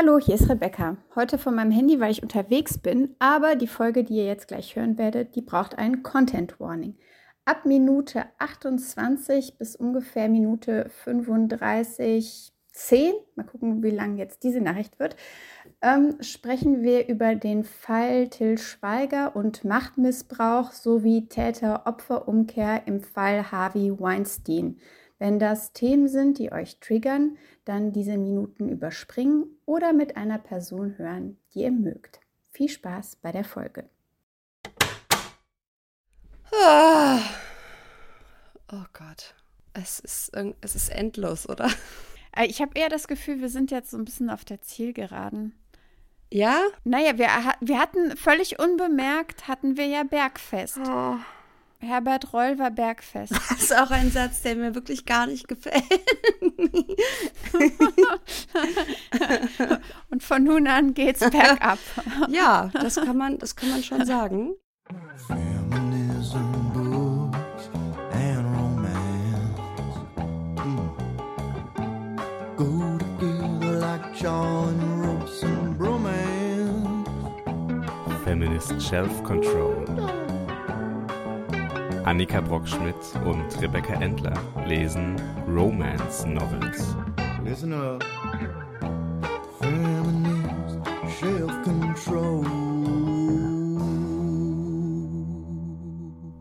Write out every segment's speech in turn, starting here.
Hallo, hier ist Rebecca. Heute von meinem Handy, weil ich unterwegs bin, aber die Folge, die ihr jetzt gleich hören werdet, die braucht einen Content Warning. Ab Minute 28 bis ungefähr Minute 35, 10, mal gucken, wie lang jetzt diese Nachricht wird, ähm, sprechen wir über den Fall Till Schweiger und Machtmissbrauch sowie Täter-Opfer-Umkehr im Fall Harvey Weinstein. Wenn das Themen sind, die euch triggern, dann diese Minuten überspringen oder mit einer Person hören, die ihr mögt. Viel Spaß bei der Folge. Ah. Oh Gott. Es ist, es ist endlos, oder? Äh, ich habe eher das Gefühl, wir sind jetzt so ein bisschen auf der Zielgeraden. Ja? Naja, wir, wir hatten völlig unbemerkt, hatten wir ja Bergfest. Oh. Herbert Reul war Bergfest. Das ist auch ein Satz, der mir wirklich gar nicht gefällt. Und von nun an geht's bergab. Ja, das kann man, das kann man schon sagen. Feminist Self-Control. Annika Brockschmidt und Rebecca Endler lesen Romance Novels. Listen up. Feminist Self-Control.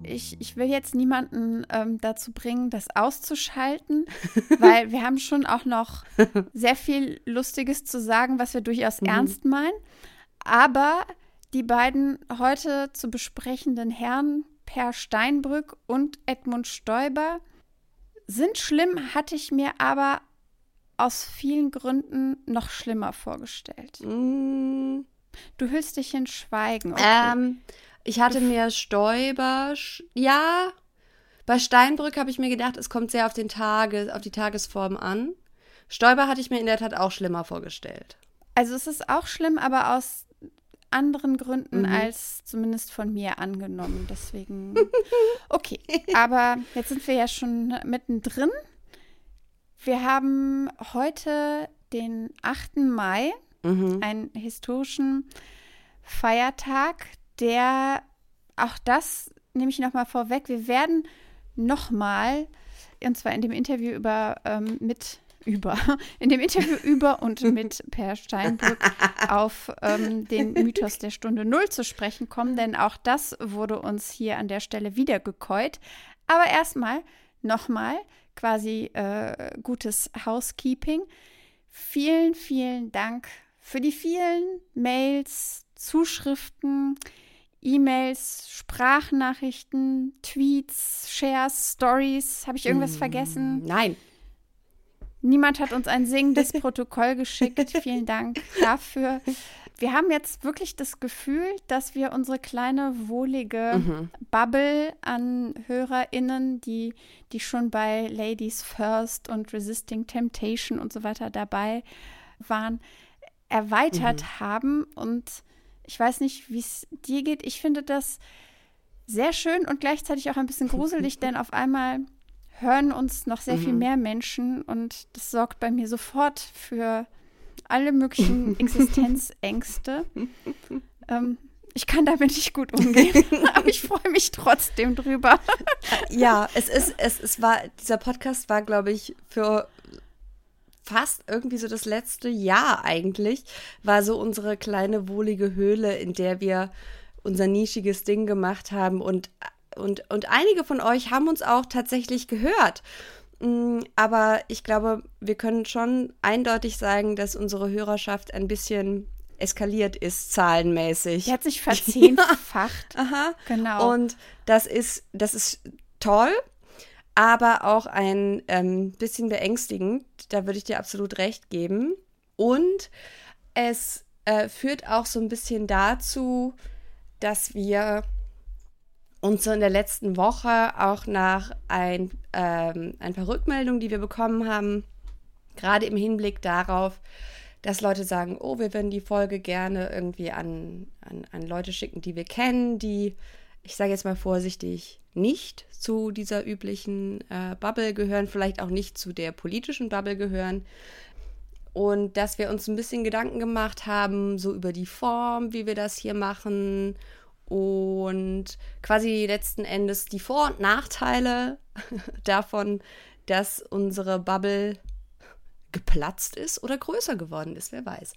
Ich, ich will jetzt niemanden ähm, dazu bringen, das auszuschalten, weil wir haben schon auch noch sehr viel Lustiges zu sagen, was wir durchaus mhm. ernst meinen. Aber die beiden heute zu besprechenden Herren Per Steinbrück und Edmund Stoiber. Sind schlimm, hatte ich mir aber aus vielen Gründen noch schlimmer vorgestellt. Mm. Du hüllst dich in Schweigen. Okay. Ähm, ich hatte mir Stoiber, ja, bei Steinbrück habe ich mir gedacht, es kommt sehr auf den Tage, auf die Tagesform an. Stoiber hatte ich mir in der Tat auch schlimmer vorgestellt. Also es ist auch schlimm, aber aus anderen Gründen mhm. als zumindest von mir angenommen. Deswegen, okay. Aber jetzt sind wir ja schon mittendrin. Wir haben heute den 8. Mai, mhm. einen historischen Feiertag, der auch das nehme ich nochmal vorweg. Wir werden nochmal, und zwar in dem Interview über ähm, mit über, in dem Interview über und mit Per Steinbrück auf ähm, den Mythos der Stunde Null zu sprechen kommen, denn auch das wurde uns hier an der Stelle wieder gekäut. Aber erstmal nochmal quasi äh, gutes Housekeeping. Vielen, vielen Dank für die vielen Mails, Zuschriften, E-Mails, Sprachnachrichten, Tweets, Shares, Stories. Habe ich irgendwas mm, vergessen? Nein. Niemand hat uns ein singendes Protokoll geschickt. Vielen Dank dafür. Wir haben jetzt wirklich das Gefühl, dass wir unsere kleine, wohlige mhm. Bubble an HörerInnen, die, die schon bei Ladies First und Resisting Temptation und so weiter dabei waren, erweitert mhm. haben. Und ich weiß nicht, wie es dir geht. Ich finde das sehr schön und gleichzeitig auch ein bisschen gruselig, denn auf einmal hören uns noch sehr mhm. viel mehr Menschen und das sorgt bei mir sofort für alle möglichen Existenzängste. ähm, ich kann damit nicht gut umgehen, aber ich freue mich trotzdem drüber. ja, es ist, es, es war, dieser Podcast war, glaube ich, für fast irgendwie so das letzte Jahr eigentlich, war so unsere kleine wohlige Höhle, in der wir unser nischiges Ding gemacht haben und und, und einige von euch haben uns auch tatsächlich gehört. Mm, aber ich glaube, wir können schon eindeutig sagen, dass unsere Hörerschaft ein bisschen eskaliert ist, zahlenmäßig. Die hat sich verzehnfacht. ja. Aha. Genau. Und das ist, das ist toll, aber auch ein ähm, bisschen beängstigend. Da würde ich dir absolut recht geben. Und es äh, führt auch so ein bisschen dazu, dass wir und so in der letzten Woche auch nach ein, ähm, ein paar Rückmeldungen, die wir bekommen haben, gerade im Hinblick darauf, dass Leute sagen, oh, wir würden die Folge gerne irgendwie an, an, an Leute schicken, die wir kennen, die, ich sage jetzt mal vorsichtig, nicht zu dieser üblichen äh, Bubble gehören, vielleicht auch nicht zu der politischen Bubble gehören. und dass wir uns ein bisschen Gedanken gemacht haben, so über die Form, wie wir das hier machen und quasi letzten Endes die Vor- und Nachteile davon, dass unsere Bubble geplatzt ist oder größer geworden ist, wer weiß.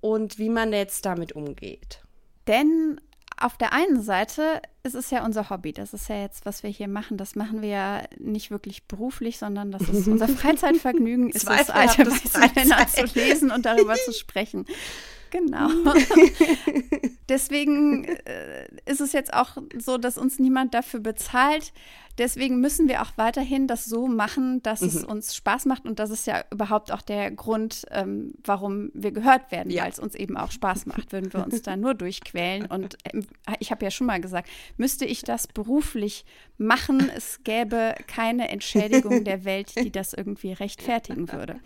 Und wie man jetzt damit umgeht. Denn auf der einen Seite ist es ja unser Hobby. Das ist ja jetzt, was wir hier machen. Das machen wir ja nicht wirklich beruflich, sondern das ist unser Freizeitvergnügen, ist es, alte weiße Männer zu lesen und darüber zu sprechen. Genau. Deswegen äh, ist es jetzt auch so, dass uns niemand dafür bezahlt. Deswegen müssen wir auch weiterhin das so machen, dass mhm. es uns Spaß macht. Und das ist ja überhaupt auch der Grund, ähm, warum wir gehört werden, ja. weil es uns eben auch Spaß macht, würden wir uns da nur durchquälen. Und ähm, ich habe ja schon mal gesagt, müsste ich das beruflich machen, es gäbe keine Entschädigung der Welt, die das irgendwie rechtfertigen würde.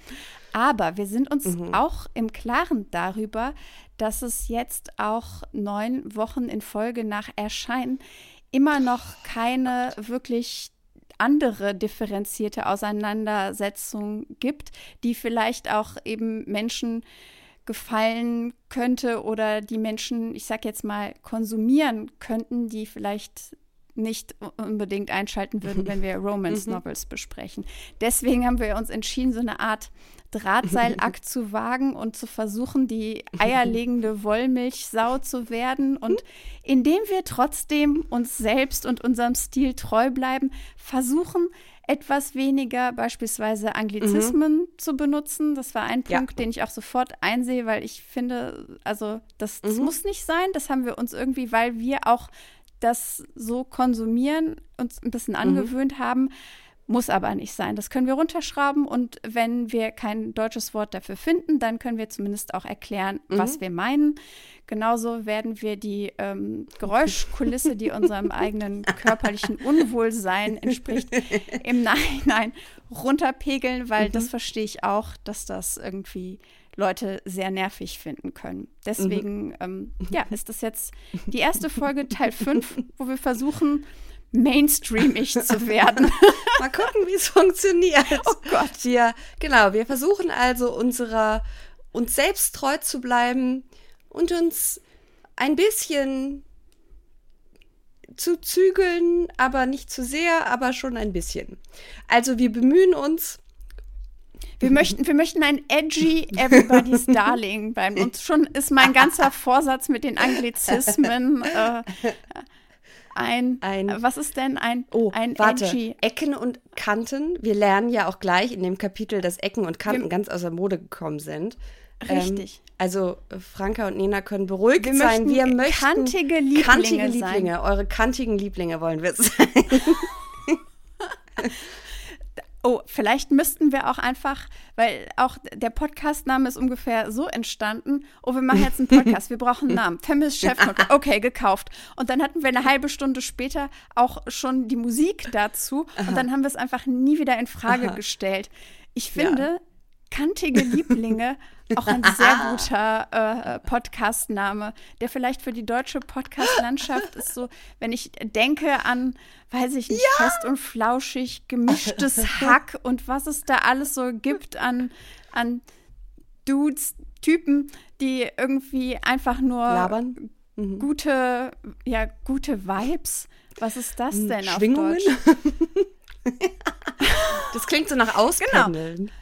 Aber wir sind uns mhm. auch im Klaren darüber, dass es jetzt auch neun Wochen in Folge nach Erscheinen immer noch keine wirklich andere differenzierte Auseinandersetzung gibt, die vielleicht auch eben Menschen gefallen könnte oder die Menschen, ich sag jetzt mal, konsumieren könnten, die vielleicht nicht unbedingt einschalten würden, wenn wir Romance mhm. Novels besprechen. Deswegen haben wir uns entschieden, so eine Art Drahtseilakt zu wagen und zu versuchen, die eierlegende Wollmilchsau zu werden. Und indem wir trotzdem uns selbst und unserem Stil treu bleiben, versuchen, etwas weniger beispielsweise Anglizismen mhm. zu benutzen. Das war ein Punkt, ja. den ich auch sofort einsehe, weil ich finde, also das, das mhm. muss nicht sein. Das haben wir uns irgendwie, weil wir auch das so konsumieren, uns ein bisschen mhm. angewöhnt mhm. haben, muss aber nicht sein. Das können wir runterschrauben und wenn wir kein deutsches Wort dafür finden, dann können wir zumindest auch erklären, mhm. was wir meinen. Genauso werden wir die ähm, Geräuschkulisse, die unserem eigenen körperlichen Unwohlsein entspricht, im Nachhinein runterpegeln, weil mhm. das verstehe ich auch, dass das irgendwie Leute sehr nervig finden können. Deswegen, mhm. ähm, ja, ist das jetzt die erste Folge, Teil 5, wo wir versuchen, mainstreamig zu werden. Mal gucken, wie es funktioniert. Oh Gott. Wir, genau, wir versuchen also unserer, uns selbst treu zu bleiben und uns ein bisschen zu zügeln, aber nicht zu sehr, aber schon ein bisschen. Also wir bemühen uns. Wir möchten, wir möchten ein edgy Everybody's Darling bleiben. Und schon ist mein ganzer Vorsatz mit den Anglizismen äh, ein, ein was ist denn ein, oh, ein warte, edgy? Ecken und Kanten. Wir lernen ja auch gleich in dem Kapitel, dass Ecken und Kanten Wir, ganz aus der Mode gekommen sind. Richtig. Ähm, also Franka und Nena können beruhigt wir sein. Wir möchten kantige Lieblinge, kantige Lieblinge sein. Eure kantigen Lieblinge wollen wir sein. Oh, vielleicht müssten wir auch einfach, weil auch der Podcastname ist ungefähr so entstanden. Oh, wir machen jetzt einen Podcast, wir brauchen einen Namen. Feminist Chef Okay, gekauft. Und dann hatten wir eine halbe Stunde später auch schon die Musik dazu. Und dann haben wir es einfach nie wieder in Frage Aha. gestellt. Ich finde, ja. Kantige Lieblinge auch ein sehr guter äh, Podcast-Name, der vielleicht für die deutsche Podcast-Landschaft ist so, wenn ich denke an, weiß ich nicht, ja! fest und flauschig, gemischtes Hack und was es da alles so gibt an, an Dudes, Typen, die irgendwie einfach nur mhm. gute, ja, gute Vibes. Was ist das denn Schwingungen? auf Deutsch? das klingt so nach Auspendeln. Genau.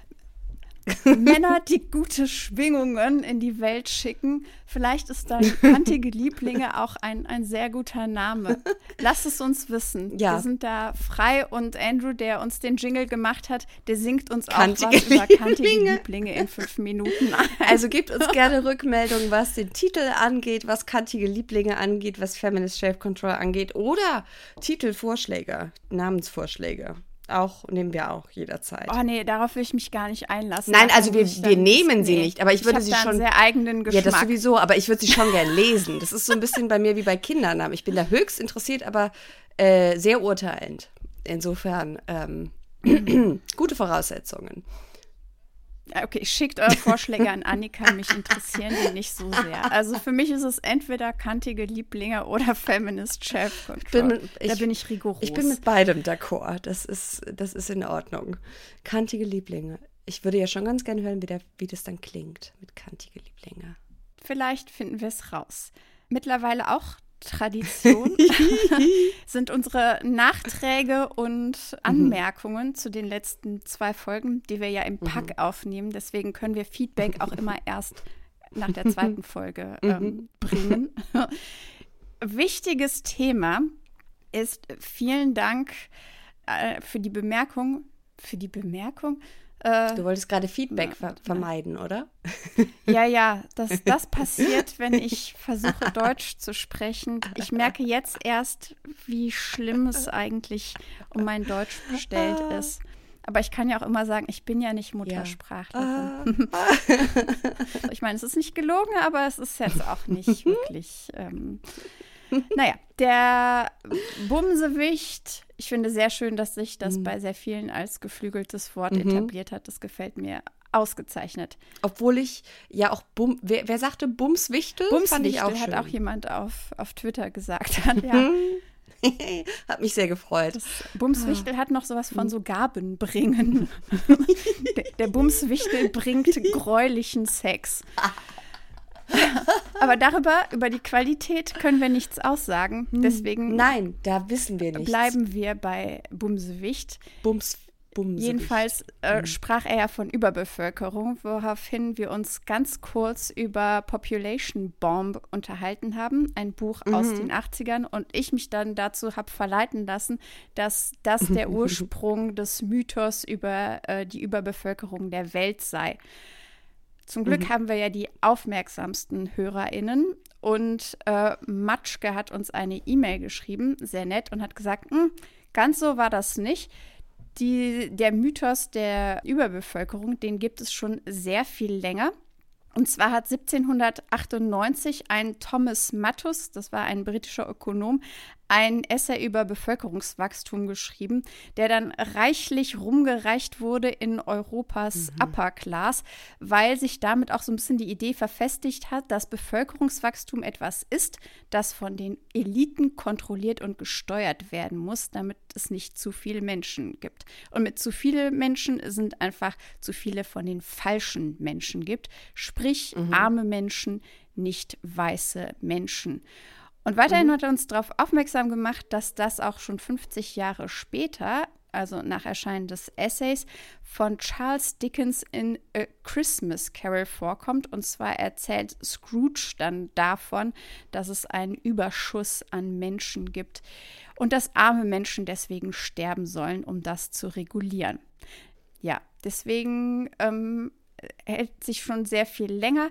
Männer, die gute Schwingungen in die Welt schicken. Vielleicht ist dann kantige Lieblinge auch ein, ein sehr guter Name. Lass es uns wissen. Ja. Wir sind da frei und Andrew, der uns den Jingle gemacht hat, der singt uns kantige auch was Lieblinge. über kantige Lieblinge in fünf Minuten. Also gebt uns gerne Rückmeldungen, was den Titel angeht, was kantige Lieblinge angeht, was Feminist Shape Control angeht oder Titelvorschläge, Namensvorschläge auch, nehmen wir auch jederzeit. Oh nee, darauf will ich mich gar nicht einlassen. Nein, also wir, wir nehmen sie nee. nicht, aber ich würde ich sie schon. Sehr eigenen Geschmack. Ja, das sowieso, aber ich würde sie schon gern lesen. Das ist so ein bisschen bei mir wie bei Kindernamen. Ich bin da höchst interessiert, aber äh, sehr urteilend. Insofern ähm, gute Voraussetzungen. Okay, schickt eure Vorschläge an Annika, mich interessieren die nicht so sehr. Also für mich ist es entweder kantige Lieblinge oder Feminist Chef Control. da bin ich rigoros. Ich bin mit beidem d'accord. Das ist, das ist in Ordnung. Kantige Lieblinge. ich würde ja schon ganz gerne hören, wie, der, wie das dann klingt mit kantige Lieblinge. Vielleicht finden wir es raus. Mittlerweile auch Tradition sind unsere Nachträge und mhm. Anmerkungen mhm. zu den letzten zwei Folgen, die wir ja im Pack mhm. aufnehmen. Deswegen können wir Feedback auch immer erst nach der zweiten Folge mhm. ähm, bringen. Wichtiges Thema ist vielen Dank äh, für die Bemerkung, für die Bemerkung, äh, du wolltest gerade Feedback ver vermeiden, oder? Ja, ja, das, das passiert, wenn ich versuche, Deutsch zu sprechen. Ich merke jetzt erst, wie schlimm es eigentlich um mein Deutsch bestellt ah. ist. Aber ich kann ja auch immer sagen, ich bin ja nicht Muttersprachlerin. Ja. ich meine, es ist nicht gelogen, aber es ist jetzt auch nicht wirklich. Ähm, naja, der Bumsewicht ich finde sehr schön, dass sich das mhm. bei sehr vielen als geflügeltes Wort mhm. etabliert hat. Das gefällt mir ausgezeichnet. Obwohl ich ja auch Bum, wer, wer sagte Bumswichtel? Bumswichtel auch hat auch jemand auf, auf Twitter gesagt. ja. hat mich sehr gefreut. Das Bumswichtel ah. hat noch sowas von so Gaben bringen. der, der Bumswichtel bringt gräulichen Sex. Aber darüber, über die Qualität können wir nichts aussagen. Hm. Deswegen. Nein, da wissen wir nichts. Bleiben wir bei Bumsewicht. Bums. Bumsewicht. Jedenfalls äh, hm. sprach er ja von Überbevölkerung, woraufhin wir uns ganz kurz über Population Bomb unterhalten haben, ein Buch mhm. aus den 80ern, und ich mich dann dazu habe verleiten lassen, dass das der Ursprung des Mythos über äh, die Überbevölkerung der Welt sei. Zum Glück mhm. haben wir ja die aufmerksamsten HörerInnen. Und äh, Matschke hat uns eine E-Mail geschrieben, sehr nett, und hat gesagt, hm, ganz so war das nicht. Die, der Mythos der Überbevölkerung, den gibt es schon sehr viel länger. Und zwar hat 1798 ein Thomas Mattus, das war ein britischer Ökonom, ein Essay über Bevölkerungswachstum geschrieben, der dann reichlich rumgereicht wurde in Europas mhm. Upper Class, weil sich damit auch so ein bisschen die Idee verfestigt hat, dass Bevölkerungswachstum etwas ist, das von den Eliten kontrolliert und gesteuert werden muss, damit es nicht zu viele Menschen gibt. Und mit zu viele Menschen sind einfach zu viele von den falschen Menschen gibt, sprich mhm. arme Menschen, nicht weiße Menschen. Und weiterhin mhm. hat er uns darauf aufmerksam gemacht, dass das auch schon 50 Jahre später, also nach Erscheinen des Essays, von Charles Dickens in A Christmas Carol vorkommt. Und zwar erzählt Scrooge dann davon, dass es einen Überschuss an Menschen gibt und dass arme Menschen deswegen sterben sollen, um das zu regulieren. Ja, deswegen ähm, hält sich schon sehr viel länger.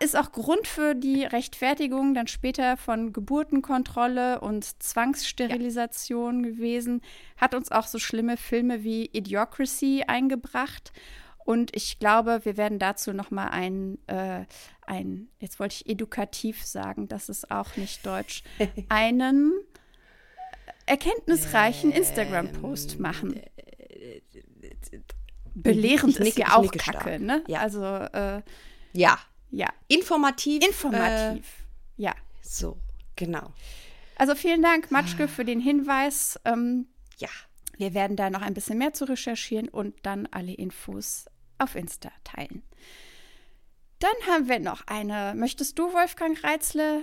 Ist auch Grund für die Rechtfertigung dann später von Geburtenkontrolle und Zwangssterilisation ja. gewesen. Hat uns auch so schlimme Filme wie Idiocracy eingebracht. Und ich glaube, wir werden dazu noch mal ein, äh, ein, jetzt wollte ich edukativ sagen, das ist auch nicht deutsch, einen erkenntnisreichen Instagram-Post machen. Belehrend nicke, ist ja auch Kacke, ne? Ja. Also, äh, ja. Ja. Informativ. Informativ, äh, ja. So, genau. Also vielen Dank, Matschke, für den Hinweis. Ähm, ja. Wir werden da noch ein bisschen mehr zu recherchieren und dann alle Infos auf Insta teilen. Dann haben wir noch eine. Möchtest du, Wolfgang Reitzle,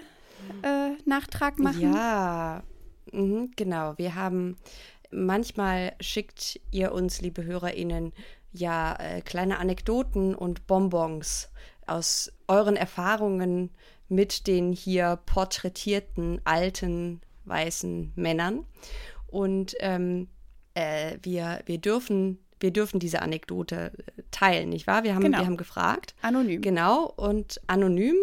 äh, Nachtrag machen? Ja, mhm, genau. Wir haben manchmal schickt ihr uns, liebe HörerInnen, ja äh, kleine Anekdoten und Bonbons aus euren Erfahrungen mit den hier porträtierten alten weißen Männern. Und ähm, äh, wir, wir dürfen wir dürfen diese Anekdote äh, teilen, nicht wahr? Wir haben, genau. wir haben gefragt. Anonym. Genau, und anonym.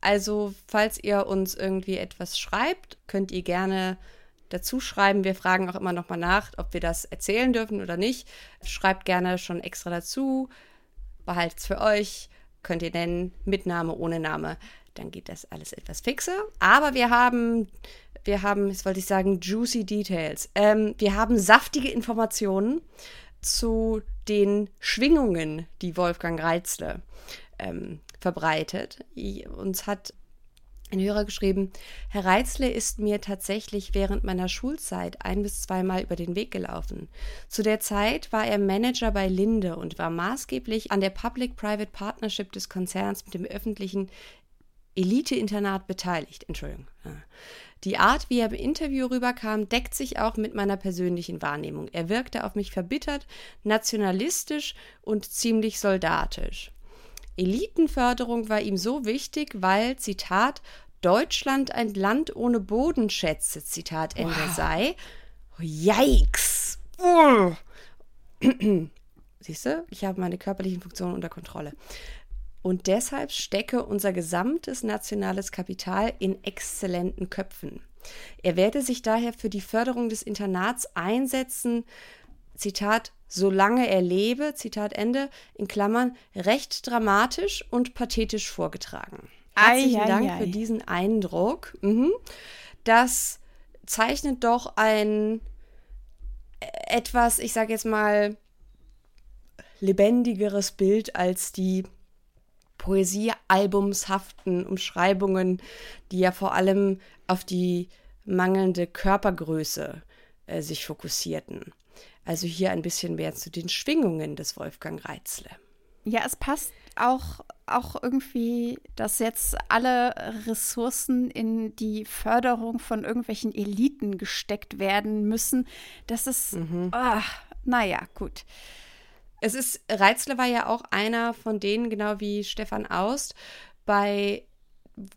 Also, falls ihr uns irgendwie etwas schreibt, könnt ihr gerne dazu schreiben. Wir fragen auch immer noch mal nach, ob wir das erzählen dürfen oder nicht. Schreibt gerne schon extra dazu. Behaltet es für euch. Könnt ihr nennen, mit Name, ohne Name. Dann geht das alles etwas fixer. Aber wir haben, wir haben, jetzt wollte ich sagen, juicy Details. Ähm, wir haben saftige Informationen zu den Schwingungen, die Wolfgang Reitzle ähm, verbreitet. Uns hat ein Hörer geschrieben, Herr Reitzle ist mir tatsächlich während meiner Schulzeit ein bis zweimal über den Weg gelaufen. Zu der Zeit war er Manager bei Linde und war maßgeblich an der Public-Private Partnership des Konzerns mit dem öffentlichen Elite-Internat beteiligt. Entschuldigung. Die Art, wie er im Interview rüberkam, deckt sich auch mit meiner persönlichen Wahrnehmung. Er wirkte auf mich verbittert, nationalistisch und ziemlich soldatisch. Elitenförderung war ihm so wichtig, weil, Zitat, Deutschland ein Land ohne Bodenschätze, Zitat Ende wow. sei. Yikes! Siehst du, ich habe meine körperlichen Funktionen unter Kontrolle. Und deshalb stecke unser gesamtes nationales Kapital in exzellenten Köpfen. Er werde sich daher für die Förderung des Internats einsetzen, Zitat, solange er lebe, Zitat Ende, in Klammern, recht dramatisch und pathetisch vorgetragen. Herzlichen ei, Dank ei, ei. für diesen Eindruck. Mhm. Das zeichnet doch ein etwas, ich sage jetzt mal, lebendigeres Bild als die Poesiealbumshaften Umschreibungen, die ja vor allem auf die mangelnde Körpergröße äh, sich fokussierten. Also hier ein bisschen mehr zu den Schwingungen des Wolfgang Reitzle. Ja, es passt auch, auch irgendwie, dass jetzt alle Ressourcen in die Förderung von irgendwelchen Eliten gesteckt werden müssen. Das ist, mhm. oh, naja, gut. Es ist, Reitzle war ja auch einer von denen, genau wie Stefan Aust, bei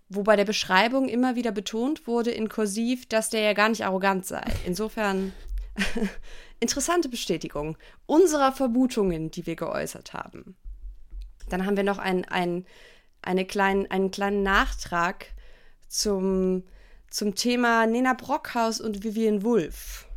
wo bei der Beschreibung immer wieder betont wurde in Kursiv, dass der ja gar nicht arrogant sei. Insofern Interessante Bestätigung unserer Vermutungen, die wir geäußert haben. Dann haben wir noch ein, ein, eine kleinen, einen kleinen Nachtrag zum, zum Thema Nena Brockhaus und Vivian Wulff.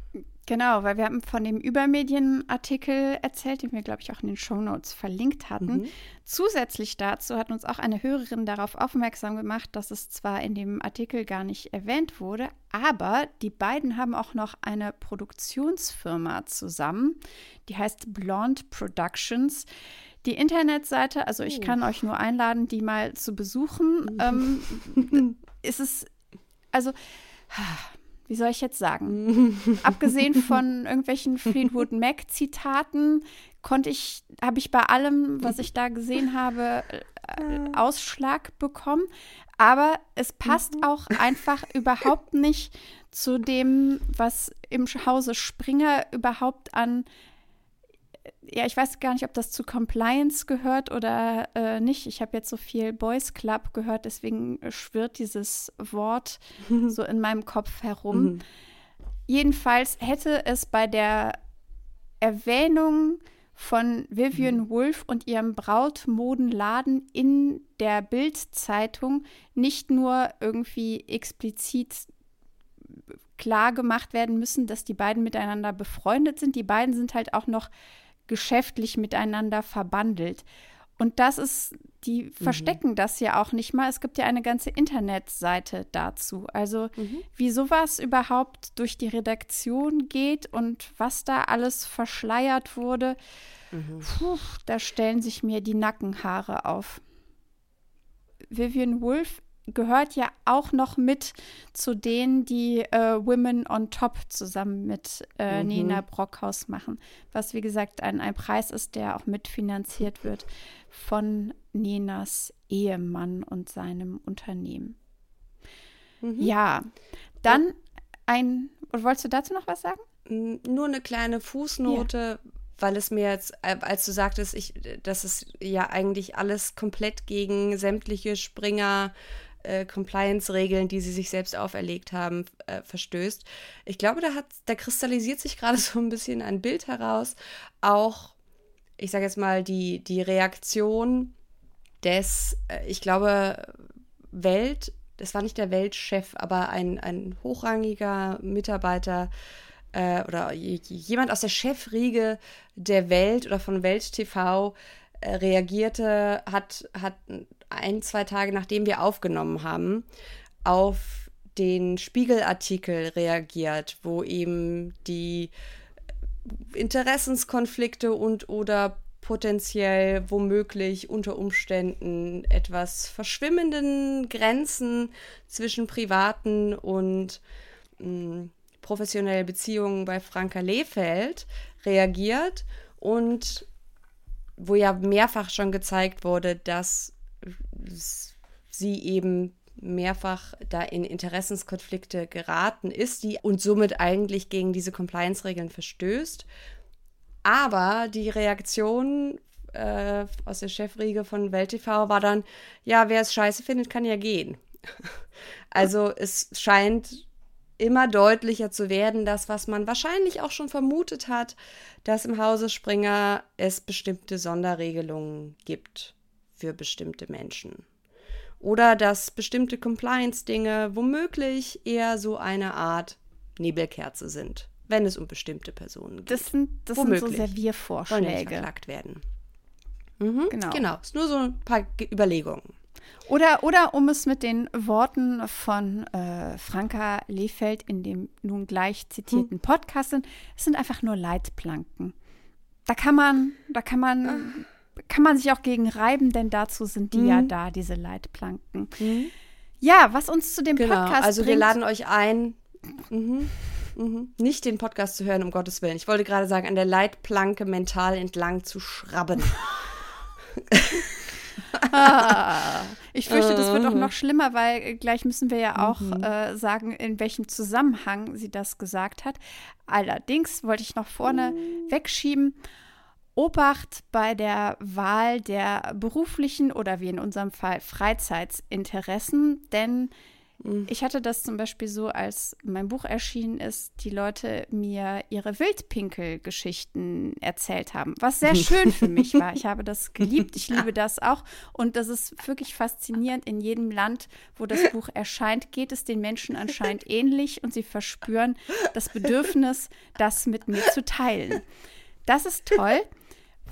Genau, weil wir haben von dem Übermedienartikel erzählt, den wir, glaube ich, auch in den Shownotes verlinkt hatten. Mhm. Zusätzlich dazu hat uns auch eine Hörerin darauf aufmerksam gemacht, dass es zwar in dem Artikel gar nicht erwähnt wurde, aber die beiden haben auch noch eine Produktionsfirma zusammen, die heißt Blonde Productions. Die Internetseite, also ich oh. kann euch nur einladen, die mal zu besuchen. ähm, ist es, also wie soll ich jetzt sagen? Abgesehen von irgendwelchen Fleetwood Mac Zitaten konnte ich, habe ich bei allem, was ich da gesehen habe, äh, Ausschlag bekommen. Aber es passt mhm. auch einfach überhaupt nicht zu dem, was im Hause Springer überhaupt an ja, ich weiß gar nicht, ob das zu Compliance gehört oder äh, nicht. Ich habe jetzt so viel Boys Club gehört, deswegen schwirrt dieses Wort so in meinem Kopf herum. Mhm. Jedenfalls hätte es bei der Erwähnung von Vivian mhm. Woolf und ihrem Brautmodenladen in der Bildzeitung nicht nur irgendwie explizit klar gemacht werden müssen, dass die beiden miteinander befreundet sind. Die beiden sind halt auch noch geschäftlich miteinander verbandelt. Und das ist, die mhm. verstecken das ja auch nicht mal. Es gibt ja eine ganze Internetseite dazu. Also mhm. wie sowas überhaupt durch die Redaktion geht und was da alles verschleiert wurde, mhm. puh, da stellen sich mir die Nackenhaare auf. Vivian Woolf gehört ja auch noch mit zu denen, die äh, Women on Top zusammen mit äh, mhm. Nina Brockhaus machen. Was, wie gesagt, ein, ein Preis ist, der auch mitfinanziert wird von Ninas Ehemann und seinem Unternehmen. Mhm. Ja, dann ein. Wolltest du dazu noch was sagen? Nur eine kleine Fußnote. Ja weil es mir jetzt, äh, als du sagtest, ich, dass es ja eigentlich alles komplett gegen sämtliche Springer äh, Compliance-Regeln, die sie sich selbst auferlegt haben, äh, verstößt. Ich glaube, da, hat, da kristallisiert sich gerade so ein bisschen ein Bild heraus. Auch, ich sage jetzt mal, die, die Reaktion des, äh, ich glaube, Welt, das war nicht der Weltchef, aber ein, ein hochrangiger Mitarbeiter äh, oder jemand aus der Chefriege der Welt oder von Welt TV äh, reagierte, hat, hat ein, zwei Tage nachdem wir aufgenommen haben, auf den Spiegelartikel reagiert, wo eben die Interessenskonflikte und oder potenziell womöglich unter Umständen etwas verschwimmenden Grenzen zwischen privaten und hm, professionellen Beziehungen bei Franka Lehfeld reagiert und wo ja mehrfach schon gezeigt wurde, dass sie eben mehrfach da in Interessenskonflikte geraten ist, die und somit eigentlich gegen diese Compliance-Regeln verstößt. Aber die Reaktion äh, aus der Chefriege von Welt TV war dann, ja, wer es scheiße findet, kann ja gehen. also es scheint immer deutlicher zu werden, das, was man wahrscheinlich auch schon vermutet hat, dass im Hause Springer es bestimmte Sonderregelungen gibt für bestimmte Menschen. Oder dass bestimmte Compliance-Dinge womöglich eher so eine Art Nebelkerze sind, wenn es um bestimmte Personen geht. Das sind, das sind so Serviervorschläge. Nicht verklagt werden. Mhm, genau. Genau, ist nur so ein paar Überlegungen. Oder, oder um es mit den Worten von äh, Franka Lehfeld in dem nun gleich zitierten hm. Podcast sind, es sind einfach nur Leitplanken. Da kann man, da kann man, kann man sich auch gegen reiben, denn dazu sind die hm. ja da, diese Leitplanken. Hm. Ja, was uns zu dem genau. Podcast Also bringt, wir laden euch ein, mhm. Mhm. nicht den Podcast zu hören, um Gottes Willen. Ich wollte gerade sagen, an der Leitplanke mental entlang zu schrabben. ah, ich fürchte, das wird auch noch schlimmer, weil gleich müssen wir ja auch mhm. äh, sagen, in welchem Zusammenhang sie das gesagt hat. Allerdings wollte ich noch vorne mhm. wegschieben. Obacht bei der Wahl der beruflichen oder wie in unserem Fall Freizeitinteressen, denn Mhm. Ich hatte das zum Beispiel so, als mein Buch erschienen ist, die Leute mir ihre Wildpinkel-Geschichten erzählt haben, was sehr schön für mich war. Ich habe das geliebt, ich liebe das auch. Und das ist wirklich faszinierend. In jedem Land, wo das Buch erscheint, geht es den Menschen anscheinend ähnlich und sie verspüren das Bedürfnis, das mit mir zu teilen. Das ist toll.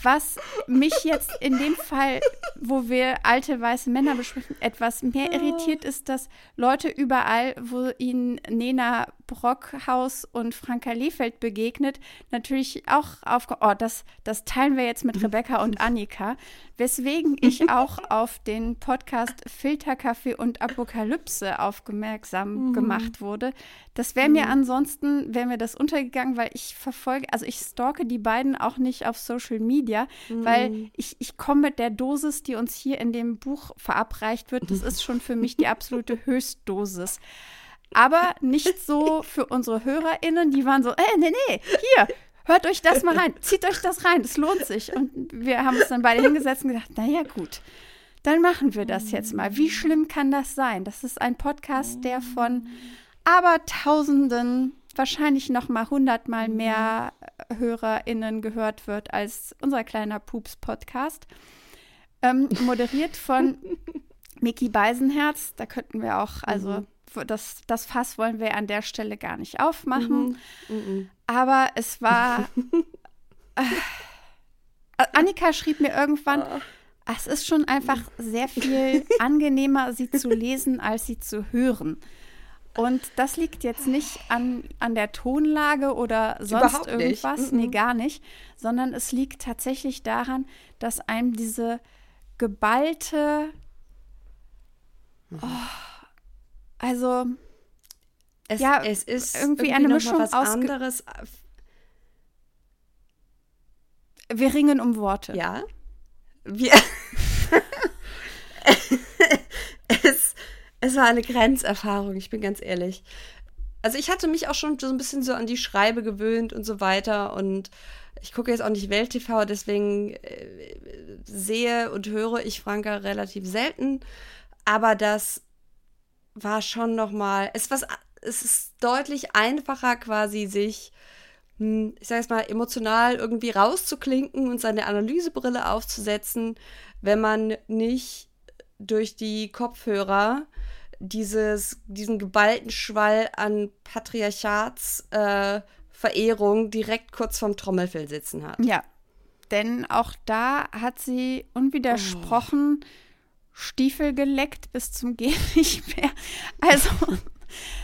Was mich jetzt in dem Fall, wo wir alte weiße Männer besprechen, etwas mehr irritiert, ist, dass Leute überall, wo ihnen Nena Brockhaus und Franka Lehfeld begegnet, natürlich auch auf. Oh, das, das teilen wir jetzt mit Rebecca und Annika. Weswegen ich auch auf den Podcast Filterkaffee und Apokalypse aufmerksam mhm. gemacht wurde. Das wäre mir mhm. ansonsten, wäre mir das untergegangen, weil ich verfolge, also ich stalke die beiden auch nicht auf Social Media, mhm. weil ich, ich komme mit der Dosis, die uns hier in dem Buch verabreicht wird, das ist schon für mich die absolute Höchstdosis. Aber nicht so für unsere HörerInnen, die waren so, ey, nee, nee, hier, hört euch das mal rein, zieht euch das rein, es lohnt sich. Und wir haben uns dann beide hingesetzt und gedacht, naja, gut, dann machen wir das jetzt mal. Wie schlimm kann das sein? Das ist ein Podcast, der von Abertausenden, wahrscheinlich noch mal hundertmal mehr HörerInnen gehört wird als unser kleiner Pups-Podcast. Ähm, moderiert von Mickey Beisenherz. Da könnten wir auch, also mhm das, das Fass wollen wir an der Stelle gar nicht aufmachen. Mhm. Mhm. Aber es war. äh, Annika schrieb mir irgendwann, oh. es ist schon einfach sehr viel angenehmer, sie zu lesen, als sie zu hören. Und das liegt jetzt nicht an, an der Tonlage oder sonst irgendwas, nicht. nee, gar nicht, sondern es liegt tatsächlich daran, dass einem diese geballte, oh, also es, ja, es ist irgendwie, irgendwie eine Mischung was aus anderes. Wir ringen um Worte. Ja. Wir es, es war eine Grenzerfahrung, ich bin ganz ehrlich. Also ich hatte mich auch schon so ein bisschen so an die Schreibe gewöhnt und so weiter und ich gucke jetzt auch nicht Welt TV, deswegen äh, sehe und höre ich Franka relativ selten, aber das war schon noch mal, es, was, es ist deutlich einfacher quasi sich, hm, ich sage es mal, emotional irgendwie rauszuklinken und seine Analysebrille aufzusetzen, wenn man nicht durch die Kopfhörer dieses, diesen geballten Schwall an Patriarchatsverehrung äh, direkt kurz vorm Trommelfell sitzen hat. Ja, denn auch da hat sie unwidersprochen oh. Stiefel geleckt bis zum Gehen nicht mehr. Also,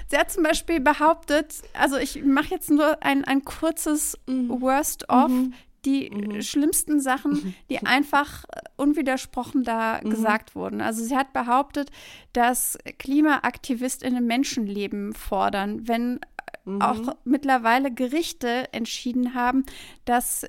sie hat zum Beispiel behauptet, also ich mache jetzt nur ein, ein kurzes mhm. Worst-of. Mhm. die mhm. schlimmsten Sachen, die einfach unwidersprochen da mhm. gesagt wurden. Also sie hat behauptet, dass KlimaaktivistInnen Menschenleben fordern, wenn mhm. auch mittlerweile Gerichte entschieden haben, dass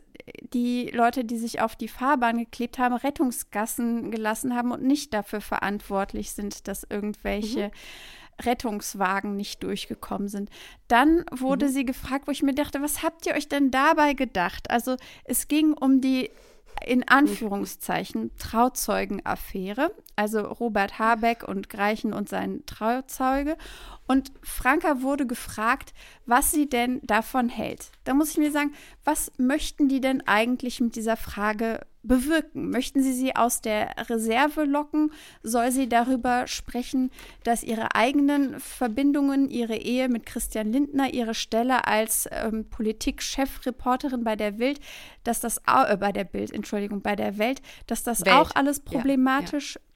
die Leute, die sich auf die Fahrbahn geklebt haben, Rettungsgassen gelassen haben und nicht dafür verantwortlich sind, dass irgendwelche mhm. Rettungswagen nicht durchgekommen sind. Dann wurde mhm. sie gefragt, wo ich mir dachte, was habt ihr euch denn dabei gedacht? Also es ging um die in Anführungszeichen Trauzeugenaffäre, also Robert Habeck und Greichen und sein Trauzeuge. Und Franka wurde gefragt, was sie denn davon hält. Da muss ich mir sagen, was möchten die denn eigentlich mit dieser Frage bewirken? Möchten sie sie aus der Reserve locken? Soll sie darüber sprechen, dass ihre eigenen Verbindungen, ihre Ehe mit Christian Lindner, ihre Stelle als ähm, Politikchefreporterin bei der Welt, dass das äh, bei der Bild, Entschuldigung, bei der Welt, dass das Welt. auch alles problematisch ja, ja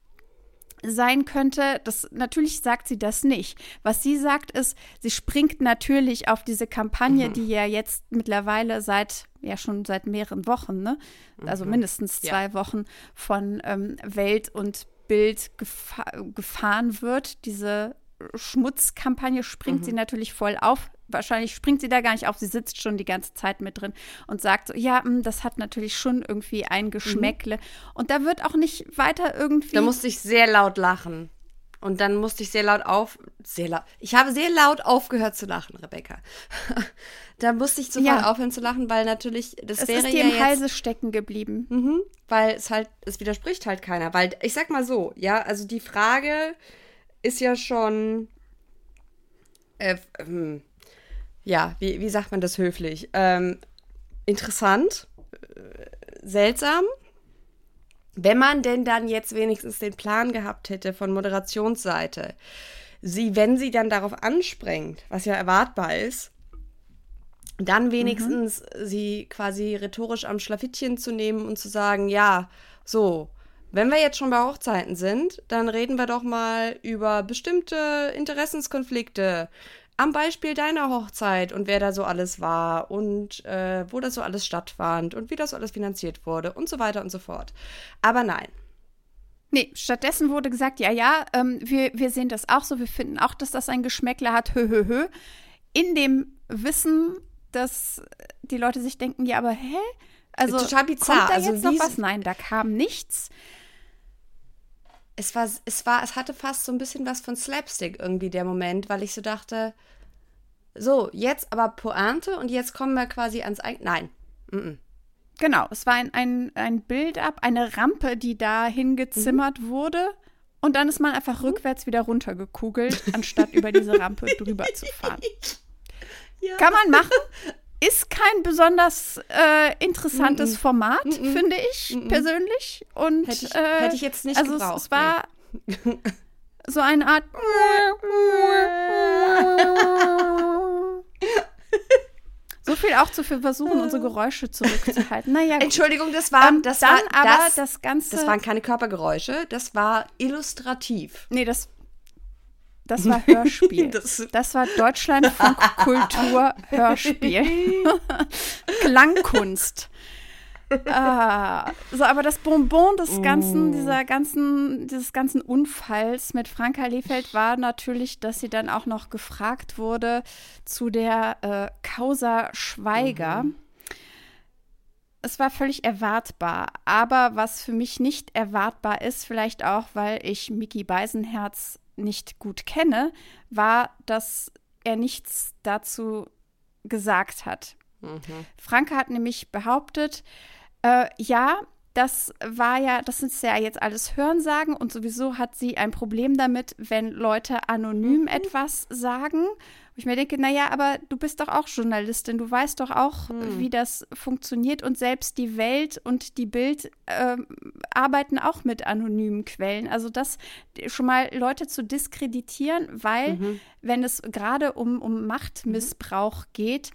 sein könnte. Das natürlich sagt sie das nicht. Was sie sagt ist, sie springt natürlich auf diese Kampagne, mhm. die ja jetzt mittlerweile seit ja schon seit mehreren Wochen, ne? Also mhm. mindestens zwei ja. Wochen von ähm, Welt und Bild gefa gefahren wird. Diese Schmutzkampagne springt mhm. sie natürlich voll auf. Wahrscheinlich springt sie da gar nicht auf, sie sitzt schon die ganze Zeit mit drin und sagt so, ja, mh, hm, das hat natürlich schon irgendwie ein Geschmäckle. Mhm. Und da wird auch nicht weiter irgendwie. Da musste ich sehr laut lachen. Und dann musste ich sehr laut auf, sehr laut, ich habe sehr laut aufgehört zu lachen, Rebecca. da musste ich sofort ja. aufhören zu lachen, weil natürlich, das es wäre ist dir ja im jetzt, Halse stecken geblieben. Mhm, weil es halt, es widerspricht halt keiner. Weil, ich sag mal so, ja, also die Frage, ist ja schon. Äh, ähm, ja, wie, wie sagt man das höflich? Ähm, interessant, äh, seltsam. Wenn man denn dann jetzt wenigstens den Plan gehabt hätte von Moderationsseite, sie, wenn sie dann darauf anspringt, was ja erwartbar ist, dann wenigstens mhm. sie quasi rhetorisch am Schlafittchen zu nehmen und zu sagen, ja, so, wenn wir jetzt schon bei Hochzeiten sind, dann reden wir doch mal über bestimmte Interessenskonflikte. Am Beispiel deiner Hochzeit und wer da so alles war und äh, wo das so alles stattfand und wie das so alles finanziert wurde und so weiter und so fort. Aber nein. Nee, stattdessen wurde gesagt, ja, ja, ähm, wir, wir sehen das auch so, wir finden auch, dass das ein Geschmäckler hat, hö, hö, hö. In dem Wissen, dass die Leute sich denken, ja, aber hä? Also Total bizarr. kommt da also jetzt noch was? Nein, da kam nichts es war, es war, es hatte fast so ein bisschen was von Slapstick irgendwie der Moment, weil ich so dachte, so, jetzt aber Pointe und jetzt kommen wir quasi ans Eig Nein. Mm -mm. Genau, es war ein, ein, ein Bild-up, eine Rampe, die da hingezimmert mhm. wurde. Und dann ist man einfach mhm. rückwärts wieder runtergekugelt, anstatt über diese Rampe drüber zu fahren. Ja. Kann man machen, ist kein besonders äh, interessantes mm -mm. Format, mm finde ich persönlich. Und hätte ich, äh, hätte ich, jetzt nicht also gebraucht. Es, es war so eine Art. So viel auch zu versuchen, unsere Geräusche zurückzuhalten. Naja, gut. Entschuldigung, das war, ähm, das dann war, aber das, das Ganze. Das waren keine Körpergeräusche, das war illustrativ. Nee, das das war Hörspiel. das, das war Deutschlandfunk Kultur Hörspiel. Klangkunst. ah, so, aber das Bonbon des ganzen, mm. dieser ganzen, dieses ganzen Unfalls mit Franka Lefeld war natürlich, dass sie dann auch noch gefragt wurde zu der äh, Causa Schweiger. Mhm. Es war völlig erwartbar, aber was für mich nicht erwartbar ist, vielleicht auch, weil ich Mickey Beisenherz nicht gut kenne, war, dass er nichts dazu gesagt hat. Mhm. Franke hat nämlich behauptet, äh, ja, das war ja, das sind ja jetzt alles Hörensagen und sowieso hat sie ein Problem damit, wenn Leute anonym mhm. etwas sagen. Wo ich mir denke, naja, aber du bist doch auch Journalistin, du weißt doch auch, mhm. wie das funktioniert und selbst die Welt und die Bild äh, arbeiten auch mit anonymen Quellen. Also das schon mal Leute zu diskreditieren, weil mhm. wenn es gerade um, um Machtmissbrauch geht,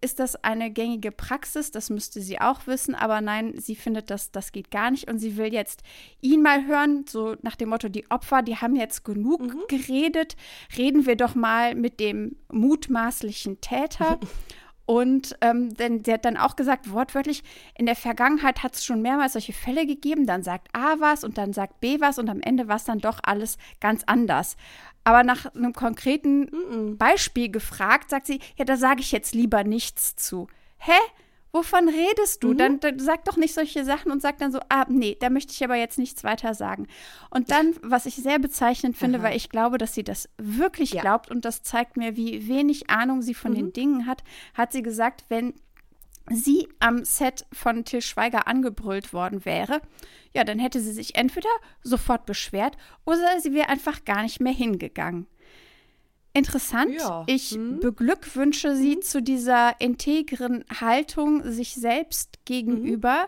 ist das eine gängige Praxis, das müsste sie auch wissen, aber nein, sie findet, dass das geht gar nicht und sie will jetzt ihn mal hören, so nach dem Motto, die Opfer, die haben jetzt genug mhm. geredet, reden wir doch mal mit dem mutmaßlichen Täter. Und ähm, denn, sie hat dann auch gesagt, wortwörtlich, in der Vergangenheit hat es schon mehrmals solche Fälle gegeben. Dann sagt A was und dann sagt B was und am Ende war es dann doch alles ganz anders. Aber nach einem konkreten mm -mm. Beispiel gefragt, sagt sie, ja, da sage ich jetzt lieber nichts zu. Hä? Wovon redest du? Mhm. Dann, dann, sag doch nicht solche Sachen und sag dann so, ah, nee, da möchte ich aber jetzt nichts weiter sagen. Und dann, was ich sehr bezeichnend finde, Aha. weil ich glaube, dass sie das wirklich ja. glaubt und das zeigt mir, wie wenig Ahnung sie von mhm. den Dingen hat, hat sie gesagt, wenn sie am Set von Till Schweiger angebrüllt worden wäre, ja, dann hätte sie sich entweder sofort beschwert oder sie wäre einfach gar nicht mehr hingegangen. Interessant. Ja. Ich hm. beglückwünsche sie hm. zu dieser integren Haltung sich selbst gegenüber,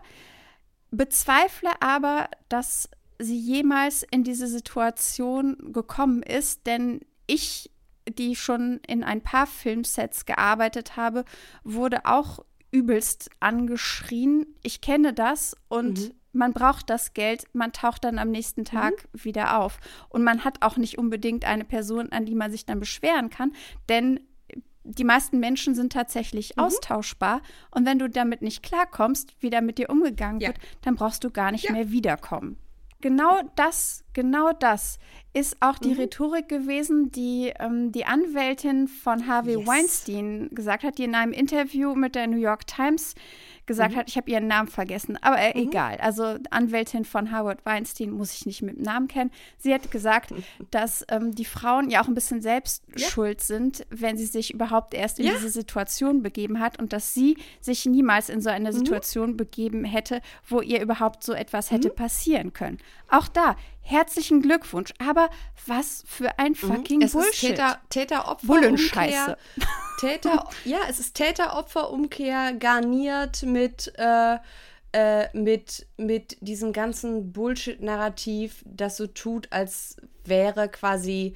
hm. bezweifle aber, dass sie jemals in diese Situation gekommen ist, denn ich, die schon in ein paar Filmsets gearbeitet habe, wurde auch übelst angeschrien. Ich kenne das und mhm man braucht das Geld, man taucht dann am nächsten Tag mhm. wieder auf. Und man hat auch nicht unbedingt eine Person, an die man sich dann beschweren kann, denn die meisten Menschen sind tatsächlich mhm. austauschbar. Und wenn du damit nicht klarkommst, wie da mit dir umgegangen ja. wird, dann brauchst du gar nicht ja. mehr wiederkommen. Genau das, genau das ist auch die mhm. Rhetorik gewesen, die ähm, die Anwältin von Harvey yes. Weinstein gesagt hat, die in einem Interview mit der New York Times gesagt mhm. hat, ich habe ihren Namen vergessen, aber äh, mhm. egal. Also Anwältin von Howard Weinstein muss ich nicht mit dem Namen kennen. Sie hat gesagt, dass ähm, die Frauen ja auch ein bisschen selbst ja. schuld sind, wenn sie sich überhaupt erst in ja. diese Situation begeben hat und dass sie sich niemals in so eine mhm. Situation begeben hätte, wo ihr überhaupt so etwas hätte mhm. passieren können. Auch da, herzlichen Glückwunsch. Aber was für ein mhm. fucking es Bullshit. Ist Täter, Täter-Opfer-Umkehr. Täter, ja, es ist Täter-Opfer-Umkehr garniert mit, äh, äh, mit, mit diesem ganzen Bullshit-Narrativ, das so tut, als wäre quasi,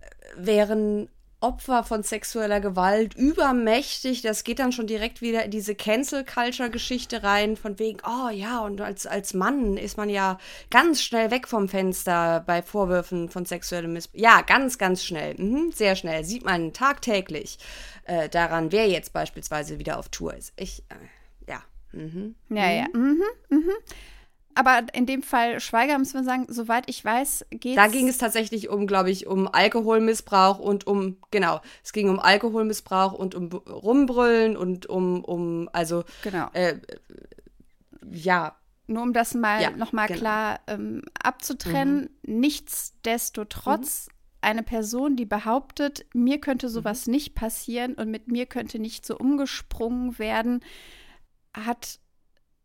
äh, wären Opfer von sexueller Gewalt übermächtig. Das geht dann schon direkt wieder in diese Cancel-Culture-Geschichte rein, von wegen, oh ja, und als, als Mann ist man ja ganz schnell weg vom Fenster bei Vorwürfen von sexuellem Missbrauch. Ja, ganz, ganz schnell. Mhm, sehr schnell. Sieht man tagtäglich äh, daran, wer jetzt beispielsweise wieder auf Tour ist. Ich, äh, ja. Mhm. Ja, mhm. ja. Mhm, mhm aber in dem Fall Schweiger, muss man sagen, soweit ich weiß, geht Da ging es tatsächlich um, glaube ich, um Alkoholmissbrauch und um, genau, es ging um Alkoholmissbrauch und um Rumbrüllen und um, um also, genau. Äh, ja. Nur um das mal ja, nochmal genau. klar ähm, abzutrennen, mhm. nichtsdestotrotz. Mhm. Eine Person, die behauptet, mir könnte sowas mhm. nicht passieren und mit mir könnte nicht so umgesprungen werden, hat,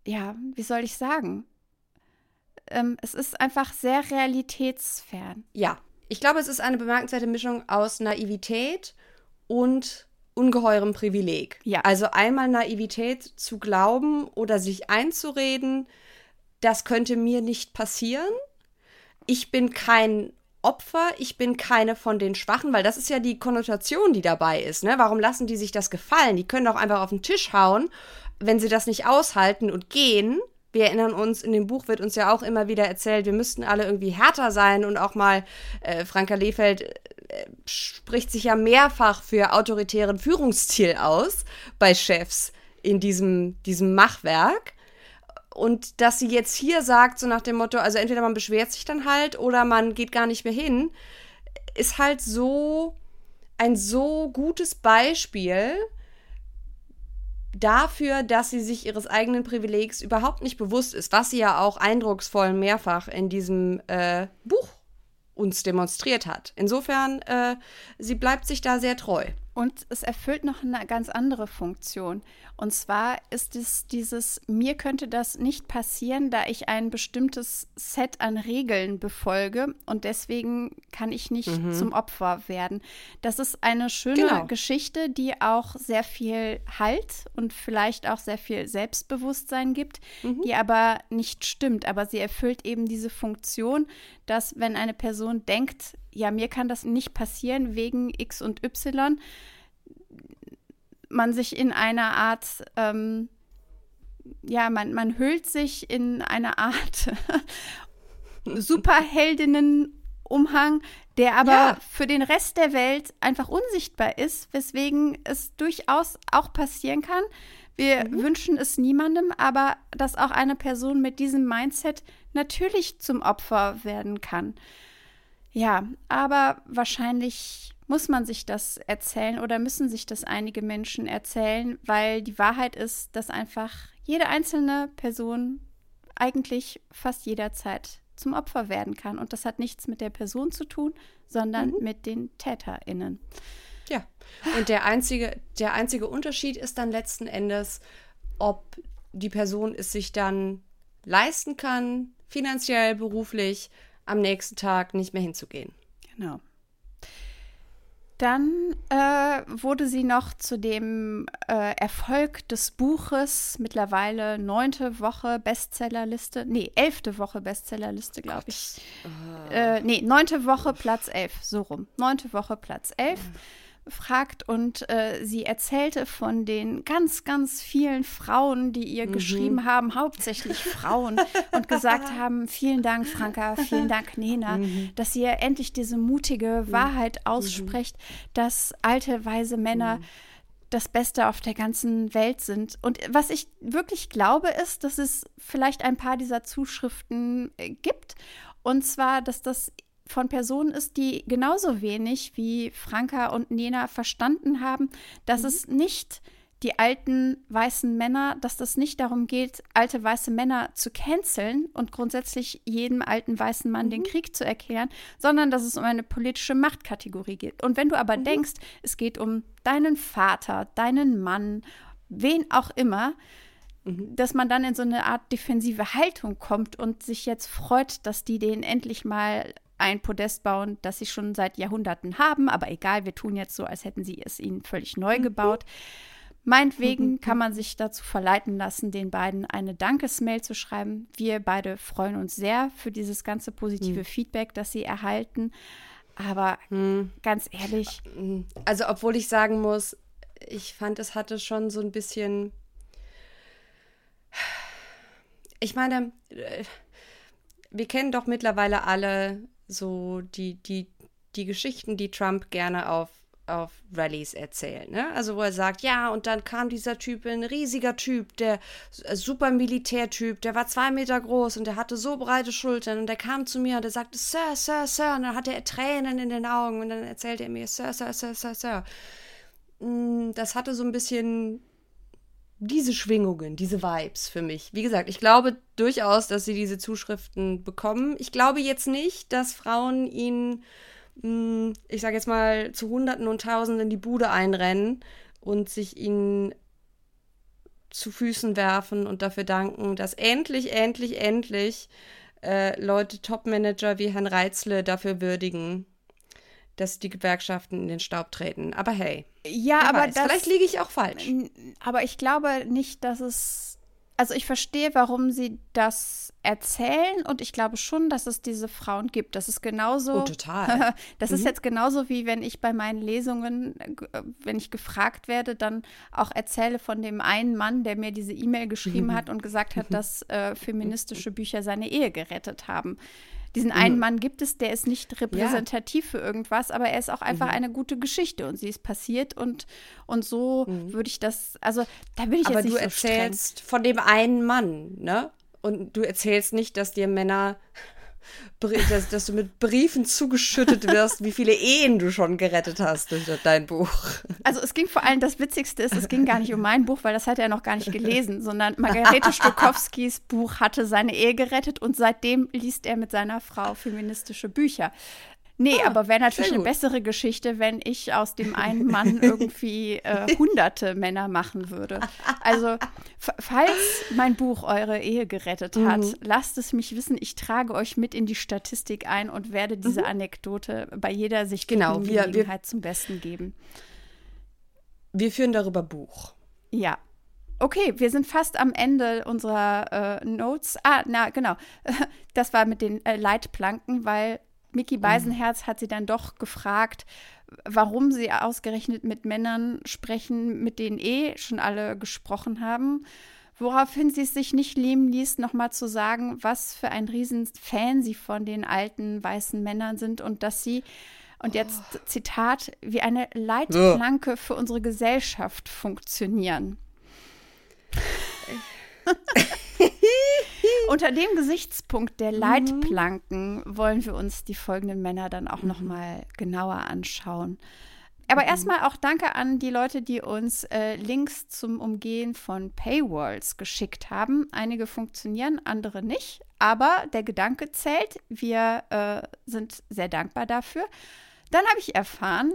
ja, wie soll ich sagen, ähm, es ist einfach sehr realitätsfern. Ja, ich glaube, es ist eine bemerkenswerte Mischung aus Naivität und ungeheurem Privileg. Ja. Also einmal Naivität zu glauben oder sich einzureden, das könnte mir nicht passieren. Ich bin kein Opfer, ich bin keine von den Schwachen, weil das ist ja die Konnotation, die dabei ist. Ne? Warum lassen die sich das gefallen? Die können doch einfach auf den Tisch hauen, wenn sie das nicht aushalten und gehen wir erinnern uns, in dem Buch wird uns ja auch immer wieder erzählt, wir müssten alle irgendwie härter sein und auch mal, äh, Franka Lehfeld äh, spricht sich ja mehrfach für autoritären Führungsstil aus bei Chefs in diesem, diesem Machwerk. Und dass sie jetzt hier sagt, so nach dem Motto, also entweder man beschwert sich dann halt oder man geht gar nicht mehr hin, ist halt so ein so gutes Beispiel dafür, dass sie sich ihres eigenen Privilegs überhaupt nicht bewusst ist, was sie ja auch eindrucksvoll mehrfach in diesem äh, Buch uns demonstriert hat. Insofern, äh, sie bleibt sich da sehr treu. Und es erfüllt noch eine ganz andere Funktion. Und zwar ist es dieses, mir könnte das nicht passieren, da ich ein bestimmtes Set an Regeln befolge und deswegen kann ich nicht mhm. zum Opfer werden. Das ist eine schöne genau. Geschichte, die auch sehr viel Halt und vielleicht auch sehr viel Selbstbewusstsein gibt, mhm. die aber nicht stimmt. Aber sie erfüllt eben diese Funktion, dass wenn eine Person denkt, ja, mir kann das nicht passieren wegen X und Y, man sich in einer Art, ähm, ja, man, man hüllt sich in eine Art Superheldinnen Umhang, der aber ja. für den Rest der Welt einfach unsichtbar ist, weswegen es durchaus auch passieren kann. Wir mhm. wünschen es niemandem, aber dass auch eine Person mit diesem Mindset natürlich zum Opfer werden kann. Ja, aber wahrscheinlich muss man sich das erzählen oder müssen sich das einige Menschen erzählen, weil die Wahrheit ist, dass einfach jede einzelne Person eigentlich fast jederzeit zum Opfer werden kann. Und das hat nichts mit der Person zu tun, sondern mhm. mit den TäterInnen. Ja. Und der einzige, der einzige Unterschied ist dann letzten Endes, ob die Person es sich dann leisten kann, finanziell, beruflich, am nächsten Tag nicht mehr hinzugehen. Genau. Dann äh, wurde sie noch zu dem äh, Erfolg des Buches mittlerweile neunte Woche Bestsellerliste, nee, elfte Woche Bestsellerliste, glaube ich. Oh. Äh, nee, neunte Woche Platz elf, so rum. Neunte Woche Platz elf. Mhm fragt und äh, sie erzählte von den ganz, ganz vielen Frauen, die ihr mhm. geschrieben haben, hauptsächlich Frauen, und gesagt haben, vielen Dank, Franka, vielen Dank, Nena, mhm. dass ihr endlich diese mutige mhm. Wahrheit mhm. aussprecht, dass alte, weise Männer mhm. das Beste auf der ganzen Welt sind. Und was ich wirklich glaube, ist, dass es vielleicht ein paar dieser Zuschriften äh, gibt. Und zwar, dass das von Personen ist, die genauso wenig wie Franka und Nena verstanden haben, dass mhm. es nicht die alten weißen Männer, dass das nicht darum geht, alte weiße Männer zu canceln und grundsätzlich jedem alten weißen Mann mhm. den Krieg zu erklären, sondern dass es um eine politische Machtkategorie geht. Und wenn du aber mhm. denkst, es geht um deinen Vater, deinen Mann, wen auch immer, mhm. dass man dann in so eine Art defensive Haltung kommt und sich jetzt freut, dass die den endlich mal ein Podest bauen, das sie schon seit Jahrhunderten haben. Aber egal, wir tun jetzt so, als hätten sie es ihnen völlig neu mhm. gebaut. Meinetwegen mhm. kann man sich dazu verleiten lassen, den beiden eine Dankesmail zu schreiben. Wir beide freuen uns sehr für dieses ganze positive mhm. Feedback, das sie erhalten. Aber mhm. ganz ehrlich. Also, obwohl ich sagen muss, ich fand, es hatte schon so ein bisschen. Ich meine, äh, wir kennen doch mittlerweile alle so die, die, die Geschichten, die Trump gerne auf, auf Rallyes erzählt. Ne? Also wo er sagt, ja, und dann kam dieser Typ, ein riesiger Typ, der äh, super Militärtyp, der war zwei Meter groß und der hatte so breite Schultern und der kam zu mir und der sagte, Sir, Sir, Sir, und dann hatte er Tränen in den Augen und dann erzählte er mir, Sir, Sir, Sir, Sir, Sir. Mm, das hatte so ein bisschen diese Schwingungen, diese Vibes für mich. Wie gesagt, ich glaube durchaus, dass sie diese Zuschriften bekommen. Ich glaube jetzt nicht, dass Frauen ihnen, hm, ich sage jetzt mal, zu Hunderten und Tausenden die Bude einrennen und sich ihnen zu Füßen werfen und dafür danken, dass endlich, endlich, endlich äh, Leute, Topmanager wie Herrn Reitzle dafür würdigen, dass die Gewerkschaften in den Staub treten. Aber hey. Ja, aber das, vielleicht liege ich auch falsch. Aber ich glaube nicht, dass es. Also ich verstehe, warum sie das erzählen und ich glaube schon, dass es diese Frauen gibt. Das ist genauso. Oh, total. das mhm. ist jetzt genauso wie wenn ich bei meinen Lesungen, äh, wenn ich gefragt werde, dann auch erzähle von dem einen Mann, der mir diese E-Mail geschrieben hat und gesagt hat, dass äh, feministische Bücher seine Ehe gerettet haben. Diesen mhm. einen Mann gibt es, der ist nicht repräsentativ ja. für irgendwas, aber er ist auch einfach mhm. eine gute Geschichte und sie ist passiert und, und so mhm. würde ich das, also da will ich aber jetzt nicht Aber du so erzählst streng. von dem einen Mann, ne? Und du erzählst nicht, dass dir Männer dass, dass, du mit Briefen zugeschüttet wirst, wie viele Ehen du schon gerettet hast durch dein Buch. Also es ging vor allem, das Witzigste ist, es ging gar nicht um mein Buch, weil das hat er noch gar nicht gelesen, sondern Margarete Stokowskis Buch hatte seine Ehe gerettet und seitdem liest er mit seiner Frau feministische Bücher. Nee, ah, aber wäre natürlich eine bessere Geschichte, wenn ich aus dem einen Mann irgendwie äh, hunderte Männer machen würde. Also, falls mein Buch eure Ehe gerettet hat, mhm. lasst es mich wissen. Ich trage euch mit in die Statistik ein und werde diese mhm. Anekdote bei jeder sich genau, Gelegenheit wir, wir, zum Besten geben. Wir führen darüber Buch. Ja, Okay, wir sind fast am Ende unserer äh, Notes. Ah, na genau. Das war mit den äh, Leitplanken, weil Mickey mhm. Beisenherz hat sie dann doch gefragt, warum sie ausgerechnet mit Männern sprechen, mit denen eh schon alle gesprochen haben. woraufhin sie es sich nicht nehmen ließ, nochmal zu sagen, was für ein Riesenfan sie von den alten weißen Männern sind und dass sie, und jetzt oh. Zitat, wie eine Leitplanke für unsere Gesellschaft funktionieren. Unter dem Gesichtspunkt der mhm. Leitplanken mhm. wollen wir uns die folgenden Männer dann auch mhm. noch mal genauer anschauen. Aber mhm. erstmal auch danke an die Leute, die uns äh, Links zum Umgehen von Paywalls geschickt haben. Einige funktionieren, andere nicht. Aber der Gedanke zählt. Wir äh, sind sehr dankbar dafür. Dann habe ich erfahren,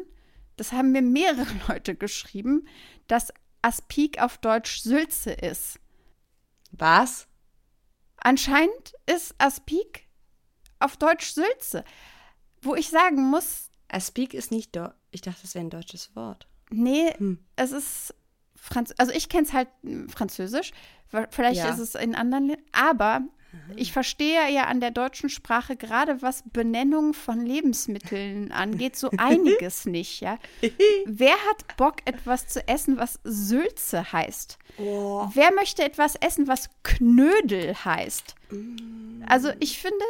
das haben mir mehrere Leute geschrieben, dass Aspik auf Deutsch Sülze ist. Was? Anscheinend ist Aspik auf Deutsch Sülze. Wo ich sagen muss. Aspik ist nicht Deutsch. Ich dachte, das wäre ein deutsches Wort. Nee, hm. es ist Franz also ich kenne es halt hm, französisch. Vielleicht ja. ist es in anderen Ländern. Aber ich verstehe ja an der deutschen Sprache gerade was Benennung von Lebensmitteln angeht, so einiges nicht, ja. Wer hat Bock, etwas zu essen, was Sülze heißt? Oh. Wer möchte etwas essen, was Knödel heißt? Mm. Also ich finde,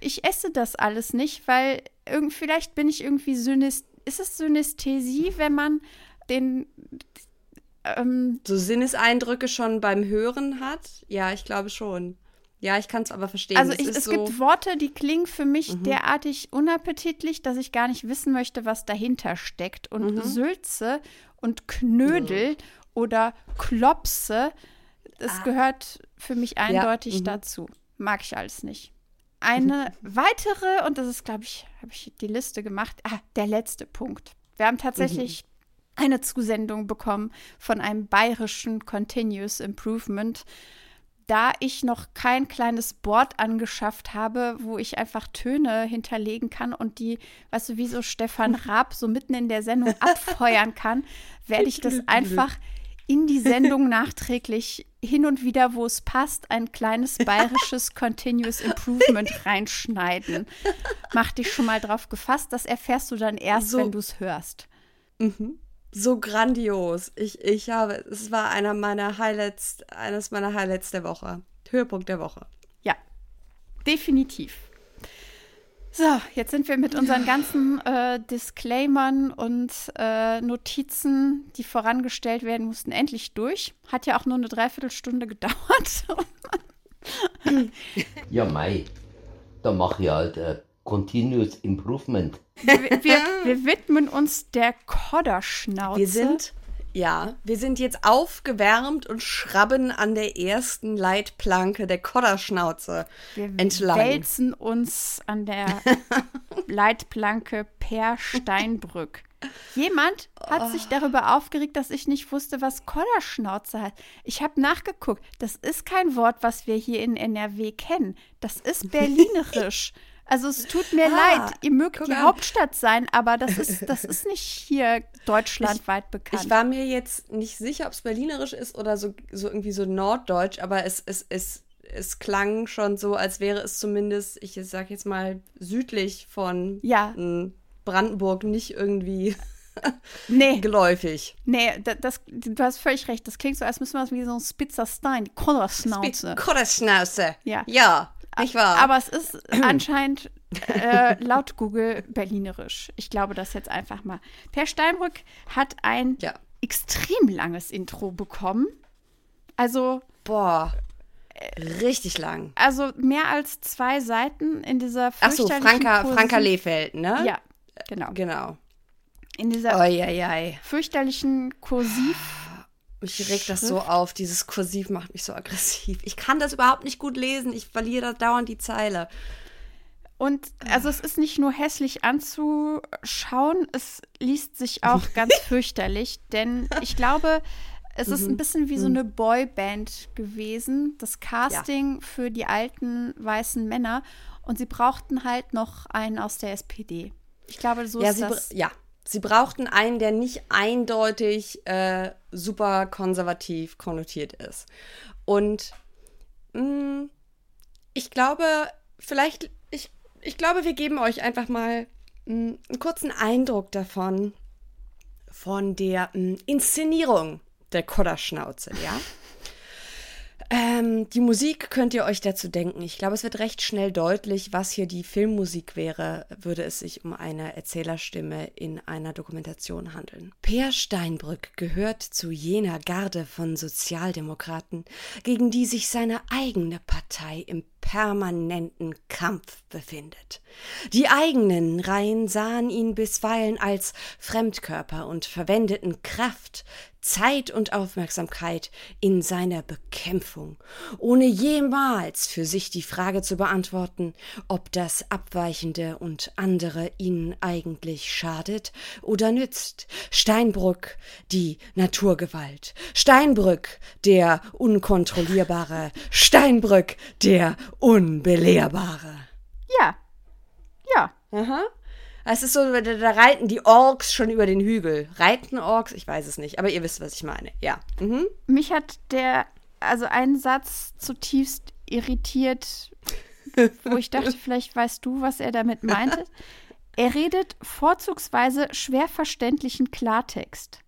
ich esse das alles nicht, weil irgend, vielleicht bin ich irgendwie Synästhesie. Ist es Synästhesie, wenn man den ähm, so Sinneseindrücke schon beim Hören hat? Ja, ich glaube schon. Ja, ich kann es aber verstehen. Also ich, es, so gibt Worte, die klingen für mich mhm. derartig unappetitlich, dass ich gar nicht wissen möchte, was dahinter steckt. Und mhm. Sülze und Knödel mhm. oder Klopse, das ah. gehört für mich eindeutig ja. Mhm. dazu. Mag ich alles nicht. Eine weitere, und das ist, glaube ich, habe ich die Liste gemacht, ah, der letzte Punkt. Wir haben tatsächlich mhm. eine Zusendung bekommen von einem bayerischen Continuous Improvement da ich noch kein kleines Board angeschafft habe, wo ich einfach Töne hinterlegen kann und die, weißt du, wie so Stefan Raab so mitten in der Sendung abfeuern kann, werde ich das einfach in die Sendung nachträglich hin und wieder, wo es passt, ein kleines bayerisches Continuous Improvement reinschneiden. Mach dich schon mal drauf gefasst, das erfährst du dann erst, so. wenn du es hörst. Mhm so grandios. Ich, ich habe, es war einer meiner Highlights, eines meiner Highlights der Woche. Höhepunkt der Woche. Ja, definitiv. So, jetzt sind wir mit unseren ganzen äh, Disclaimern und äh, Notizen, die vorangestellt werden mussten, endlich durch. Hat ja auch nur eine Dreiviertelstunde gedauert. ja, Mai, da mache ich halt äh, Continuous Improvement. Wir, wir, wir widmen uns der Kodderschnauze. Wir sind, ja, wir sind jetzt aufgewärmt und schrabben an der ersten Leitplanke der Kodderschnauze wir entlang. Wir wälzen uns an der Leitplanke per Steinbrück. Jemand hat sich darüber aufgeregt, dass ich nicht wusste, was Kodderschnauze hat. Ich habe nachgeguckt. Das ist kein Wort, was wir hier in NRW kennen. Das ist berlinerisch. Also es tut mir ah, leid, ihr mögt die an. Hauptstadt sein, aber das ist, das ist nicht hier deutschlandweit ich, bekannt. Ich war mir jetzt nicht sicher, ob es berlinerisch ist oder so, so irgendwie so norddeutsch, aber es, es, es, es klang schon so, als wäre es zumindest, ich sag jetzt mal, südlich von ja. Brandenburg nicht irgendwie nee. geläufig. Nee, das, das, du hast völlig recht. Das klingt so, als müssen wir es wie so ein spitzer Stein, Kodderschnauze. Kodderschnauze. Ja. Ja. Nicht wahr? Aber es ist anscheinend äh, laut Google berlinerisch. Ich glaube das jetzt einfach mal. Per Steinbrück hat ein ja. extrem langes Intro bekommen. Also. Boah. Richtig lang. Also mehr als zwei Seiten in dieser Ach so, Franka, Franka Lehfeld, ne? Ja, genau. Genau. In dieser oi, oi, oi. fürchterlichen Kursiv mich regt das so auf. Dieses Kursiv macht mich so aggressiv. Ich kann das überhaupt nicht gut lesen. Ich verliere da dauernd die Zeile. Und also es ist nicht nur hässlich anzuschauen, es liest sich auch ganz fürchterlich, denn ich glaube, es ist ein mhm. bisschen wie so mhm. eine Boyband gewesen, das Casting ja. für die alten weißen Männer und sie brauchten halt noch einen aus der SPD. Ich glaube, so ja, ist das. Ja, Sie brauchten einen, der nicht eindeutig äh, super konservativ konnotiert ist. Und mh, mm, ich glaube, vielleicht, ich, ich glaube, wir geben euch einfach mal mh, mm, einen kurzen Eindruck davon, von der mh, mm, Inszenierung der Kodderschnauze, ja? Ähm, die Musik könnt ihr euch dazu denken. Ich glaube, es wird recht schnell deutlich, was hier die Filmmusik wäre, würde es sich um eine Erzählerstimme in einer Dokumentation handeln. Peer Steinbrück gehört zu jener Garde von Sozialdemokraten, gegen die sich seine eigene Partei im permanenten Kampf befindet. Die eigenen Reihen sahen ihn bisweilen als Fremdkörper und verwendeten Kraft, Zeit und Aufmerksamkeit in seiner Bekämpfung, ohne jemals für sich die Frage zu beantworten, ob das Abweichende und andere ihnen eigentlich schadet oder nützt. Steinbrück, die Naturgewalt. Steinbrück, der Unkontrollierbare. Steinbrück, der Unbelehrbare. Ja. Ja. Aha. Es ist so, da, reiten die Orks schon über den Hügel. Reiten Orks? Ich weiß es nicht, aber ihr wisst, was ich meine. Ja. Mhm. Mich hat der, also ein Satz zutiefst irritiert, wo ich dachte, vielleicht weißt du, was er damit meinte. Er redet vorzugsweise schwer verständlichen Klartext.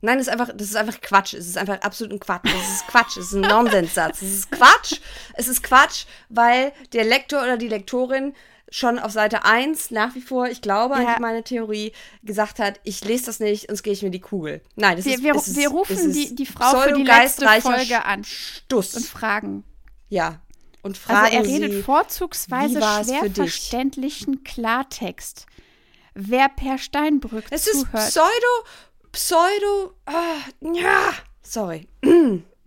Nein, das ist einfach, das ist einfach Quatsch. Es ist einfach absolut ein Quatsch. Das ist Quatsch. Es ist ein Nonsenssatz. Es ist Quatsch. Es ist Quatsch, weil der Lektor oder die Lektorin schon auf Seite 1 nach wie vor, ich glaube ja. an meine Theorie, gesagt hat, ich lese das nicht, sonst gehe ich mir die Kugel. Nein, das wir, ist wir, es wir rufen die, die Frau für die letzte Folge an Stuss. und fragen. Ja, und fragen Also er redet sie, vorzugsweise schwer verständlichen Klartext. Wer per Steinbrück es zuhört. Es ist Pseudo, Pseudo, ah, ja, sorry.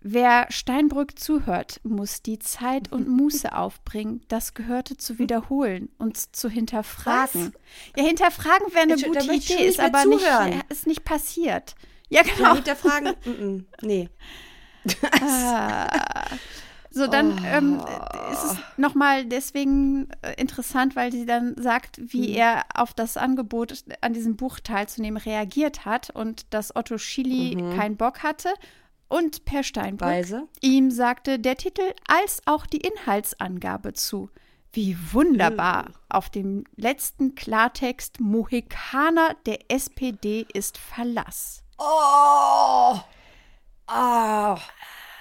Wer Steinbrück zuhört, muss die Zeit und Muße aufbringen, das Gehörte zu wiederholen und zu hinterfragen. Was? Ja, hinterfragen wäre eine ich, gute Idee, ist aber nicht, ist nicht passiert. Ja, genau. Ja, hinterfragen, mm -mm, nee. ah. So, dann oh. ähm, ist es nochmal deswegen äh, interessant, weil sie dann sagt, wie mhm. er auf das Angebot, an diesem Buch teilzunehmen, reagiert hat und dass Otto Schily mhm. keinen Bock hatte und Per Steinbrück Weise. ihm sagte der Titel als auch die Inhaltsangabe zu. Wie wunderbar. Mhm. Auf dem letzten Klartext Mohikaner der SPD ist Verlass. Oh! Ah!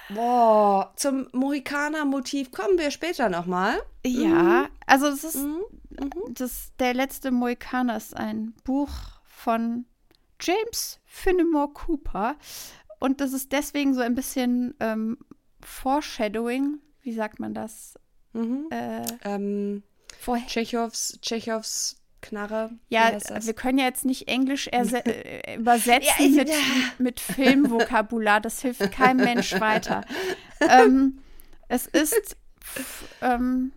Boah, zum Mohikaner-Motiv kommen wir später nochmal. Ja, mhm. also es ist mhm. mhm. das, der letzte Mohikaner ist ein Buch von James Fenimore Cooper. Und das ist deswegen so ein bisschen ähm, Foreshadowing, wie sagt man das? Mhm. Äh, ähm, Tschechows, Tschechows Knarre. Ja, wir können ja jetzt nicht Englisch äh, übersetzen ja, mit, mit Filmvokabular. Das hilft keinem Mensch weiter. ähm, es ist ähm,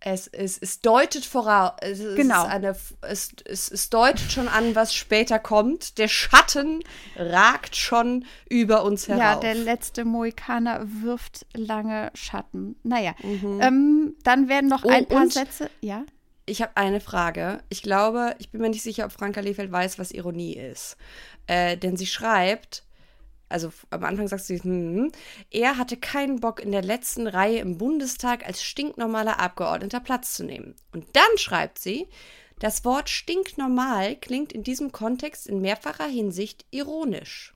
es, es, es deutet voraus, es, genau. Eine, es, es, es deutet schon an, was später kommt. Der Schatten ragt schon über uns herauf. Ja, der letzte Mohikaner wirft lange Schatten. Naja, mhm. ähm, dann werden noch oh, ein paar Sätze. Ja. Ich habe eine Frage. Ich glaube, ich bin mir nicht sicher, ob Franka Lefeld weiß, was Ironie ist. Äh, denn sie schreibt, also am Anfang sagst du, hm, hm, er hatte keinen Bock in der letzten Reihe im Bundestag als stinknormaler Abgeordneter Platz zu nehmen. Und dann schreibt sie, das Wort stinknormal klingt in diesem Kontext in mehrfacher Hinsicht ironisch.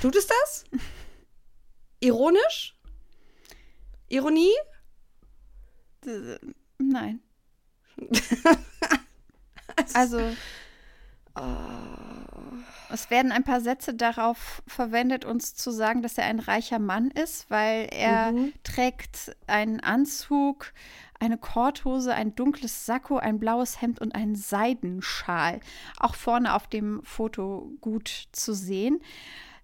Tut es das? Ironisch? Ironie? Nein. also. Oh. Es werden ein paar Sätze darauf verwendet, uns zu sagen, dass er ein reicher Mann ist, weil er mhm. trägt einen Anzug, eine Korthose, ein dunkles Sakko, ein blaues Hemd und einen Seidenschal. Auch vorne auf dem Foto gut zu sehen.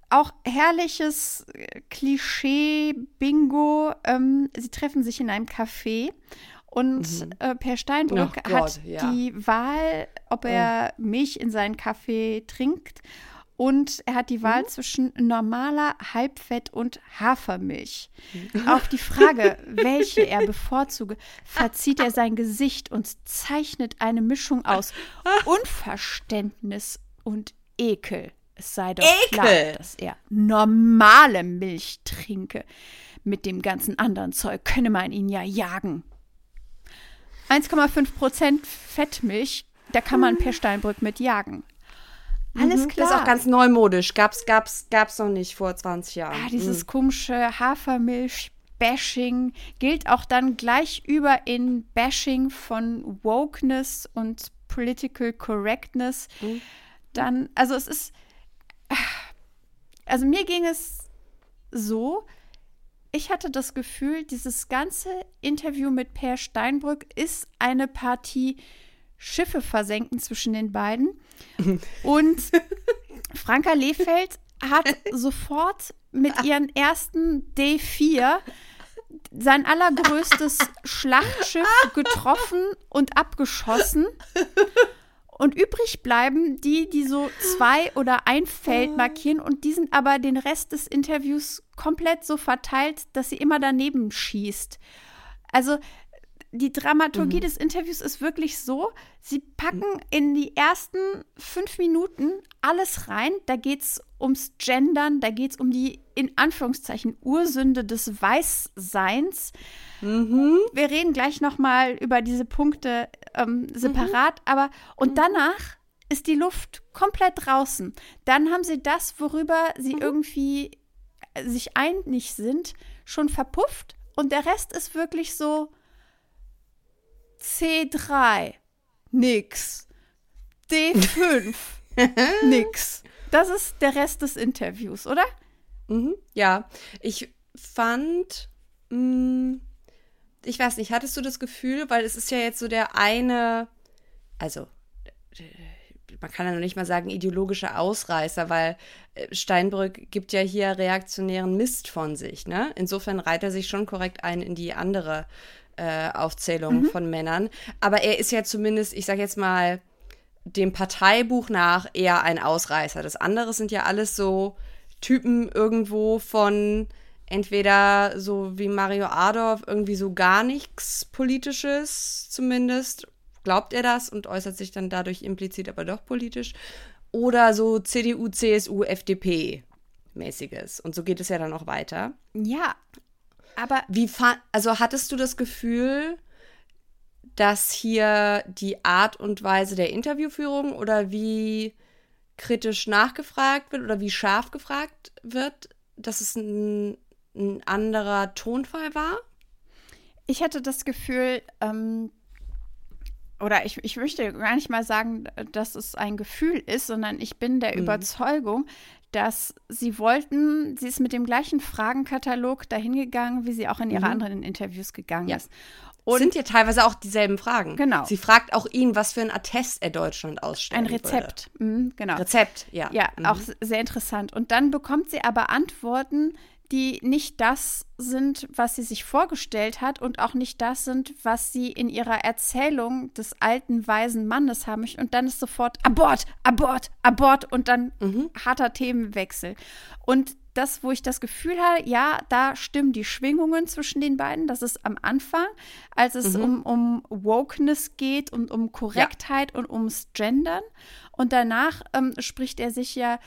Auch herrliches äh, Klischee-Bingo. Ähm, sie treffen sich in einem Café und mhm. äh, Per Steinbrück oh Gott, hat ja. die Wahl, ob er oh. Milch in seinen Kaffee trinkt. Und er hat die Wahl mhm. zwischen normaler Halbfett und Hafermilch. Mhm. Auf die Frage, welche er bevorzuge, verzieht er sein Gesicht und zeichnet eine Mischung aus Unverständnis und Ekel. Es sei doch Ekel. klar, dass er normale Milch trinke. Mit dem ganzen anderen Zeug könne man ihn ja jagen. 1,5 Prozent Fettmilch, da kann man Per Steinbrück mit jagen. Alles klar. Das ist auch ganz neumodisch. Gab's, gab's, gab's noch nicht vor 20 Jahren. Ah, dieses mhm. komische Hafermilch-Bashing gilt auch dann gleich über in Bashing von Wokeness und Political Correctness. Mhm. Dann, also es ist, also mir ging es so, ich hatte das Gefühl, dieses ganze Interview mit Per Steinbrück ist eine Partie Schiffe versenken zwischen den beiden. Und Franka Lehfeld hat sofort mit ihren ersten D4 sein allergrößtes Schlachtschiff getroffen und abgeschossen. Und übrig bleiben die, die so zwei oder ein Feld markieren und die sind aber den Rest des Interviews komplett so verteilt, dass sie immer daneben schießt. Also die Dramaturgie mhm. des Interviews ist wirklich so, sie packen in die ersten fünf Minuten alles rein. Da geht es ums Gendern, da geht es um die in Anführungszeichen Ursünde des Weißseins. Mhm. Wir reden gleich noch mal über diese Punkte ähm, separat, mhm. aber und mhm. danach ist die Luft komplett draußen. Dann haben sie das, worüber sie mhm. irgendwie äh, sich einig sind, schon verpufft und der Rest ist wirklich so C3 nix. D5 nix. Das ist der Rest des Interviews, oder? Mhm, ja, ich fand, mh, mm, ich weiß nicht, hattest du das Gefühl, weil es ist ja jetzt so der eine, also man kann ja noch nicht mal sagen ideologische Ausreißer, weil äh, Steinbrück gibt ja hier reaktionären Mist von sich. Ne? Insofern reiht er sich schon korrekt ein in die andere äh, Aufzählung mhm. von Männern. Aber er ist ja zumindest, ich sage jetzt mal, dem Parteibuch nach eher ein Ausreißer. Das andere sind ja alles so Typen irgendwo von entweder so wie Mario Adorf irgendwie so gar nichts Politisches zumindest, glaubt er das und äußert sich dann dadurch implizit aber doch politisch, oder so CDU, CSU, FDP mäßiges. Und so geht es ja dann auch weiter. Ja, aber. Wie also hattest du das Gefühl, dass hier die Art und Weise der Interviewführung oder wie kritisch nachgefragt wird oder wie scharf gefragt wird, dass es ein, ein anderer Tonfall war? Ich hatte das Gefühl, ähm, oder ich, ich möchte gar nicht mal sagen, dass es ein Gefühl ist, sondern ich bin der mhm. Überzeugung, dass sie wollten, sie ist mit dem gleichen Fragenkatalog dahingegangen, wie sie auch in ihre mhm. anderen Interviews gegangen ja. ist. Und sind ja teilweise auch dieselben Fragen. Genau. Sie fragt auch ihn, was für ein Attest er Deutschland ausstellt. Ein Rezept, mhm, genau. Rezept, ja. Ja, mhm. auch sehr interessant. Und dann bekommt sie aber Antworten, die nicht das sind, was sie sich vorgestellt hat und auch nicht das sind, was sie in ihrer Erzählung des alten, weisen Mannes haben möchte. Und dann ist sofort Abort, Abort, Abort und dann mhm. harter Themenwechsel. Und das, wo ich das Gefühl habe, ja, da stimmen die Schwingungen zwischen den beiden. Das ist am Anfang, als es mhm. um, um Wokeness geht und um Korrektheit ja. und ums Gendern. Und danach ähm, spricht er sich ja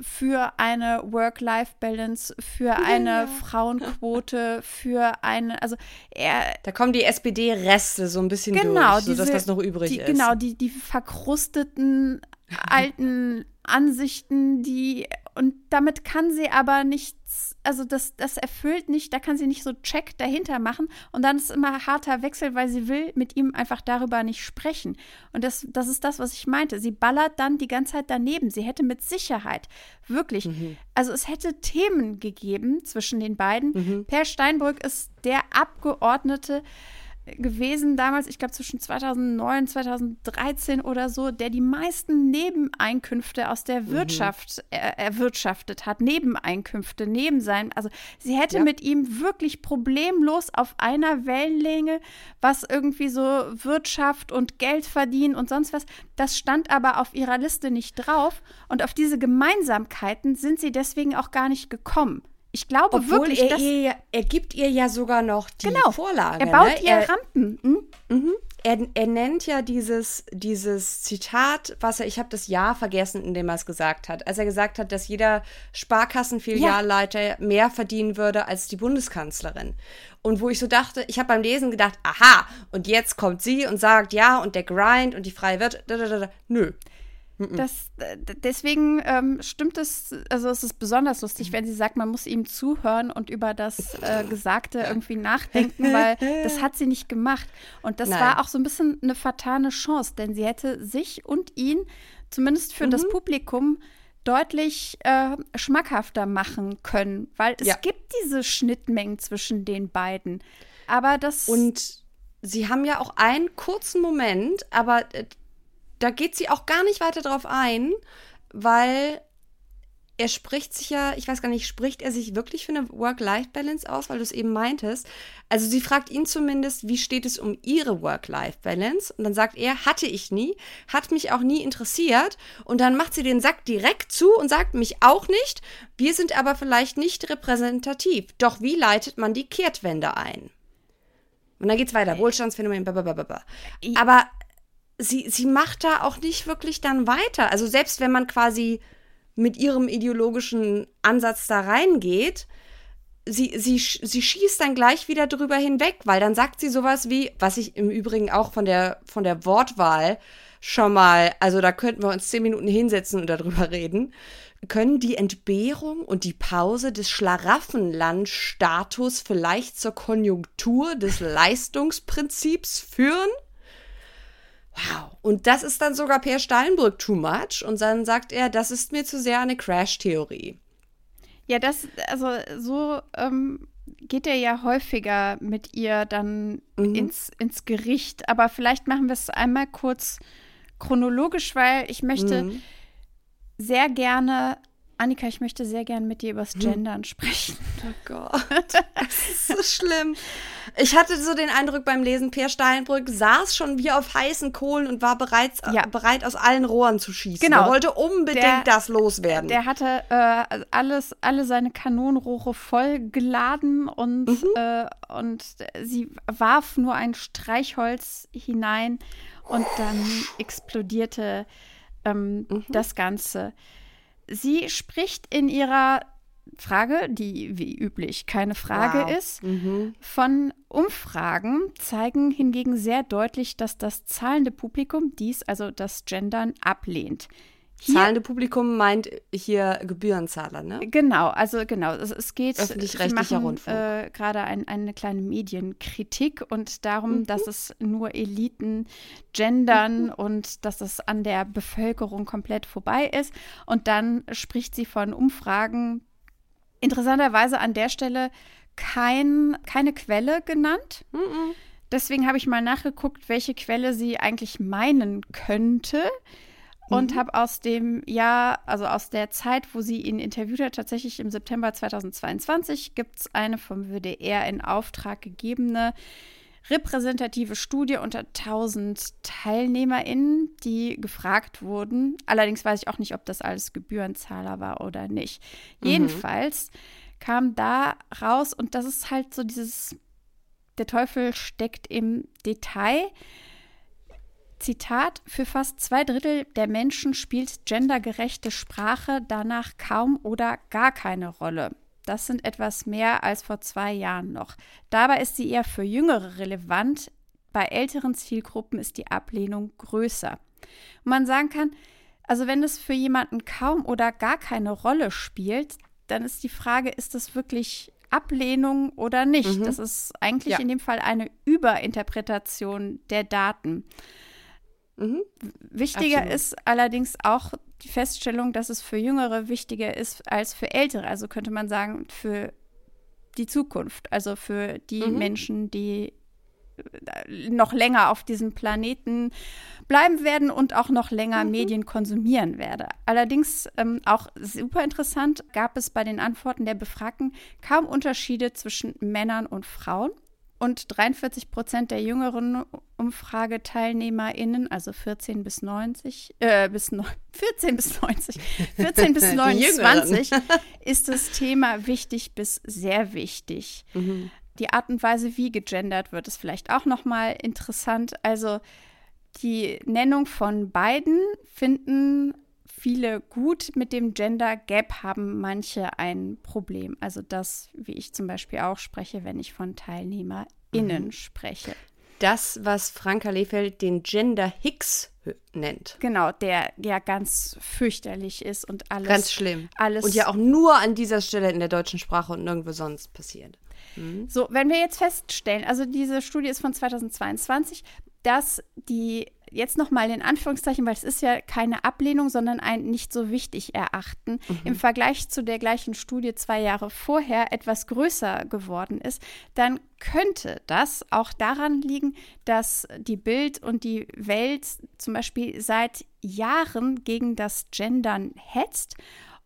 für eine Work-Life-Balance, für eine ja. Frauenquote, für eine, also er. Da kommen die SPD-Reste so ein bisschen genau, durch, sodass diese, das noch übrig die, ist. Genau, die, die verkrusteten alten Ansichten, die und damit kann sie aber nichts, also das, das erfüllt nicht, da kann sie nicht so Check dahinter machen und dann ist immer harter Wechsel, weil sie will mit ihm einfach darüber nicht sprechen. Und das, das ist das, was ich meinte. Sie ballert dann die ganze Zeit daneben. Sie hätte mit Sicherheit wirklich, mhm. also es hätte Themen gegeben zwischen den beiden. Mhm. Per Steinbrück ist der Abgeordnete, gewesen damals, ich glaube zwischen 2009 und 2013 oder so, der die meisten Nebeneinkünfte aus der mhm. Wirtschaft mhm. er, erwirtschaftet hat. Nebeneinkünfte, neben sein. Also sie hätte ja. mit ihm wirklich problemlos auf einer Wellenlänge, was irgendwie so Wirtschaft und Geld verdienen und sonst was. Das stand aber auf ihrer Liste nicht drauf. Und auf diese Gemeinsamkeiten sind sie deswegen auch gar nicht gekommen. Ich glaube Obwohl wirklich, er, dass ihr, er gibt ihr ja sogar noch die genau, Vorlage. Er baut ne? ihr er, Rampen. Hm? Mhm. Er, er, nennt ja dieses, dieses Zitat, was er, ich habe das Jahr vergessen, in dem er es gesagt hat, als er gesagt hat, dass jeder Sparkassenfilialleiter ja. mehr verdienen würde als die Bundeskanzlerin. Und wo ich so dachte, ich habe beim Lesen gedacht, aha, und jetzt kommt sie und sagt, ja, und der Grind und die freie Wirtschaft, nö. Das, deswegen ähm, stimmt es, also es ist besonders lustig, wenn sie sagt, man muss ihm zuhören und über das äh, Gesagte irgendwie nachdenken, weil das hat sie nicht gemacht. Und das Nein. war auch so ein bisschen eine fatale Chance, denn sie hätte sich und ihn, zumindest für mhm. das Publikum, deutlich äh, schmackhafter machen können, weil es ja. gibt diese Schnittmengen zwischen den beiden. Aber das. Und sie haben ja auch einen kurzen Moment, aber äh, da geht sie auch gar nicht weiter drauf ein, weil er spricht sich ja, ich weiß gar nicht, spricht er sich wirklich für eine Work-Life-Balance aus, weil du es eben meintest? Also sie fragt ihn zumindest, wie steht es um ihre Work-Life-Balance? Und dann sagt er, hatte ich nie, hat mich auch nie interessiert. Und dann macht sie den Sack direkt zu und sagt, mich auch nicht. Wir sind aber vielleicht nicht repräsentativ. Doch wie leitet man die Kehrtwende ein? Und dann geht's weiter. Wohlstandsphänomen, blablabla. Aber sie, sie macht da auch nicht wirklich dann weiter. Also selbst wenn man quasi mit ihrem ideologischen Ansatz da reingeht, sie, sie, sie schießt dann gleich wieder drüber hinweg, weil dann sagt sie sowas wie, was ich im Übrigen auch von der, von der Wortwahl schon mal, also da könnten wir uns zehn Minuten hinsetzen und darüber reden, können die Entbehrung und die Pause des Schlaraffenlandstatus vielleicht zur Konjunktur des Leistungsprinzips führen? Wow. Und das ist dann sogar Per Steinbrück too much. Und dann sagt er, das ist mir zu sehr eine Crash-Theorie. Ja, das, also so ähm, geht er ja häufiger mit ihr dann mhm. ins, ins Gericht. Aber vielleicht machen wir es einmal kurz chronologisch, weil ich möchte mhm. sehr gerne Annika, ich möchte sehr gerne mit dir über das hm. Gendern sprechen. Oh Gott, das ist so schlimm. Ich hatte so den Eindruck beim Lesen, Per Steinbrück saß schon wie auf heißen Kohlen und war bereits ja. bereit, aus allen Rohren zu schießen. Genau. Er wollte unbedingt der, das loswerden. Der hatte äh, alles, alle seine Kanonenrohre voll geladen und, mhm. äh, und sie warf nur ein Streichholz hinein und dann explodierte ähm, mhm. das Ganze. Sie spricht in ihrer Frage, die wie üblich keine Frage wow. ist, mhm. von Umfragen zeigen hingegen sehr deutlich, dass das zahlende Publikum dies, also das Gendern, ablehnt. Hier, Zahlende Publikum meint hier Gebührenzahler, ne? Genau, also genau. Es, es geht öffentlich-rechtlicher Rundfunk. Äh, gerade ein, eine kleine Medienkritik und darum, mhm. dass es nur Eliten gendern mhm. und dass es an der Bevölkerung komplett vorbei ist. Und dann spricht sie von Umfragen. Interessanterweise an der Stelle kein, keine Quelle genannt. Mhm. Deswegen habe ich mal nachgeguckt, welche Quelle sie eigentlich meinen könnte und mhm. habe aus dem Jahr, also aus der Zeit, wo sie ihn interviewt hat, tatsächlich im September 2022, gibt es eine vom WDR in Auftrag gegebene repräsentative Studie unter 1000 TeilnehmerInnen, die gefragt wurden. Allerdings weiß ich auch nicht, ob das alles Gebührenzahler war oder nicht. Mhm. Jedenfalls kam da raus, und das ist halt so dieses, der Teufel steckt im Detail Zitat, für fast zwei Drittel der Menschen spielt gendergerechte Sprache danach kaum oder gar keine Rolle. Das sind etwas mehr als vor zwei Jahren noch. Dabei ist sie eher für Jüngere relevant. Bei älteren Zielgruppen ist die Ablehnung größer. Und man sagen kann, also wenn es für jemanden kaum oder gar keine Rolle spielt, dann ist die Frage, ist das wirklich Ablehnung oder nicht? Mhm. Das ist eigentlich ja. in dem Fall eine Überinterpretation der Daten. Mhm. Wichtiger Absolut. ist allerdings auch die Feststellung, dass es für Jüngere wichtiger ist als für Ältere. Also könnte man sagen, für die Zukunft, also für die mhm. Menschen, die äh, noch länger auf diesem Planeten bleiben werden und auch noch länger mhm. Medien konsumieren werde. Allerdings ähm, auch super interessant gab es bei den Antworten der Befragten kaum Unterschiede zwischen Männern und Frauen und 43 Prozent der jüngeren UmfrageteilnehmerInnen, also 14 bis 90, äh, bis no, 14 bis 90, 14 bis 29, ist das Thema wichtig bis sehr wichtig. Mhm. Die Art und Weise, wie gegendert wird, ist vielleicht auch nochmal interessant. Also die Nennung von beiden finden viele gut mit dem Gender Gap, haben manche ein Problem. Also das, wie ich zum Beispiel auch spreche, wenn ich von TeilnehmerInnen mhm. spreche. das, was Franka Lefeld den Gender Hicks nennt. Genau, der ja ganz fürchterlich ist und alles. Ganz schlimm. Alles. Und ja auch nur an dieser Stelle in der deutschen Sprache und nirgendwo sonst passiert. Mhm. So, wenn wir jetzt feststellen, also diese Studie ist von 2022, dass die jetzt nochmal in Anführungszeichen, weil es ist ja keine Ablehnung, sondern ein nicht so wichtig erachten, mhm. im Vergleich zu der gleichen Studie zwei Jahre vorher etwas größer geworden ist, dann könnte das auch daran liegen, dass die Bild und die Welt zum Beispiel seit Jahren gegen das Gendern hetzt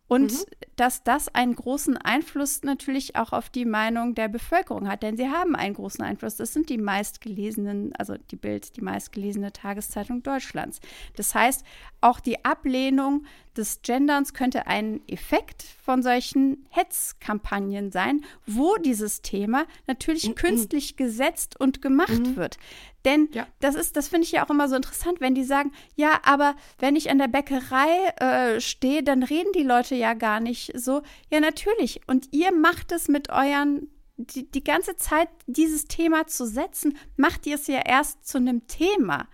und mhm. dass das einen großen Einfluss natürlich auch auf die Meinung der Bevölkerung hat, denn sie haben einen großen Einfluss. Das sind die meistgelesenen, also die Bild, die meistgelesene Tageszeitung Deutschlands. Das heißt, auch die Ablehnung des Genderns könnte ein Effekt von solchen Hetzkampagnen sein, wo dieses Thema natürlich mhm. künstlich gesetzt und gemacht mhm. wird. Denn ja. das ist, das finde ich ja auch immer so interessant, wenn die sagen, ja, aber wenn ich an der Bäckerei äh, stehe, dann reden die Leute ja gar nicht so. Ja, natürlich. Und ihr macht es mit euren die, die ganze Zeit dieses Thema zu setzen, macht ihr es ja erst zu einem Thema.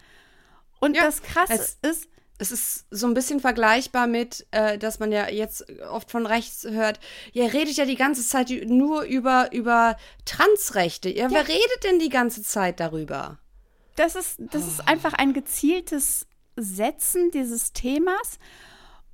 Und ja, das Krasse ist, es ist so ein bisschen vergleichbar mit, äh, dass man ja jetzt oft von rechts hört, ihr redet ja die ganze Zeit nur über, über Transrechte. Ja, ja. wer redet denn die ganze Zeit darüber? Das ist, das ist einfach ein gezieltes Setzen dieses Themas,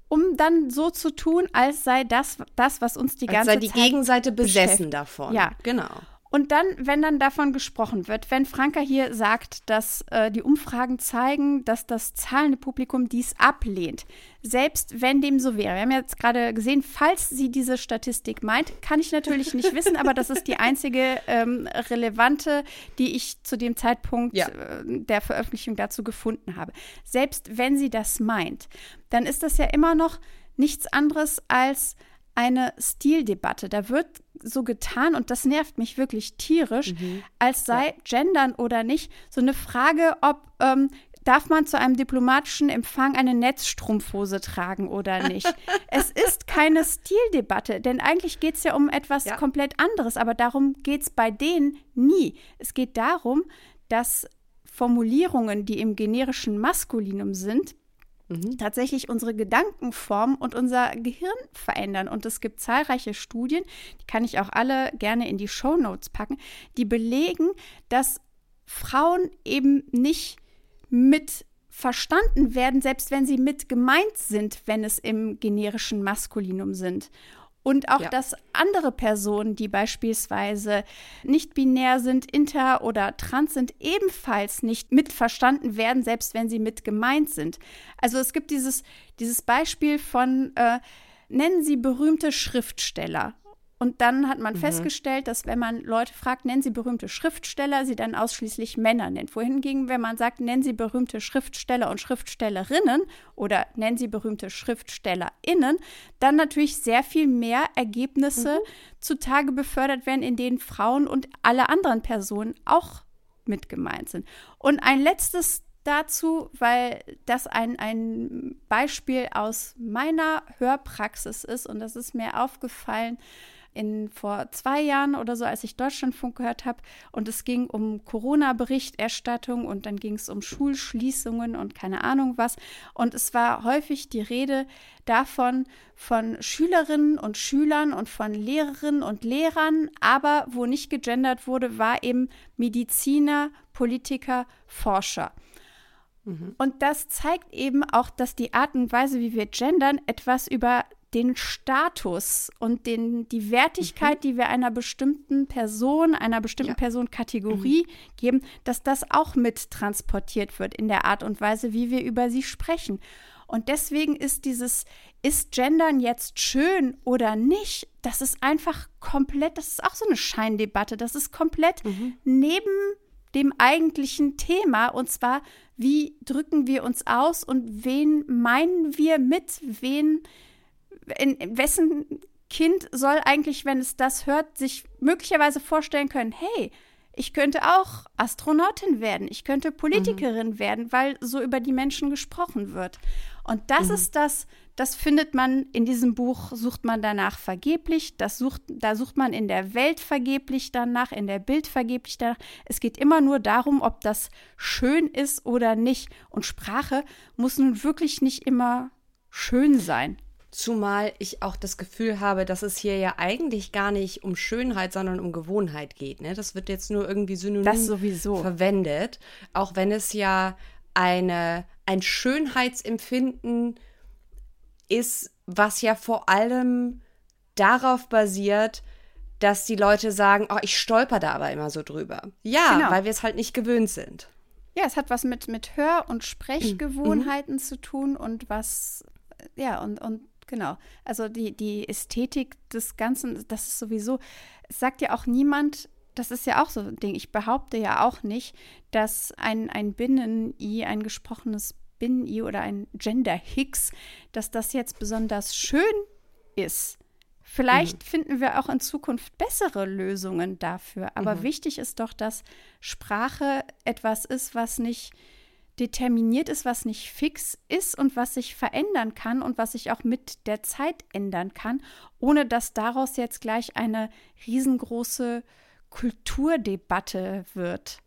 um dann so zu tun, als sei das das, was uns die ganze als sei die Gegenseite besessen davon. Ja, genau. Und dann, wenn dann davon gesprochen wird, wenn Franka hier sagt, dass äh, die Umfragen zeigen, dass das zahlende Publikum dies ablehnt, selbst wenn dem so wäre. Wir haben jetzt gerade gesehen, falls sie diese Statistik meint, kann ich natürlich nicht wissen, aber das ist die einzige ähm, relevante, die ich zu dem Zeitpunkt ja. äh, der Veröffentlichung dazu gefunden habe. Selbst wenn sie das meint, dann ist das ja immer noch nichts anderes als eine Stildebatte. Da wird so getan, und das nervt mich wirklich tierisch, mhm. als sei ja. Gendern oder nicht so eine Frage, ob ähm, darf man zu einem diplomatischen Empfang eine Netzstrumpfhose tragen oder nicht. es ist keine Stildebatte, denn eigentlich geht es ja um etwas ja. komplett anderes, aber darum geht es bei denen nie. Es geht darum, dass Formulierungen, die im generischen Maskulinum sind, mhm. tatsächlich unsere Gedankenform und unser Gehirn verändern. Und es gibt zahlreiche Studien, die kann ich auch alle gerne in die Show Notes packen, die belegen, dass Frauen eben nicht mit verstanden werden, selbst wenn sie mit gemeint sind, wenn es im generischen Maskulinum sind. Und auch, ja. dass andere Personen, die beispielsweise nicht binär sind, inter oder trans sind, ebenfalls nicht mitverstanden werden, selbst wenn sie mit gemeint sind. Also es gibt dieses, dieses Beispiel von, äh, nennen Sie berühmte Schriftsteller. Und dann hat man mhm. festgestellt, dass wenn man Leute fragt, nennen sie berühmte Schriftsteller, sie dann ausschließlich Männer nennt. Wohingegen, wenn man sagt, nennen sie berühmte Schriftsteller und Schriftstellerinnen oder nennen sie berühmte SchriftstellerInnen, dann natürlich sehr viel mehr Ergebnisse mhm. zutage befördert werden, in denen Frauen und alle anderen Personen auch mit gemeint sind. Und ein letztes dazu, weil das ein, ein Beispiel aus meiner Hörpraxis ist und das ist mir aufgefallen, in vor zwei Jahren oder so, als ich Deutschlandfunk gehört habe. Und es ging um Corona-Berichterstattung und dann ging es um Schulschließungen und keine Ahnung was. Und es war häufig die Rede davon von Schülerinnen und Schülern und von Lehrerinnen und Lehrern. Aber wo nicht gegendert wurde, war eben Mediziner, Politiker, Forscher. Mhm. Und das zeigt eben auch, dass die Art und Weise, wie wir gendern, etwas über den Status und den, die Wertigkeit, mhm. die wir einer bestimmten Person, einer bestimmten ja. Personenkategorie mhm. geben, dass das auch mit transportiert wird in der Art und Weise, wie wir über sie sprechen. Und deswegen ist dieses, ist Gendern jetzt schön oder nicht, das ist einfach komplett, das ist auch so eine Scheindebatte, das ist komplett mhm. neben dem eigentlichen Thema und zwar, wie drücken wir uns aus und wen meinen wir mit, wen in wessen Kind soll eigentlich, wenn es das hört, sich möglicherweise vorstellen können, hey, ich könnte auch Astronautin werden, ich könnte Politikerin mhm. werden, weil so über die Menschen gesprochen wird. Und das mhm. ist das, das findet man in diesem Buch, sucht man danach vergeblich, das sucht, da sucht man in der Welt vergeblich danach, in der Bild vergeblich danach. Es geht immer nur darum, ob das schön ist oder nicht. Und Sprache muss nun wirklich nicht immer schön sein. Zumal ich auch das Gefühl habe, dass es hier ja eigentlich gar nicht um Schönheit, sondern um Gewohnheit geht. Ne? Das wird jetzt nur irgendwie synonym verwendet, auch wenn es ja eine, ein Schönheitsempfinden ist, was ja vor allem darauf basiert, dass die Leute sagen, oh, ich stolper da aber immer so drüber. Ja, genau. weil wir es halt nicht gewöhnt sind. Ja, es hat was mit, mit Hör- und Sprechgewohnheiten mhm. zu tun und was, ja, und, und genau. Also die, die Ästhetik des Ganzen, das ist sowieso, es sagt ja auch niemand, das ist ja auch so ein Ding. Ich behaupte ja auch nicht, dass ein, ein Binnen-I, ein gesprochenes Binnen-I oder ein Gender-Hicks, dass das jetzt besonders schön ist. Vielleicht mhm. finden wir auch in Zukunft bessere Lösungen dafür. Aber mhm. wichtig ist doch, dass Sprache etwas ist, was nicht determiniert ist, was nicht fix ist und was sich verändern kann und was sich auch mit der Zeit ändern kann, ohne dass daraus jetzt gleich eine riesengroße Kulturdebatte wird.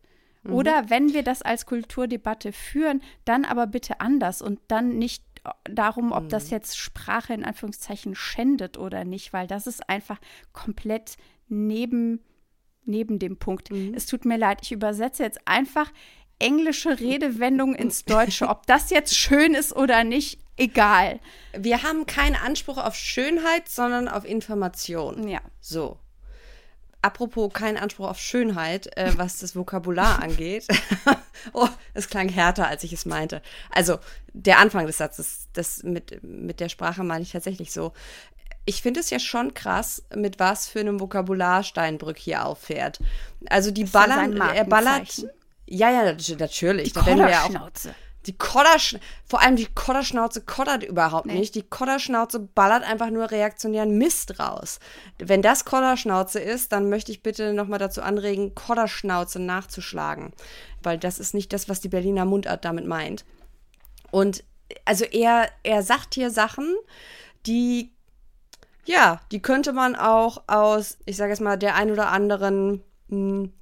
Mhm. Oder wenn wir das als Kulturdebatte führen, dann aber bitte anders und dann nicht darum, ob mhm. das jetzt Sprache in Anführungszeichen schändet oder nicht, weil das ist einfach komplett neben, neben dem Punkt. Mhm. Es tut mir leid, ich übersetze jetzt einfach englische Redewendungen ins Deutsche. Ob das jetzt schön ist oder nicht, egal. Wir haben keinen Anspruch auf Schönheit, sondern auf Information. Ja. So. Apropos kein Anspruch auf Schönheit, äh, was das Vokabular angeht. oh, es klang härter, als ich es meinte. Also der Anfang des Satzes, das mit, mit der Sprache meine ich tatsächlich so. Ich finde es ja schon krass, mit was für einem Vokabular Steinbrück hier auffährt. Also die ballern, er ballert. Ja, ja, natürlich. Die auch, die Kodderschnauze, vor allem die Kodderschnauze koddert überhaupt nee. nicht. Die Kodderschnauze ballert einfach nur reaktionären Mist raus. Wenn das Kodderschnauze ist, dann möchte ich bitte nochmal dazu anregen, Kodderschnauze nachzuschlagen. Weil das ist nicht das, was die Berliner Mundart damit meint. Und also er, er sagt hier Sachen, die, ja, die könnte man auch aus, ich sage jetzt mal, der ein oder anderen mh, hm,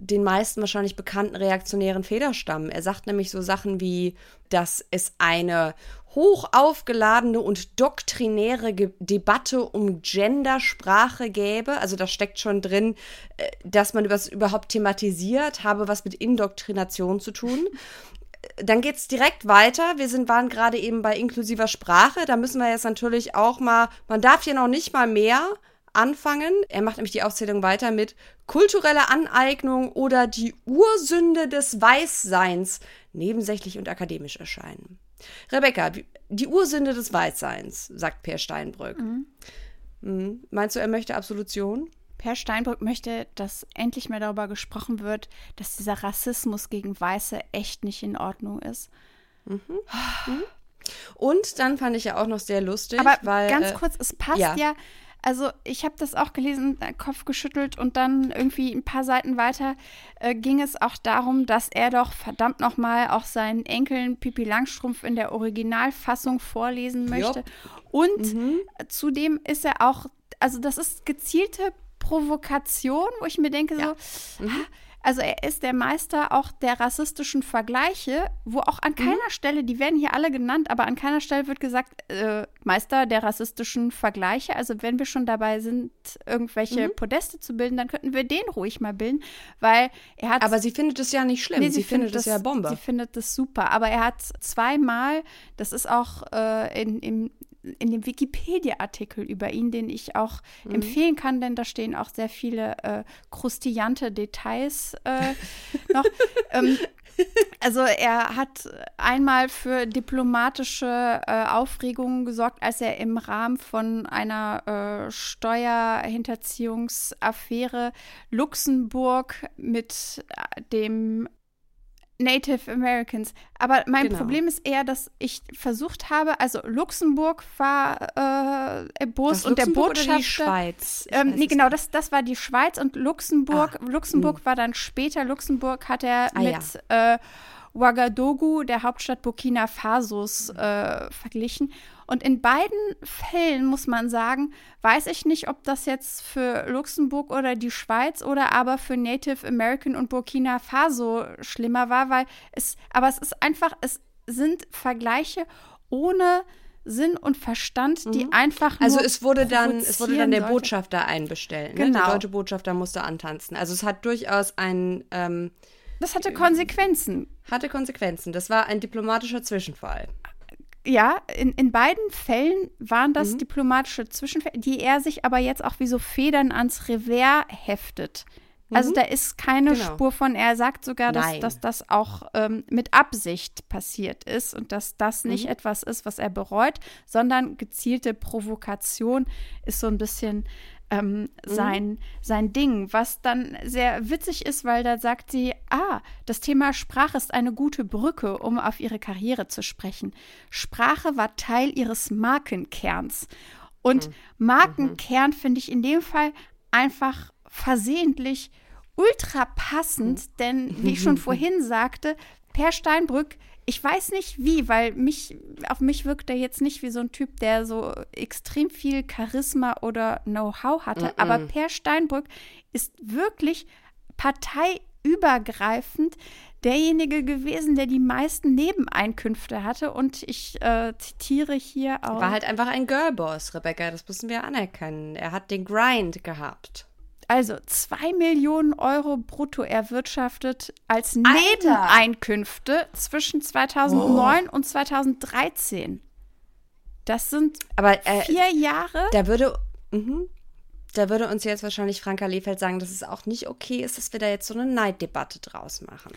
den meisten wahrscheinlich bekannten reaktionären Federstamm. Er sagt nämlich so Sachen wie, dass es eine hoch aufgeladene und doktrinäre Ge Debatte um Gendersprache gäbe. Also da steckt schon drin, äh, dass man das überhaupt thematisiert, habe was mit Indoktrination zu tun. Dann geht es direkt weiter. Wir sind, waren gerade eben bei inklusiver Sprache. Da müssen wir jetzt natürlich auch mal, man darf hier noch nicht mal mehr anfangen. Er macht nämlich die Aufzählung weiter mit kulturelle Aneignung oder die Ursünde des Weißseins nebensächlich und akademisch erscheinen. Rebecca, die Ursünde des Weißseins, sagt Per Steinbrück. Mhm. Mhm. Meinst du, er möchte Absolution? Per Steinbrück möchte, dass endlich mehr darüber gesprochen wird, dass dieser Rassismus gegen Weiße echt nicht in Ordnung ist. Mhm. mhm. Und dann fand ich ja auch noch sehr lustig, Aber weil. Ganz äh, kurz, es passt ja, ja also ich habe das auch gelesen, Kopf geschüttelt und dann irgendwie ein paar Seiten weiter äh, ging es auch darum, dass er doch verdammt nochmal auch seinen Enkeln Pipi Langstrumpf in der Originalfassung vorlesen möchte. Jop. Und mhm. zudem ist er auch, also das ist gezielte Provokation, wo ich mir denke ja. so, mhm. Also er ist der Meister auch der rassistischen Vergleiche, wo auch an mhm. keiner mhm. Stelle, die werden hier alle genannt, aber an keiner Stelle wird gesagt, äh, Meister der rassistischen Vergleiche. Also wenn wir schon dabei sind, irgendwelche mhm. Podeste zu bilden, dann könnten wir den ruhig mal bilden, weil er hat. Aber sie findet es ja nicht schlimm. Nee, sie, sie findet, es ja Bombe. Sie findet es super. Aber er hat zweimal, das ist auch äh, in, im in dem Wikipedia-Artikel über ihn, den ich auch mhm. empfehlen kann, denn da stehen auch sehr viele äh, krustillante Details äh, noch. ähm, also er hat einmal für diplomatische äh, Aufregungen gesorgt, als er im Rahmen von einer äh, Steuerhinterziehungsaffäre Luxemburg mit äh, dem Native Americans. Aber mein Genau. Problem ist eher, dass ich versucht habe, also Luxemburg war äh, erbost Das und der Botschafter. oder die Schweiz? Ähm, nee, genau, das, das war die Schweiz und Luxemburg. Luxemburg war dann später. Luxemburg hat er Ah, mit äh, Ouagadougou, der Hauptstadt Burkina Fasos, äh, verglichen. Und in beiden Fällen muss man sagen, weiß ich nicht, ob das jetzt für Luxemburg oder die Schweiz oder aber für Native American und Burkina Faso schlimmer war, weil es, aber es ist einfach, es sind Vergleiche ohne Sinn und Verstand, die einfach nur Also es wurde dann, es wurde dann der sollte. Botschafter einbestellt. Ne? Genau. Der deutsche Botschafter musste antanzen. Also es hat durchaus ein, ähm, Das hatte Konsequenzen. hatte Konsequenzen. Das war ein diplomatischer Zwischenfall. Ja, in, in beiden Fällen waren Mhm. das diplomatische Zwischenfälle, die er sich aber jetzt auch wie so Federn ans Revers heftet. Also da ist keine Genau. Spur von. Er sagt sogar, dass, dass das auch ähm, mit Absicht passiert ist und dass das nicht Mhm. etwas ist, was er bereut, sondern gezielte Provokation ist so ein bisschen ähm, Mhm. sein, sein Ding, was dann sehr witzig ist, weil da sagt sie, ah, das Thema Sprache ist eine gute Brücke, um auf ihre Karriere zu sprechen. Sprache war Teil ihres Markenkerns. Und Mhm. Markenkern finde ich in dem Fall einfach versehentlich ultra passend, Mhm. denn wie ich schon vorhin sagte, Per Steinbrück, ich weiß nicht wie, weil mich, auf mich wirkt er jetzt nicht wie so ein Typ, der so extrem viel Charisma oder Know-how hatte. Aber Per Steinbrück ist wirklich parteiübergreifend derjenige gewesen, der die meisten Nebeneinkünfte hatte. Und ich äh, zitiere hier auch. War halt einfach ein Girlboss, Rebecca. Das müssen wir anerkennen. Er hat den Grind gehabt. Also 2 Millionen Euro brutto erwirtschaftet als Alter! Nebeneinkünfte zwischen 2009 und 2013. Das sind Aber äh, vier Jahre. da würde, mhm, da würde uns jetzt wahrscheinlich Franka Lefeld sagen, dass es auch nicht okay ist, dass wir da jetzt so eine Neiddebatte draus machen.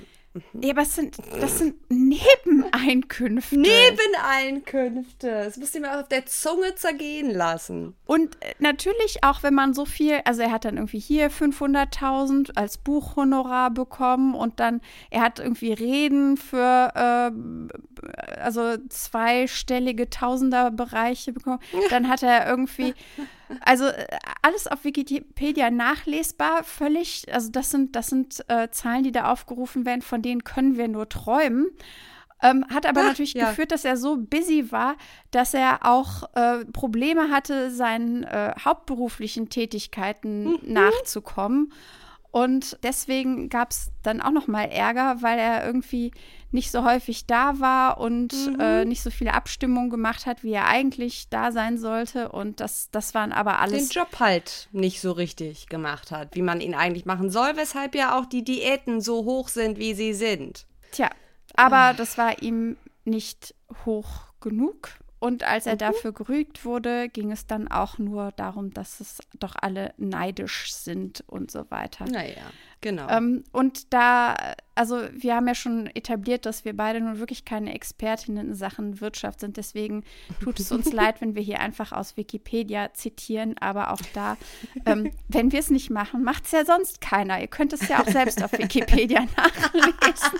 Ja, aber es sind, das sind Nebeneinkünfte. Nebeneinkünfte. Das musst du mir auch auf der Zunge zergehen lassen. Und äh, natürlich auch, wenn man so viel, also er hat dann irgendwie hier 500.000 als Buchhonorar bekommen und dann, er hat irgendwie Reden für, äh, also zweistellige Tausenderbereiche bekommen. Dann hat er irgendwie, also äh, alles auf Wikipedia nachlesbar, völlig, also das sind, das sind äh, Zahlen, die da aufgerufen werden, von denen können wir nur träumen. Ähm, hat aber Ah, natürlich ja. geführt, dass er so busy war, dass er auch äh, Probleme hatte, seinen äh, hauptberuflichen Tätigkeiten Mhm. nachzukommen. Und deswegen gab es dann auch noch mal Ärger, weil er irgendwie nicht so häufig da war und Mhm. äh, nicht so viele Abstimmungen gemacht hat, wie er eigentlich da sein sollte. Und das, das waren aber Den alles Job halt nicht so richtig gemacht hat, wie man ihn eigentlich machen soll, weshalb ja auch die Diäten so hoch sind, wie sie sind. Tja, aber das war ihm nicht hoch genug. Und als er dafür gerügt wurde, ging es dann auch nur darum, dass es doch alle neidisch sind und so weiter. Naja, genau. Ähm, und da, also wir haben ja schon etabliert, dass wir beide nun wirklich keine Expertinnen in Sachen Wirtschaft sind. Deswegen tut es uns leid, wenn wir hier einfach aus Wikipedia zitieren. Aber auch da, ähm, wenn wir es nicht machen, macht es ja sonst keiner. Ihr könnt es ja auch selbst auf Wikipedia nachlesen.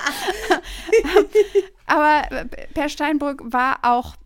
Aber äh, Per Steinbrück war auch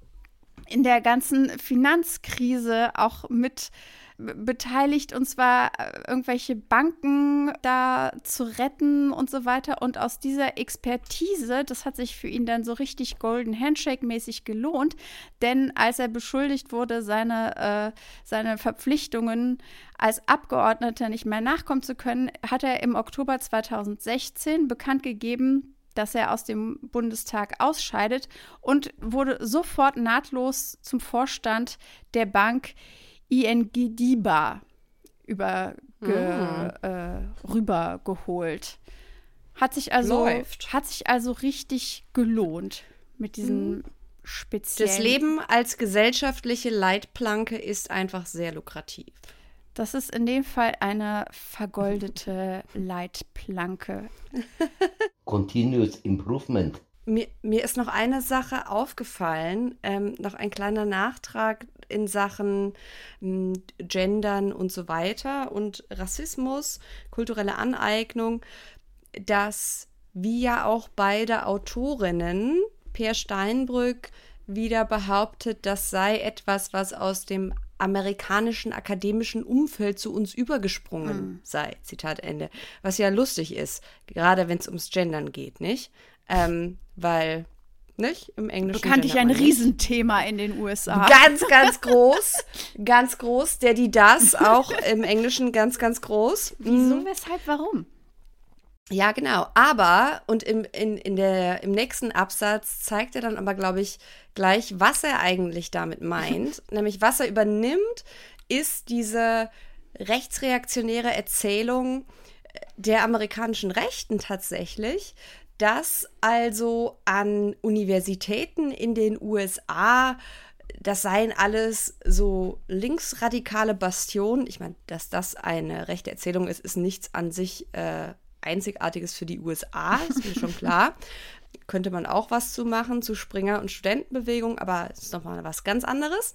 in der ganzen Finanzkrise auch mit beteiligt und zwar äh, irgendwelche Banken da zu retten und so weiter. Und aus dieser Expertise, das hat sich für ihn dann so richtig Golden Handshake-mäßig gelohnt, denn als er beschuldigt wurde, seine, äh, seine Verpflichtungen als Abgeordneter nicht mehr nachkommen zu können, hat er im Oktober 2016 bekannt gegeben, dass er aus dem Bundestag ausscheidet und wurde sofort nahtlos zum Vorstand der Bank ING DIBA überge äh, rübergeholt. Hat sich also Läuft. hat sich also richtig gelohnt mit diesem speziellen. das Leben als gesellschaftliche Leitplanke ist einfach sehr lukrativ. Das ist in dem Fall eine vergoldete Leitplanke. Continuous Improvement. Mir, mir ist noch eine Sache aufgefallen, ähm, noch ein kleiner Nachtrag in Sachen m, Gendern und so weiter und Rassismus, kulturelle Aneignung, dass wie ja auch beide Autorinnen, Per Steinbrück wieder behauptet, das sei etwas, was aus dem amerikanischen akademischen Umfeld zu uns übergesprungen mhm. sei. Zitat Ende. Was ja lustig ist, gerade wenn es ums Gendern geht, nicht? Ähm, weil nicht? Im Englischen. Bekanntlich ein Riesenthema in den USA. Ganz, ganz groß. ganz groß. Der, die, das auch im Englischen ganz, ganz groß. Wieso, mhm. weshalb, warum? Ja, genau. Aber, und im, in, in der, im nächsten Absatz zeigt er dann aber, glaube ich, gleich, was er eigentlich damit meint. Nämlich, was er übernimmt, ist diese rechtsreaktionäre Erzählung der amerikanischen Rechten tatsächlich, dass also an Universitäten in den USA das seien alles so linksradikale Bastionen. Ich meine, dass das eine rechte Erzählung ist, ist nichts an sich äh, Einzigartiges für die USA, ist mir schon klar. Könnte man auch was zu machen, zu Springer- und Studentenbewegung, aber es ist nochmal was ganz anderes.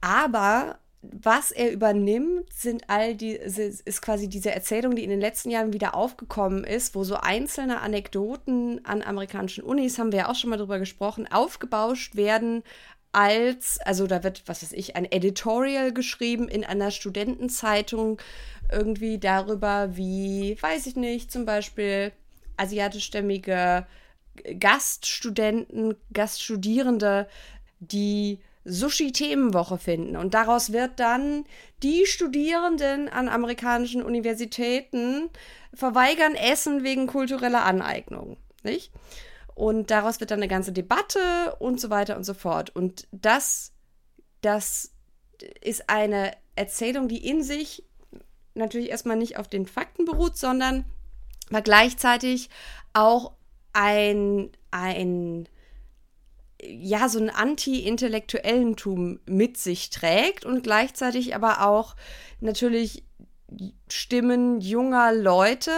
Aber was er übernimmt, sind all die, ist quasi diese Erzählung, die in den letzten Jahren wieder aufgekommen ist, wo so einzelne Anekdoten an amerikanischen Unis, haben wir ja auch schon mal drüber gesprochen, aufgebauscht werden als, also da wird, was weiß ich, ein Editorial geschrieben in einer Studentenzeitung irgendwie darüber, wie, weiß ich nicht, zum Beispiel asiatischstämmige Gaststudenten, Gaststudierende, die Sushi-Themenwoche finden. Und daraus wird dann die Studierenden an amerikanischen Universitäten verweigern Essen wegen kultureller Aneignung. Nicht? Und daraus wird dann eine ganze Debatte und so weiter und so fort. Und das, das ist eine Erzählung, die in sich natürlich erstmal nicht auf den Fakten beruht, sondern aber gleichzeitig auch ein, ein ja, so ein Anti-Intellektuellentum mit sich trägt und gleichzeitig aber auch natürlich Stimmen junger Leute,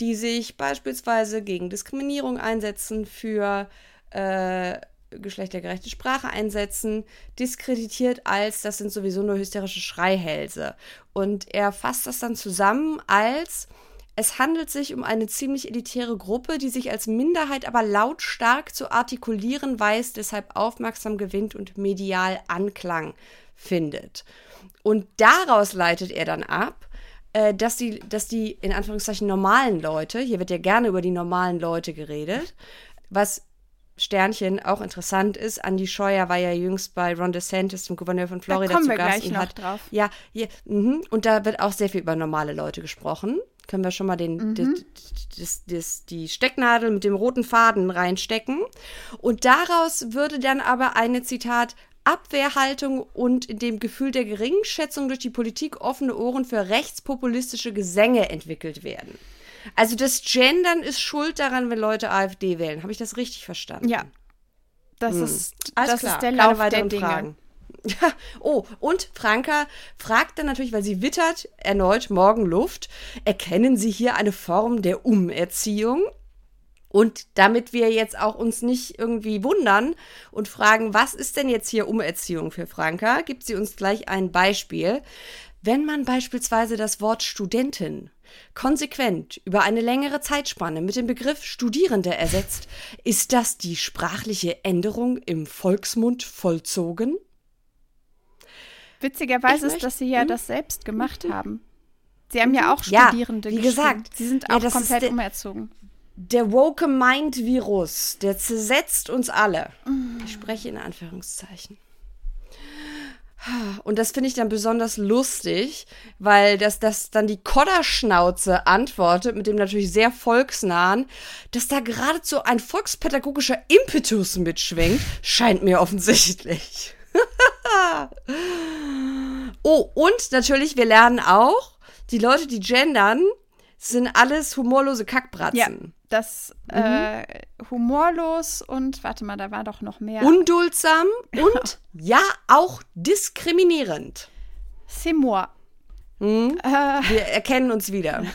die sich beispielsweise gegen Diskriminierung einsetzen, für äh, geschlechtergerechte Sprache einsetzen, diskreditiert als, das sind sowieso nur hysterische Schreihälse. Und er fasst das dann zusammen als, es handelt sich um eine ziemlich elitäre Gruppe, die sich als Minderheit aber lautstark zu artikulieren weiß, deshalb aufmerksam gewinnt und medial Anklang findet. Und daraus leitet er dann ab, äh, dass, die, dass die in Anführungszeichen normalen Leute, hier wird ja gerne über die normalen Leute geredet, was Sternchen auch interessant ist. Andy Scheuer war ja jüngst bei Ron DeSantis, dem Gouverneur von Florida, da kommen zu Gast. Wir gleich noch hat, drauf. Ja, hier, mh, und da wird auch sehr viel über normale Leute gesprochen. Können wir schon mal den, mhm. das, das, das, die Stecknadel mit dem roten Faden reinstecken. Und daraus würde dann aber eine Zitat Abwehrhaltung und in dem Gefühl der Geringschätzung durch die Politik offene Ohren für rechtspopulistische Gesänge entwickelt werden. Also das Gendern ist schuld daran, wenn Leute AfD wählen. Habe ich das richtig verstanden? Ja. Das, hm. ist, das ist der Lauf der Dinge. Fragen. Ja, oh, und Franka fragt dann natürlich, weil sie wittert erneut morgen Luft, erkennen Sie hier eine Form der Umerziehung? Und damit wir jetzt auch uns nicht irgendwie wundern und fragen, was ist denn jetzt hier Umerziehung für Franka, gibt sie uns gleich ein Beispiel. Wenn man beispielsweise das Wort Studentin konsequent über eine längere Zeitspanne mit dem Begriff Studierende ersetzt, ist das die sprachliche Änderung im Volksmund vollzogen? Witzigerweise ist, dass sie ja hm? das selbst gemacht haben. Sie haben ja auch Studierende ja, wie gesagt. Sie sind auch ja, komplett umerzogen. Der woke Mind Virus, der zersetzt uns alle. Mm. Ich spreche in Anführungszeichen. Und das finde ich dann besonders lustig, weil das, das dann die Kodderschnauze antwortet, mit dem natürlich sehr volksnahen, dass da geradezu ein volkspädagogischer Impetus mitschwingt, scheint mir offensichtlich. oh, und natürlich, wir lernen auch, die Leute, die gendern, sind alles humorlose Kackbratzen. Ja, das mhm. äh, humorlos und warte mal, da war doch noch mehr. Unduldsam und ja auch diskriminierend. C'est moi. Mhm. Äh, Wir erkennen uns wieder.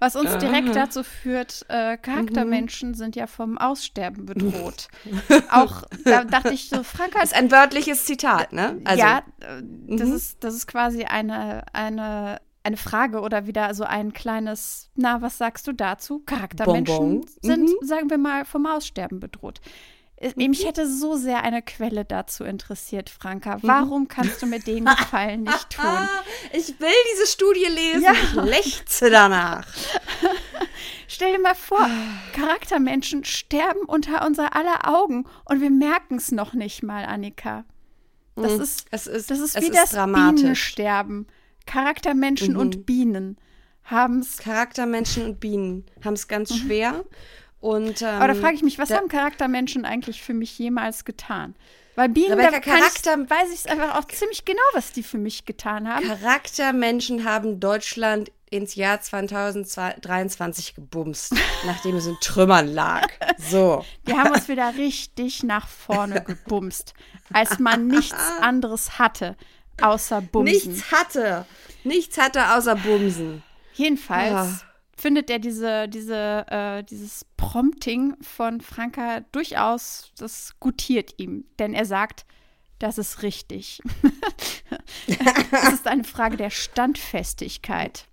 Was uns direkt dazu führt, äh, Charaktermenschen mhm. sind ja vom Aussterben bedroht. Auch da dachte ich so, Frank hat. Das ist ein wörtliches Zitat, ne? Also, ja, das, mhm. ist, das ist quasi eine, eine eine Frage oder wieder so ein kleines, na, was sagst du dazu? Charaktermenschen Bonbon. sind, Mhm. sagen wir mal, vom Aussterben bedroht. Äh, Mhm. Mich hätte so sehr eine Quelle dazu interessiert, Franka. Mhm. Warum kannst du mir den Gefallen nicht tun? Ich will diese Studie lesen. Ja. Ich lechze danach. Stell dir mal vor, Charaktermenschen sterben unter unser aller Augen und wir merken es noch nicht mal, Annika. Das Mhm. ist, Es ist, das ist wie ist das dramatisch. Bienensterben. Charaktermenschen Mhm. und Bienen haben es. Charaktermenschen und Bienen haben es ganz schwer. Und, ähm, Mhm. Aber da frage ich mich, was haben Charaktermenschen eigentlich für mich jemals getan? Weil Bienen, Rebecca, da kann Charakter- ich, weiß ich es einfach auch ziemlich genau, was die für mich getan haben. Charaktermenschen haben Deutschland ins Jahr 2023 gebumst, nachdem es in Trümmern lag. So. Die haben uns wieder richtig nach vorne gebumst, als man nichts anderes hatte, außer Bumsen. Nichts hatte. Nichts hatte außer Bumsen. Jedenfalls Ah. findet er diese, diese, äh, dieses Prompting von Franka durchaus, das gutiert ihm, denn er sagt, das ist richtig. Es ist eine Frage der Standfestigkeit.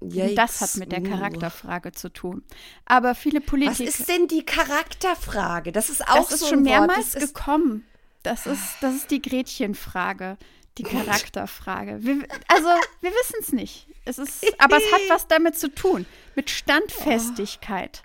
Und das hat mit der Yikes. Uh. Charakterfrage zu tun. Aber viele Politiker. Was ist denn die Charakterfrage? Das ist auch das ist so schon mehrmals Das gekommen. Das ist, das ist die Gretchenfrage, die Charakterfrage. Wir, also, wir wissen es nicht. Es ist, aber es hat was damit zu tun. Mit Standfestigkeit.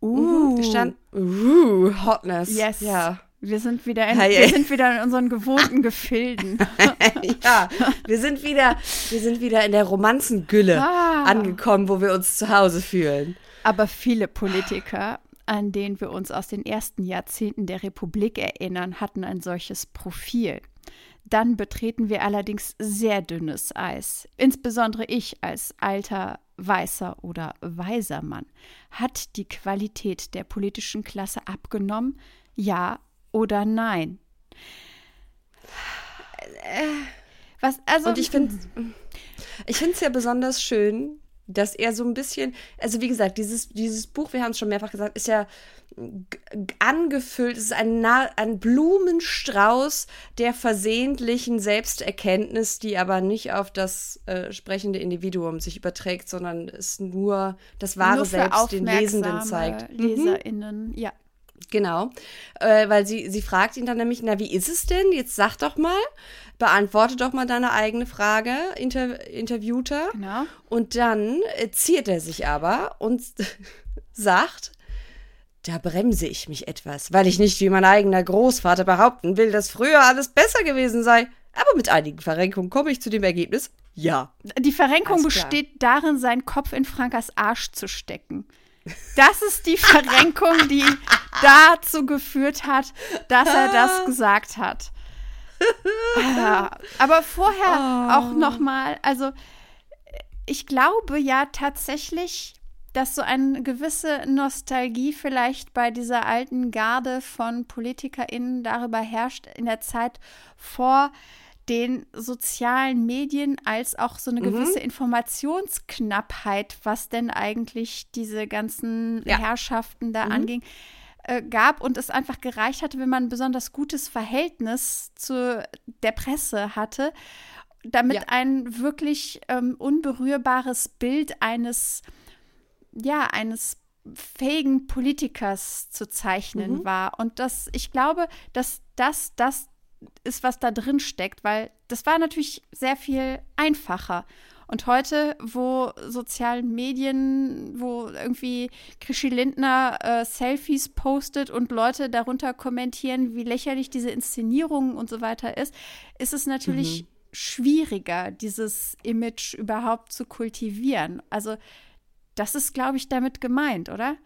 uh, Stand, uh, Hotness. Yes. Ja. Wir sind wieder in, Hey, wir sind wieder in unseren gewohnten Gefilden. ja, wir sind wieder, wir sind wieder in der Romanzengülle Ah. angekommen, wo wir uns zu Hause fühlen. Aber viele Politiker, an denen wir uns aus den ersten Jahrzehnten der Republik erinnern, hatten ein solches Profil. Dann betreten wir allerdings sehr dünnes Eis. Insbesondere ich als alter, weißer oder weiser Mann. Hat die Qualität der politischen Klasse abgenommen? Ja oder nein? Was, also, Und ich finde ich finde es ja besonders schön, dass er so ein bisschen, also wie gesagt, dieses, dieses Buch, wir haben es schon mehrfach gesagt, ist ja angefüllt, es ist ein, Na ein Blumenstrauß der versehentlichen Selbsterkenntnis, die aber nicht auf das äh, sprechende Individuum sich überträgt, sondern es nur das wahre nur Selbst den Lesenden zeigt. Mhm. LeserInnen, ja. Genau, äh, weil sie, sie fragt ihn dann nämlich, na, wie ist es denn? Jetzt sag doch mal, beantworte doch mal deine eigene Frage, Inter Interviewter. Genau. Und dann äh, ziert er sich aber und sagt, da bremse ich mich etwas, weil ich nicht wie mein eigener Großvater behaupten will, dass früher alles besser gewesen sei. Aber mit einigen Verrenkungen komme ich zu dem Ergebnis, ja. Die Verrenkung besteht darin, seinen Kopf in Frankas Arsch zu stecken. Das ist die Verrenkung, die dazu geführt hat, dass er das gesagt hat. Ah, Aber vorher auch noch mal, also ich glaube ja tatsächlich, dass so eine gewisse Nostalgie vielleicht bei dieser alten Garde von PolitikerInnen darüber herrscht, in der Zeit vor den sozialen Medien als auch so eine gewisse Informationsknappheit, was denn eigentlich diese ganzen Ja. Herrschaften da anging, äh, gab und es einfach gereicht hatte, wenn man ein besonders gutes Verhältnis zu der Presse hatte, damit Ja. ein wirklich ähm, unberührbares Bild eines, ja, eines fähigen Politikers zu zeichnen war. Und das, ich glaube, dass das, das ist, was da drin steckt, weil das war natürlich sehr viel einfacher. Und heute, wo sozialen Medien, wo irgendwie Krischi Lindner äh, Selfies postet und Leute darunter kommentieren, wie lächerlich diese Inszenierung und so weiter ist, ist es natürlich schwieriger, dieses Image überhaupt zu kultivieren. Also das ist, glaube ich, damit gemeint, oder?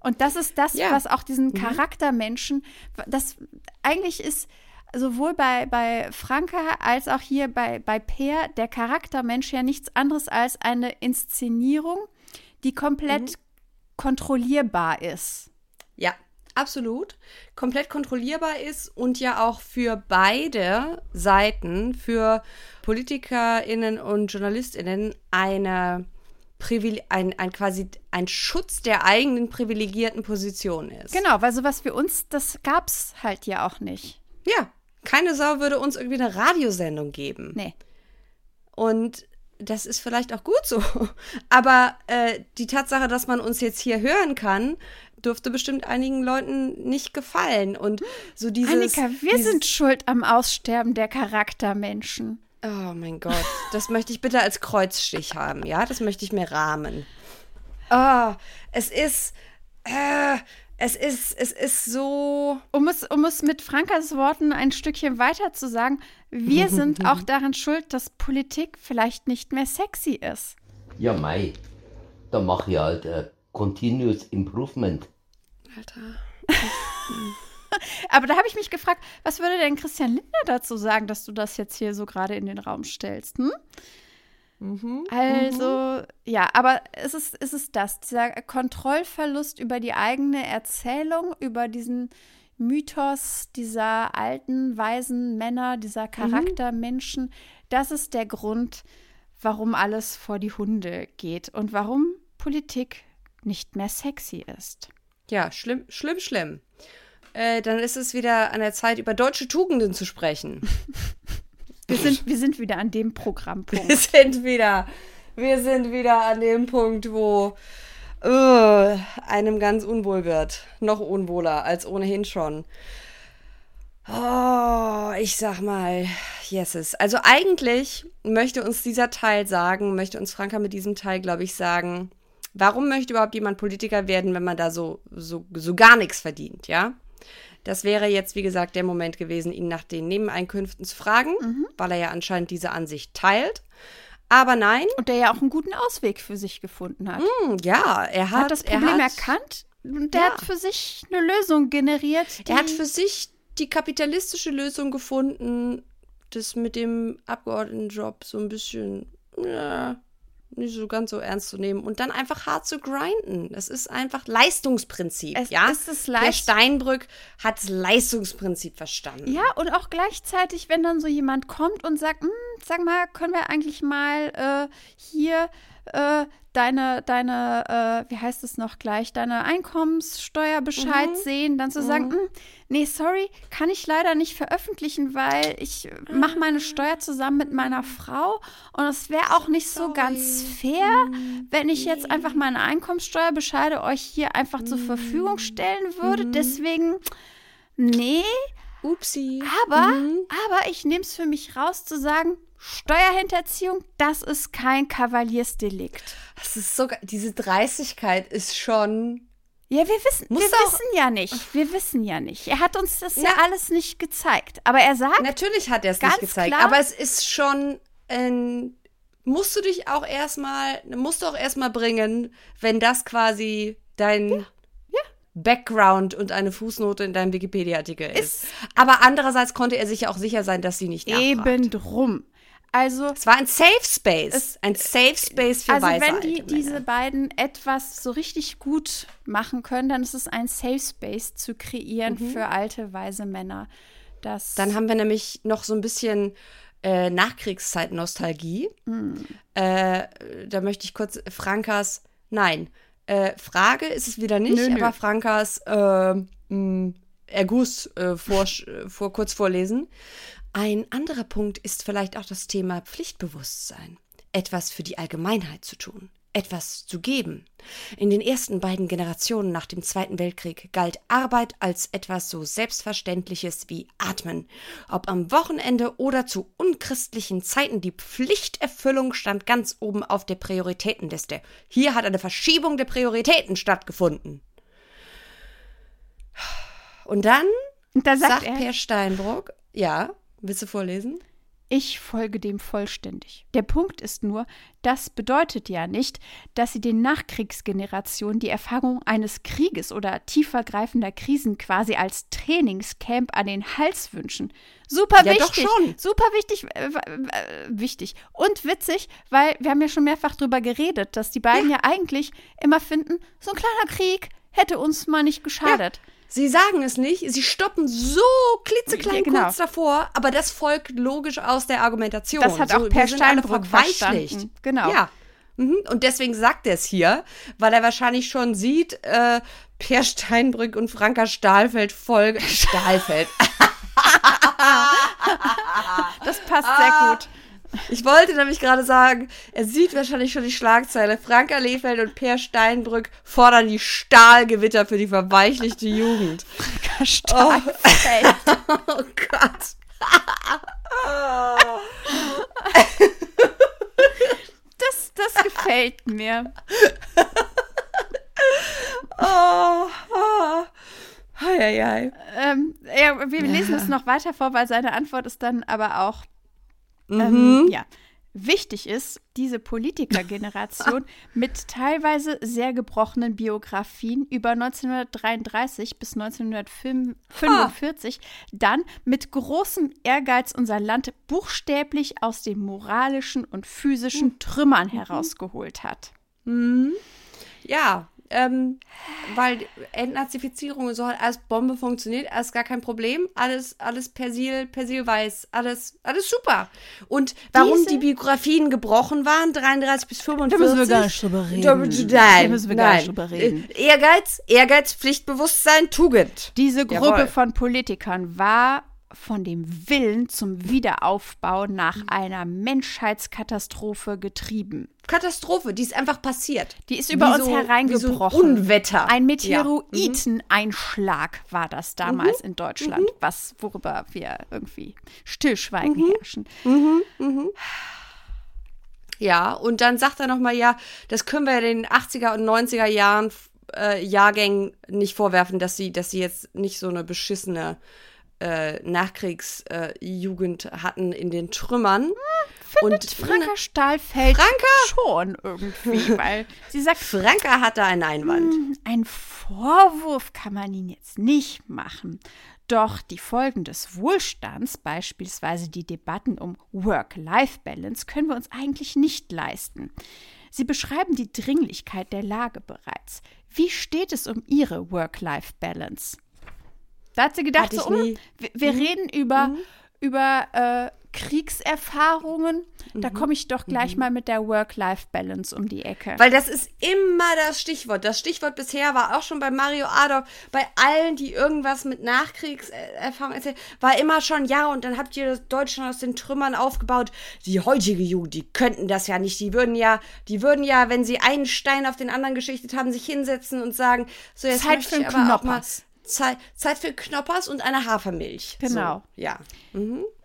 Und das ist das, Ja. was auch diesen Charaktermenschen, das eigentlich ist sowohl bei, bei Franka als auch hier bei, bei Peer der Charaktermensch ja nichts anderes als eine Inszenierung, die komplett kontrollierbar ist. Ja, absolut. Komplett kontrollierbar ist und ja auch für beide Seiten, für PolitikerInnen und JournalistInnen, eine Privile ein, ein quasi ein Schutz der eigenen privilegierten Position ist. Genau, weil sowas wie uns, das gab's halt ja auch nicht. Ja, keine Sau würde uns irgendwie eine Radiosendung geben. Nee. Und das ist vielleicht auch gut so. Aber äh, die Tatsache, dass man uns jetzt hier hören kann, dürfte bestimmt einigen Leuten nicht gefallen. Und so dieses. Annika, wir dieses, sind schuld am Aussterben der Charaktermenschen. Oh mein Gott, das möchte ich bitte als Kreuzstich haben, ja? Das möchte ich mir rahmen. Oh, es ist. Äh, es ist, es ist so. Um es, um es mit Frankas Worten ein Stückchen weiter zu sagen, wir sind auch daran schuld, dass Politik vielleicht nicht mehr sexy ist. Ja, Mai, da mache ich halt äh, Continuous Improvement. Alter. Aber da habe ich mich gefragt, was würde denn Christian Lindner dazu sagen, dass du das jetzt hier so gerade in den Raum stellst? Hm? Mhm. Also, ja, aber es ist, es ist das, dieser Kontrollverlust über die eigene Erzählung, über diesen Mythos dieser alten, weisen Männer, dieser Charaktermenschen, das ist der Grund, warum alles vor die Hunde geht und warum Politik nicht mehr sexy ist. Ja, schlimm, schlimm, schlimm. Äh, dann ist es wieder an der Zeit, über deutsche Tugenden zu sprechen. Wir sind, wir sind wieder an dem Programmpunkt. Wir sind wieder, wir sind wieder an dem Punkt, wo uh, einem ganz unwohl wird. Noch unwohler als ohnehin schon. Oh, ich sag mal, yeses. Also eigentlich möchte uns dieser Teil sagen, möchte uns Franka mit diesem Teil, glaube ich, sagen, warum möchte überhaupt jemand Politiker werden, wenn man da so, so, so gar nichts verdient, ja? Das wäre jetzt, wie gesagt, der Moment gewesen, ihn nach den Nebeneinkünften zu fragen, mhm. weil er ja anscheinend diese Ansicht teilt. Aber nein. Und der ja auch einen guten Ausweg für sich gefunden hat. Mm, ja, er hat, hat das Problem er hat, erkannt und der ja. hat für sich eine Lösung generiert. Er hat für sich die kapitalistische Lösung gefunden, das mit dem Abgeordnetenjob so ein bisschen ja, nicht so ganz so ernst zu nehmen und dann einfach hart zu grinden. Das ist einfach Leistungsprinzip, es ja? Ist es Leist Der Steinbrück hat das Leistungsprinzip verstanden. Ja, und auch gleichzeitig, wenn dann so jemand kommt und sagt, hm, sag mal, können wir eigentlich mal äh, hier äh, deine, deine, äh, wie heißt es noch gleich, deine Einkommenssteuerbescheid mhm. sehen, dann zu mhm. sagen, hm, nee, sorry, kann ich leider nicht veröffentlichen, weil ich mache meine Steuer zusammen mit meiner Frau und es wäre auch nicht sorry. so ganz fair, mhm. wenn ich jetzt einfach meine Einkommenssteuerbescheide euch hier einfach zur Verfügung stellen würde. Mhm. Deswegen, nee. Upsi. Aber, mhm. aber ich nehme es für mich raus zu sagen, Steuerhinterziehung, das ist kein Kavaliersdelikt. Das ist sogar, diese Dreistigkeit ist schon. Ja, wir wissen, wir wissen ja nicht. Wir wissen ja nicht. Er hat uns das ja, ja alles nicht gezeigt. Aber er sagt. Natürlich hat er es nicht gezeigt. Klar, aber es ist schon. Ähm, musst du dich auch erstmal, musst du auch erstmal bringen, wenn das quasi dein. Ja. Background und eine Fußnote in deinem Wikipedia-Artikel ist. ist. Aber andererseits konnte er sich ja auch sicher sein, dass sie nicht nachfragt. Eben drum. Also es war ein Safe Space, es, ein Safe Space für also weiße wenn die diese beiden etwas so richtig gut machen können, dann ist es ein Safe Space zu kreieren mhm. für alte weise Männer. Das dann haben wir nämlich noch so ein bisschen äh, Nachkriegszeit-Nostalgie. Mhm. Äh, da möchte ich kurz Frankas, nein, äh, Frage ist es wieder nicht, nö, aber nö. Frankas äh, mh, Erguss äh, vor, vor, kurz vorlesen. Ein anderer Punkt ist vielleicht auch das Thema Pflichtbewusstsein. Etwas für die Allgemeinheit zu tun, etwas zu geben. In den ersten beiden Generationen nach dem Zweiten Weltkrieg galt Arbeit als etwas so Selbstverständliches wie Atmen. Ob am Wochenende oder zu unchristlichen Zeiten, die Pflichterfüllung stand ganz oben auf der Prioritätenliste. Hier hat eine Verschiebung der Prioritäten stattgefunden. Und dann da sagt, sagt Per Steinbruck, ja, Willst du vorlesen? Ich folge dem vollständig. Der Punkt ist nur, das bedeutet ja nicht, dass sie den Nachkriegsgenerationen die Erfahrung eines Krieges oder tiefergreifender Krisen quasi als Trainingscamp an den Hals wünschen. Super ja, wichtig. Doch schon. Super wichtig, äh, äh, wichtig. Und witzig, weil wir haben ja schon mehrfach darüber geredet, dass die beiden ja, ja eigentlich immer finden, so ein kleiner Krieg hätte uns mal nicht geschadet. Ja. Sie sagen es nicht, sie stoppen so klitzeklein ja, genau. kurz davor, aber das folgt logisch aus der Argumentation. Das hat auch Per Steinbrück verstanden. Genau. Ja. Mhm. Und deswegen sagt er es hier, weil er wahrscheinlich schon sieht, äh, Per Steinbrück und Franka Stahlfeld folgen. Stahlfeld. das passt sehr gut. Ich wollte nämlich gerade sagen, er sieht wahrscheinlich schon die Schlagzeile. Franka Lehfeld und Per Steinbrück fordern die Stahlgewitter für die verweichlichte Jugend. Franka Stahlfeld. Oh, oh Gott. Das, das gefällt mir. Oh, oh. Hei, hei. Ähm, ja, wir lesen es noch weiter vor, weil seine Antwort ist dann aber auch, Mhm. ähm, ja, wichtig ist, diese Politikergeneration mit teilweise sehr gebrochenen Biografien über 1933 bis 1945 dann mit großem Ehrgeiz unser Land buchstäblich aus den moralischen und physischen Trümmern herausgeholt hat. Ja, ähm, weil Entnazifizierung und so hat als Bombe funktioniert, alles gar kein Problem, alles, alles Persil, Persilweiß, alles, alles super. Und warum Diese- die Biografien gebrochen waren, 33 bis 45. Da müssen wir gar nicht drüber reden. Da, nein, Da müssen wir gar nein. nicht drüber reden. Ehrgeiz, Ehrgeiz, Pflichtbewusstsein, Tugend. Diese Gruppe Jawohl. von Politikern war von dem Willen zum Wiederaufbau nach einer Menschheitskatastrophe getrieben. Katastrophe, die ist einfach passiert. Die ist über Wie uns so- hereingebrochen. So ein Unwetter. Ein Ja. Mhm. Meteoriteneinschlag war das damals in Deutschland, was worüber wir irgendwie Stillschweigen Mhm. herrschen. Ja, und dann sagt er nochmal, ja, das können wir den 80er und 90er Jahren äh, Jahrgängen nicht vorwerfen, dass sie, dass sie jetzt nicht so eine beschissene äh, Nachkriegsjugend hatten in den Trümmern. und Franka Stahlfeld Franka? schon irgendwie, weil sie sagt, Franka hatte einen Einwand. Ein Vorwurf kann man ihnen jetzt nicht machen. Doch die Folgen des Wohlstands, beispielsweise die Debatten um Work-Life-Balance, können wir uns eigentlich nicht leisten. Sie beschreiben die Dringlichkeit der Lage bereits. Wie steht es um Ihre Work-Life-Balance? Da hat sie gedacht, so, um, nie. wir, wir reden über, über äh, Kriegserfahrungen. Da komme ich doch gleich mal mit der Work-Life-Balance um die Ecke. Weil das ist immer das Stichwort. Das Stichwort bisher war auch schon bei Mario Adolf, bei allen, die irgendwas mit Nachkriegserfahrung erzählen, war immer schon, ja, und dann habt ihr das Deutschland aus den Trümmern aufgebaut. Die heutige Jugend, die könnten das ja nicht. Die würden ja, die würden ja, wenn sie einen Stein auf den anderen geschichtet haben, sich hinsetzen und sagen, so jetzt Zeit möchte ich aber auch mal. Zeit, Zeit für Knoppers und eine Hafermilch. Genau. So, ja.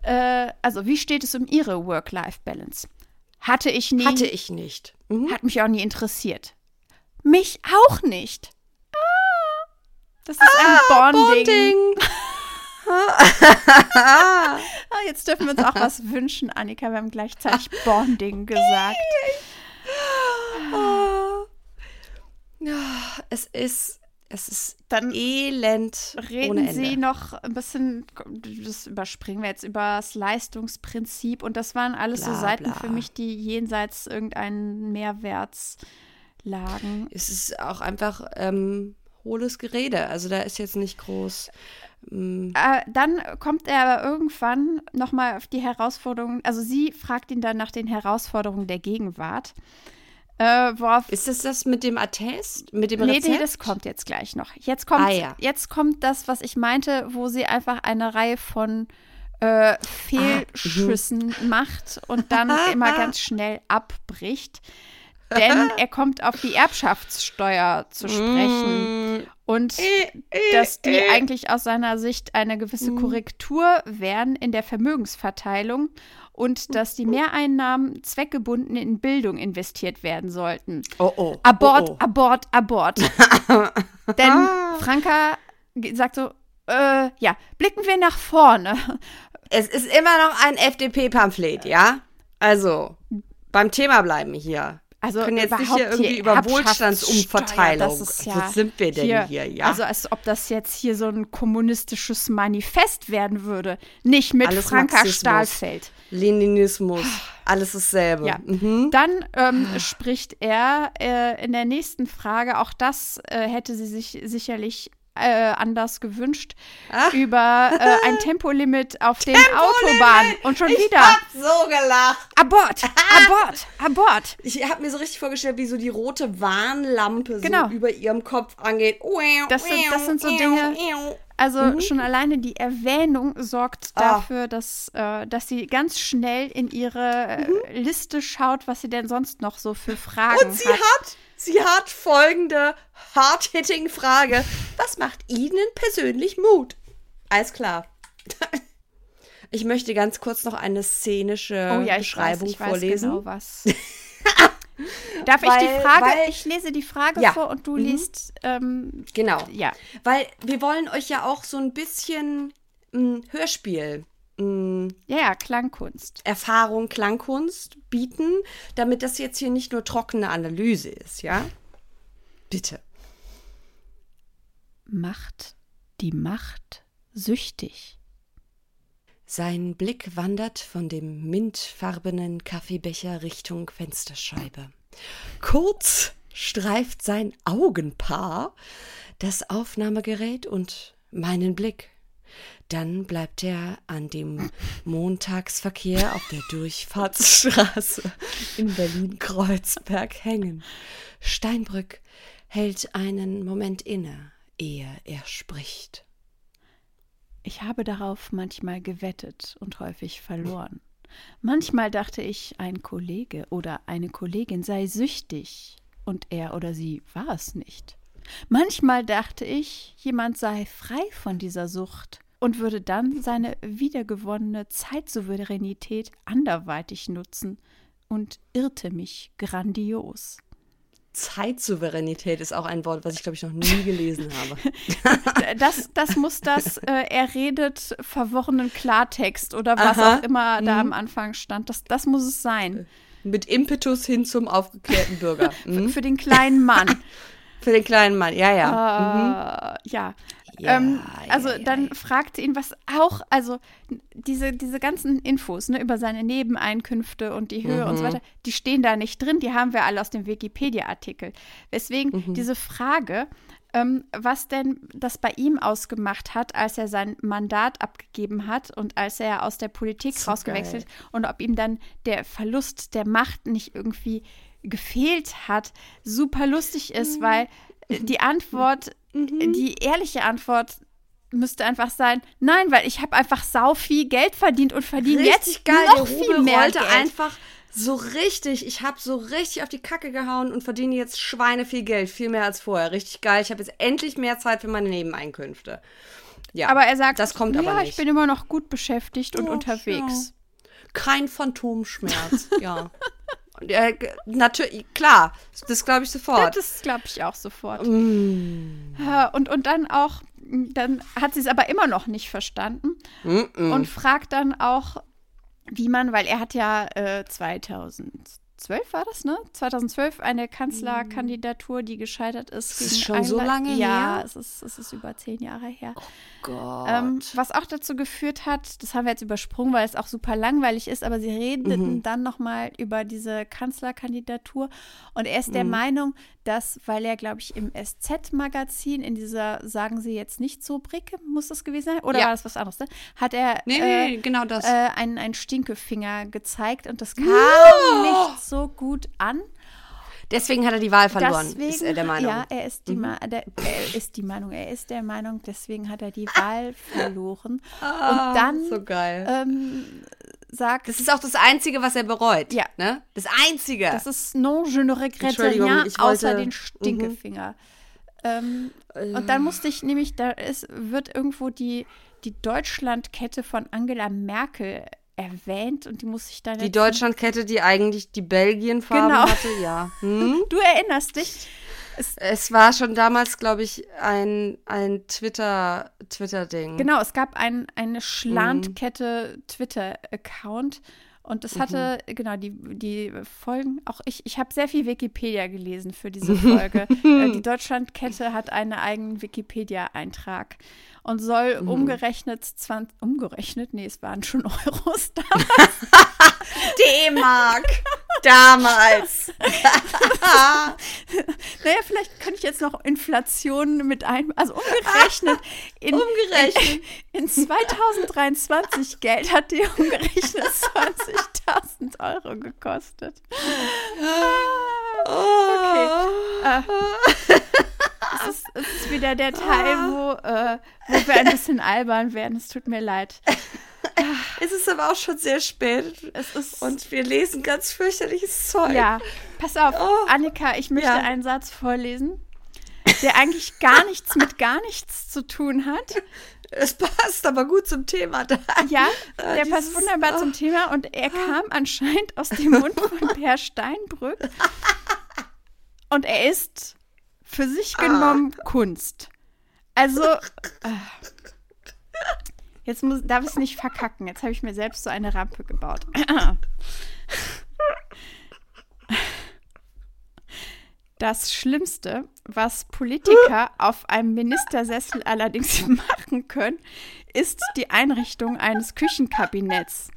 äh, also wie steht es um Ihre Work-Life-Balance? Hatte ich nie. Hatte ich nicht. Mhm. Hat mich auch nie interessiert. Mich auch nicht. Ah, das ist ein Bonding. Bonding. Ah, jetzt dürfen wir uns auch was wünschen, Annika. Wir haben gleichzeitig Bonding gesagt. Ja, es ist, es ist Dann elend Reden. Sie noch ein bisschen, das überspringen wir jetzt, über das Leistungsprinzip. Und das waren alles so Bla, Seiten bla. für mich, die jenseits irgendeinen Mehrwerts lagen. es ist auch einfach ähm, hohles Gerede. Also da ist jetzt nicht groß. mm, Äh, dann kommt er aber irgendwann nochmal auf die Herausforderungen, also sie fragt ihn dann nach den Herausforderungen der Gegenwart. Äh, Ist das das mit dem Attest? Mit dem Nee, Rezept? nee, das kommt jetzt gleich noch. Jetzt kommt, Ah, ja. jetzt kommt das, was ich meinte, wo sie einfach eine Reihe von äh, Fehlschüssen Mhm. macht und dann immer ganz schnell abbricht. Denn er kommt auf die Erbschaftssteuer zu sprechen Mm, und dass die eigentlich aus seiner Sicht eine gewisse Korrektur wären in der Vermögensverteilung und dass die Mehreinnahmen zweckgebunden in Bildung investiert werden sollten. Oh, oh. Abort, oh, oh. abort, abort. Denn Franka ge- sagt so, äh, ja, blicken wir nach vorne. Es ist immer noch ein FDP-Pamphlet, ja? Also, beim Thema bleiben hier. Also können jetzt nicht hier irgendwie hier über Wohlstandsumverteilung. ist ja Wo sind wir denn hier, ja? Also als ob das jetzt hier so ein kommunistisches Manifest werden würde. Nicht mit Alles Franka Marxismus. Stahlfeld. Leninismus, alles dasselbe. Ja. Mhm. Dann ähm, spricht er äh, in der nächsten Frage, auch das äh, hätte sie sich sicherlich äh, anders gewünscht, Ach. über äh, ein Tempolimit auf den Autobahnen. Und schon Ich wieder. hab so gelacht. Abort! Abort! Abort! Ich habe mir so richtig vorgestellt, wie so die rote Warnlampe Genau. so über ihrem Kopf angeht. Das sind- das sind so Dinge- Also mhm. schon alleine die Erwähnung sorgt ah. dafür, dass, äh, dass sie ganz schnell in ihre äh, mhm. Liste schaut, was sie denn sonst noch so für Fragen hat. Und sie hat, hat sie hat folgende hard-hitting Frage. Was macht Ihnen persönlich Mut? Alles klar. Ich möchte ganz kurz noch eine szenische oh ja, Beschreibung weiß, ich vorlesen. Genau was. Darf weil, ich die Frage? Weil, ich lese die Frage ja. vor und du mhm. liest. Ähm, genau. Ja. Weil wir wollen euch ja auch so ein bisschen mh, hm, Hörspiel. Mh, ja, ja, Klangkunst. Erfahrung, Klangkunst bieten, damit das jetzt hier nicht nur trockene Analyse ist, ja? Bitte. Macht die Macht süchtig. Sein Blick wandert von dem mintfarbenen Kaffeebecher Richtung Fensterscheibe. Kurz streift sein Augenpaar das Aufnahmegerät und meinen Blick. Dann bleibt er an dem Montagsverkehr auf der Durchfahrtsstraße in Berlin-Kreuzberg hängen. Steinbrück hält einen Moment inne, ehe er spricht. Ich habe darauf manchmal gewettet und häufig verloren. Manchmal dachte ich, ein Kollege oder eine Kollegin sei süchtig, und er oder sie war es nicht. Manchmal dachte ich, jemand sei frei von dieser Sucht und würde dann seine wiedergewonnene Zeitsouveränität anderweitig nutzen und irrte mich grandios. Zeitsouveränität ist auch ein Wort, was ich, glaube ich, noch nie gelesen habe. das, das muss das, äh, er redet verworrenen Klartext oder was Aha. auch immer da mhm. am Anfang stand. Das, das muss es sein. Mit Impetus hin zum aufgeklärten Bürger. Mhm. für, den kleinen Mann. für den kleinen Mann, ja, ja. Uh, mhm. Ja, ähm, also ja, dann ja. fragte ihn, was auch, also diese, diese ganzen Infos ne, über seine Nebeneinkünfte und die Höhe mhm. und so mhm. weiter, die stehen da nicht drin, die haben wir alle aus dem Wikipedia-Artikel. Weswegen mhm. diese Frage, ähm, was denn das bei ihm ausgemacht hat, als er sein Mandat abgegeben hat und als er aus der Politik so rausgewechselt geil. und ob ihm dann der Verlust der Macht nicht irgendwie gefehlt hat, super lustig ist, mhm. weil die Antwort Mhm. Die ehrliche Antwort müsste einfach sein, nein, weil ich habe einfach sau viel Geld verdient und verdiene jetzt geil. noch viel mehr wollte Geld. einfach so richtig, ich habe so richtig auf die Kacke gehauen und verdiene jetzt Schweine viel Geld, viel mehr als vorher. Richtig geil. Ich habe jetzt endlich mehr Zeit für meine Nebeneinkünfte. Ja, aber er sagt, das kommt ja, aber nicht. ich bin immer noch gut beschäftigt und unterwegs. Ja. Kein Phantomschmerz, ja. Ja, natürlich, klar, das glaube ich sofort. Ja, das glaube ich auch sofort. Mm. Und, und dann auch, dann hat sie es aber immer noch nicht verstanden mm -mm. und fragt dann auch, wie man, weil er hat ja äh, 2000 2012 war das, ne? 2012 eine Kanzlerkandidatur, die gescheitert ist. Das ist schon Angela so lange ja, her? Ja, es ist, es ist über zehn Jahre her. Oh Gott. Ähm, was auch dazu geführt hat, das haben wir jetzt übersprungen, weil es auch super langweilig ist, aber sie redeten mhm. dann nochmal über diese Kanzlerkandidatur und er ist mhm. der Meinung, dass, weil er, glaube ich, im SZ-Magazin in dieser, sagen Sie jetzt nicht so Bricke, muss das gewesen sein? Oder ja. war das was anderes? Ne? Hat er nee, äh, nee, genau das. Äh, einen, einen Stinkefinger gezeigt und das kam oh! nicht so gut an. Deswegen hat er die Wahl verloren, deswegen, ist er der Meinung. Ja, er ist, die mhm. der, er ist die Meinung. Er ist der Meinung, deswegen hat er die Wahl verloren. Ah, und dann so geil. Ähm, sagt. Das ist auch das Einzige, was er bereut. Ja. Ne? Das Einzige. Das ist non, je ne regrette rien, wollte, außer den Stinkefinger. Mhm. Ähm, und dann musste ich nämlich, da ist, wird irgendwo die, die Deutschlandkette von Angela Merkel erwähnt und die muss ich dann. Die Deutschlandkette, die eigentlich die Belgienfarben genau. hatte, ja. Hm? Du erinnerst dich. Es, es war schon damals, glaube ich, ein, ein Twitter, Twitter-Ding. Genau, es gab ein, eine Schlandkette mhm. Twitter-Account. Und das hatte, mhm. genau, die, die Folgen, auch ich, ich habe sehr viel Wikipedia gelesen für diese Folge. Äh, die Deutschlandkette hat einen eigenen Wikipedia-Eintrag und soll mhm. umgerechnet 20, umgerechnet, nee, es waren schon Euros damals. D-Mark. Damals. naja, vielleicht kann ich jetzt noch Inflation mit ein, also umgerechnet. In, umgerechnet. In, in 2023 Geld hat die umgerechnet 20.000 Euro gekostet. okay. Uh, es ist, es ist wieder der Teil, wo, äh, wo wir ein bisschen albern werden. Es tut mir leid. Es ist aber auch schon sehr spät. Es ist Und wir lesen ganz fürchterliches Zeug. ja, pass auf, Oh. Annika, ich möchte Ja. einen Satz vorlesen, der eigentlich gar nichts mit gar nichts zu tun hat. Es passt aber gut zum Thema. Da. Ja, Ah, der passt dieses- wunderbar zum oh. Thema und er kam anscheinend aus dem Mund von Per Steinbrück. Und er ist für sich Ah. genommen Kunst. Also, äh, jetzt muss, darf ich es nicht verkacken. Jetzt habe ich mir selbst so eine Rampe gebaut. Das Schlimmste, was Politiker auf einem Ministersessel allerdings machen können, ist die Einrichtung eines Küchenkabinetts.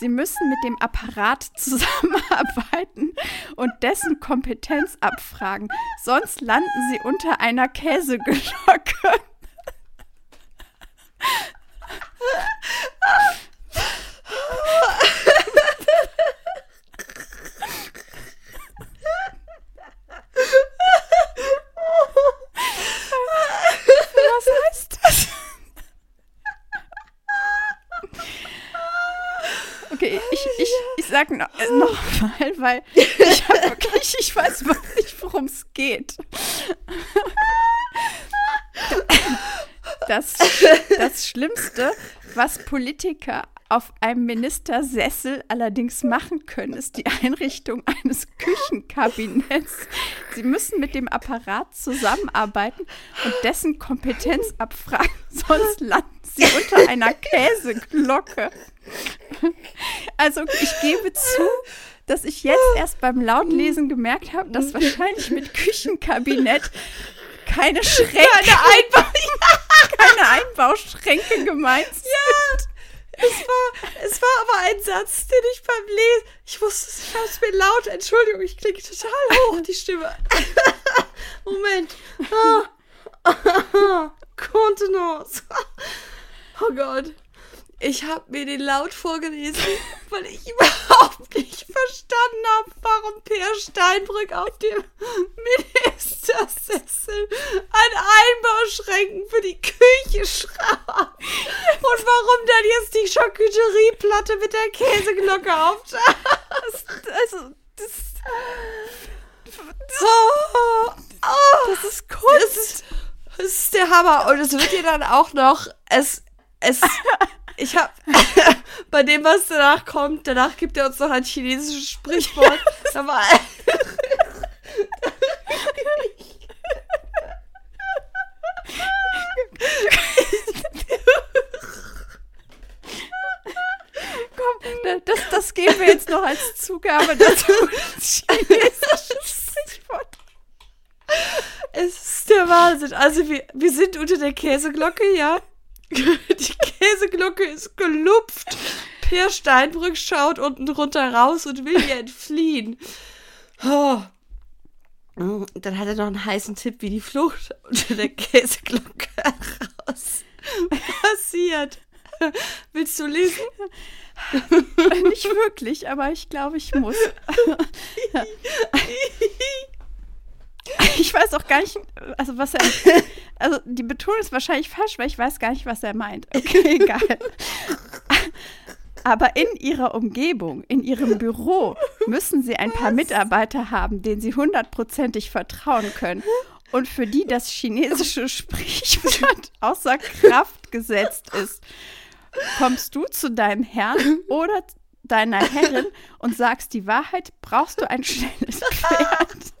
Sie müssen mit dem Apparat zusammenarbeiten und dessen Kompetenz abfragen, sonst landen sie unter einer Käseglocke. Was heißt das? Okay, ich, ich, ich sag noch, äh, noch mal, weil ich hab wirklich, ich weiß überhaupt nicht, worum es geht. Das, das Schlimmste, was Politiker auf einem Ministersessel allerdings machen können, ist die Einrichtung eines Küchenkabinetts. Sie müssen mit dem Apparat zusammenarbeiten und dessen Kompetenz abfragen, sonst landen sie unter einer Käseglocke. Also ich gebe zu, dass ich jetzt erst beim Lautlesen gemerkt habe, dass wahrscheinlich mit Küchenkabinett keine Schränke, keine, Einbau keine Einbauschränke gemeint sind. Es war, es war aber ein Satz, den ich beim Lesen. Ich wusste es, ich habe es mir laut. Entschuldigung, ich klinge total hoch, die Stimme. Moment. Ah. Kontenance. Oh Gott. Ich habe mir den laut vorgelesen, weil ich überhaupt nicht verstanden habe, warum Per Steinbrück auf dem Ministersessel an Einbauschränken für die Küche schraubt. Und warum dann jetzt die Charcuterieplatte mit der Käseglocke auftaucht. Also, das, Oh, oh, das ist Kunst. das ist, das ist der Hammer. Und es wird dir dann auch noch, es, es, ich hab, bei dem, was danach kommt, danach gibt er uns noch ein chinesisches Sprichwort. Da war, Komm, da- das, das geben wir jetzt noch als Zugabe dazu. Das chinesische Sprichwort. es ist der Wahnsinn. Also wir, wir sind unter der Käseglocke, ja. Die Käseglocke ist gelupft. Per Steinbrück schaut unten runter raus und will ihr entfliehen. Oh. Dann hat er noch einen heißen Tipp, wie die Flucht unter der Käseglocke raus passiert. Willst du lesen? Nicht wirklich, aber ich glaube, ich muss. Ich weiß auch gar nicht, also was er. Also die Betonung ist wahrscheinlich falsch, weil ich weiß gar nicht, was er meint. Okay, egal. Aber in ihrer Umgebung, in ihrem Büro, müssen sie ein paar Mitarbeiter haben, denen sie hundertprozentig vertrauen können und für die das chinesische Sprichwort außer Kraft gesetzt ist. Kommst du zu deinem Herrn oder deiner Herrin und sagst die Wahrheit, brauchst du ein schnelles Pferd.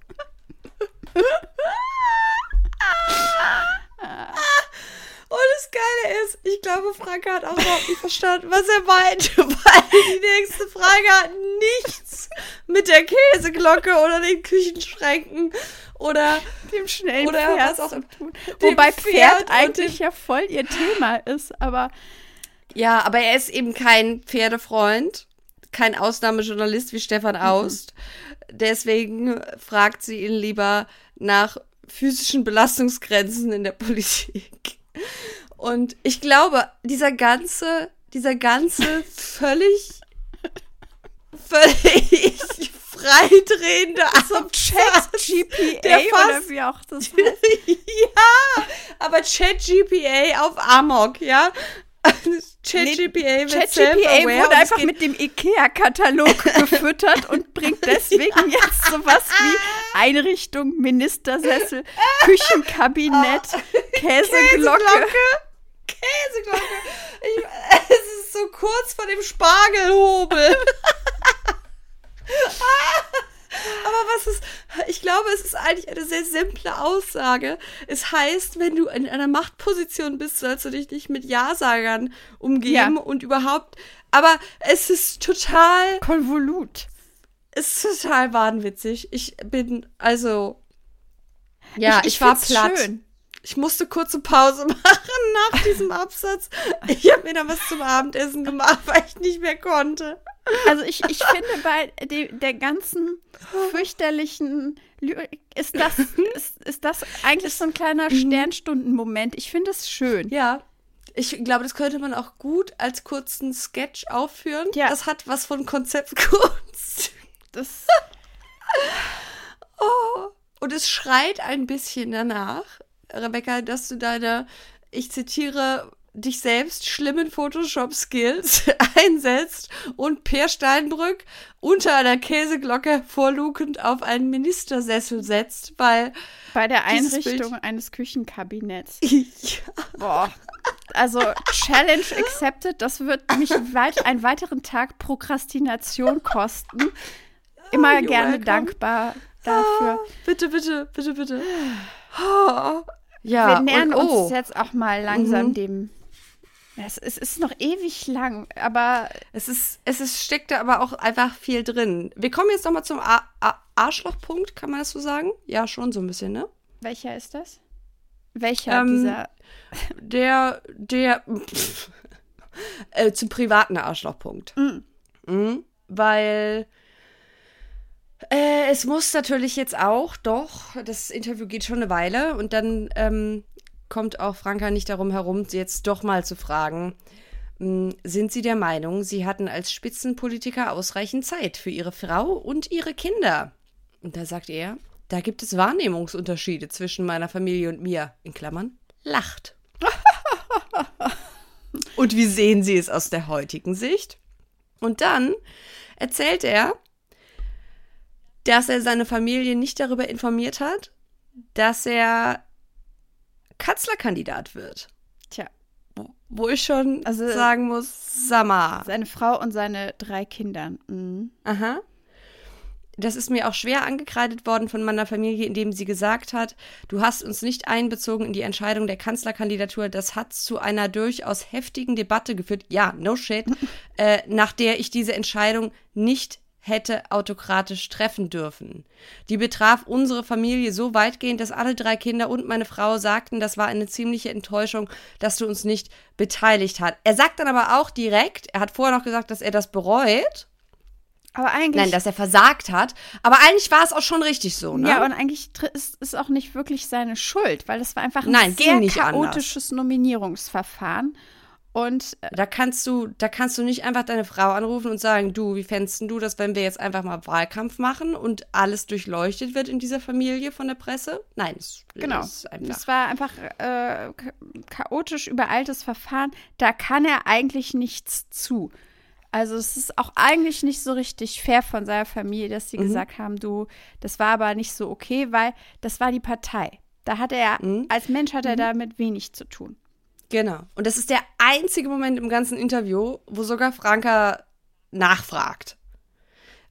Und das Geile ist, ich glaube, Franke hat auch überhaupt nicht verstanden, was er meint, weil die nächste Frage hat nichts mit der Käseglocke oder den Küchenschränken oder dem schnellen Oder Pferd was auch zu tun. Wobei Pferd Pferd, eigentlich ja voll ihr Thema ist, aber Ja, aber er ist eben kein Pferdefreund, kein Ausnahmejournalist wie Stefan Aust. Deswegen fragt sie ihn lieber nach physischen Belastungsgrenzen in der Politik. Und ich glaube, dieser ganze, dieser ganze völlig, völlig freidrehende so Chat GPA oder wie auch das heißt. ja, aber Chat GPA auf Amok, ja. Chat GPA Chat GPA wurde einfach mit dem IKEA-Katalog gefüttert und bringt deswegen jetzt sowas wie Einrichtung, Ministersessel, Küchenkabinett, Käseglocke. Käseglocke. Käseglocke. Ich, es ist so kurz vor dem Spargelhobel. Aber was ist, ich glaube, es ist eigentlich eine sehr simple Aussage. Es heißt, wenn du in einer Machtposition bist, sollst du dich nicht mit Ja-Sagern umgeben ja. und überhaupt. Aber es ist total. Konvolut. Es ist total wahnwitzig. Ich bin, also. Ja, ich, ich, ich war platt. Schön. Ich musste kurze Pause machen nach diesem Absatz. Ich habe mir dann was zum Abendessen gemacht, weil ich nicht mehr konnte. Also ich, ich finde bei de, der ganzen fürchterlichen Lyrik ist das, ist, ist das eigentlich so ein kleiner mhm. Sternstundenmoment. Ich finde es schön. Ja. Ich glaube, das könnte man auch gut als kurzen Sketch aufführen. Ja. Das hat was von Konzeptkunst. Das. oh. Und es schreit ein bisschen danach, Rebecca, dass du deine, ich zitiere, dich selbst schlimmen Photoshop-Skills einsetzt und Per Steinbrück unter einer Käseglocke vorlugend auf einen Ministersessel setzt, weil. Bei der Einrichtung eines Küchenkabinetts. ja. Boah. Also Challenge accepted, das wird mich weit, einen weiteren Tag Prokrastination kosten. Immer oh, gerne welcome. dankbar dafür. Oh, bitte, bitte, bitte, bitte. Oh. Ja, wir nähern und, oh. uns jetzt auch mal langsam mhm. dem. Es, es, ist noch ewig lang, aber. Es ist, es ist, steckt da aber auch einfach viel drin. Wir kommen jetzt nochmal zum A A Arschlochpunkt, kann man das so sagen? Ja, schon so ein bisschen, ne? Welcher ist das? Welcher ähm, dieser? Der, der. äh, zum privaten Arschlochpunkt. Mhm. Mhm, weil äh, es muss natürlich jetzt auch, doch, das Interview geht schon eine Weile und dann ähm, kommt auch Franka nicht darum herum, sie jetzt doch mal zu fragen, mh, hm, sind Sie der Meinung, Sie hatten als Spitzenpolitiker ausreichend Zeit für Ihre Frau und Ihre Kinder? Und da sagt er, da gibt es Wahrnehmungsunterschiede zwischen meiner Familie und mir, in Klammern, lacht. und wie sehen Sie es aus der heutigen Sicht? Und dann erzählt er, dass er seine Familie nicht darüber informiert hat, dass er Kanzlerkandidat wird. Tja. Wo ich schon also, sagen muss, Sammer. Seine Frau und seine drei Kinder. Mhm. Aha. Das ist mir auch schwer angekreidet worden von meiner Familie, indem sie gesagt hat, du hast uns nicht einbezogen in die Entscheidung der Kanzlerkandidatur. Das hat zu einer durchaus heftigen Debatte geführt. Ja, no shit. äh, nach der ich diese Entscheidung nicht hätte autokratisch treffen dürfen. Die betraf unsere Familie so weitgehend, dass alle drei Kinder und meine Frau sagten, das war eine ziemliche Enttäuschung, dass du uns nicht beteiligt hast. Er sagt dann aber auch direkt, er hat vorher noch gesagt, dass er das bereut. Aber eigentlich. Nein, dass er versagt hat. Aber eigentlich war es auch schon richtig so, ne? Ja, und eigentlich ist es auch nicht wirklich seine Schuld, weil es war einfach ein Nein, sehr chaotisches anders. Nominierungsverfahren. Und äh, da kannst du, da kannst du nicht einfach deine Frau anrufen und sagen, du, wie fändest du das, wenn wir jetzt einfach mal Wahlkampf machen und alles durchleuchtet wird in dieser Familie von der Presse? Nein, es genau. ist einfach. Es war einfach äh, chaotisch übereiltes Verfahren. Da kann er eigentlich nichts zu. Also es ist auch eigentlich nicht so richtig fair von seiner Familie, dass sie mhm. gesagt haben, du, das war aber nicht so okay, weil das war die Partei. Da hat er, mhm. als Mensch hat er mhm. damit wenig zu tun. Genau. Und das ist der einzige Moment im ganzen Interview, wo sogar Franka nachfragt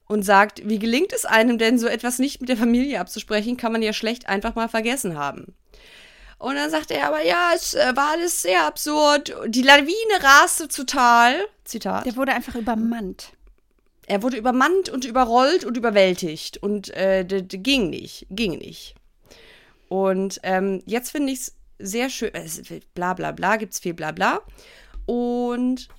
und sagt, wie gelingt es einem denn, so etwas nicht mit der Familie abzusprechen, kann man ja schlecht einfach mal vergessen haben. Und dann sagt er aber, ja, es äh, war alles sehr absurd. Die Lawine raste total. Zitat. Der wurde einfach übermannt. Er wurde übermannt und überrollt und überwältigt. Und äh, ging nicht. Ging nicht. Und ähm, jetzt finde ich es sehr schön, äh, bla bla bla, gibt es viel bla bla. Und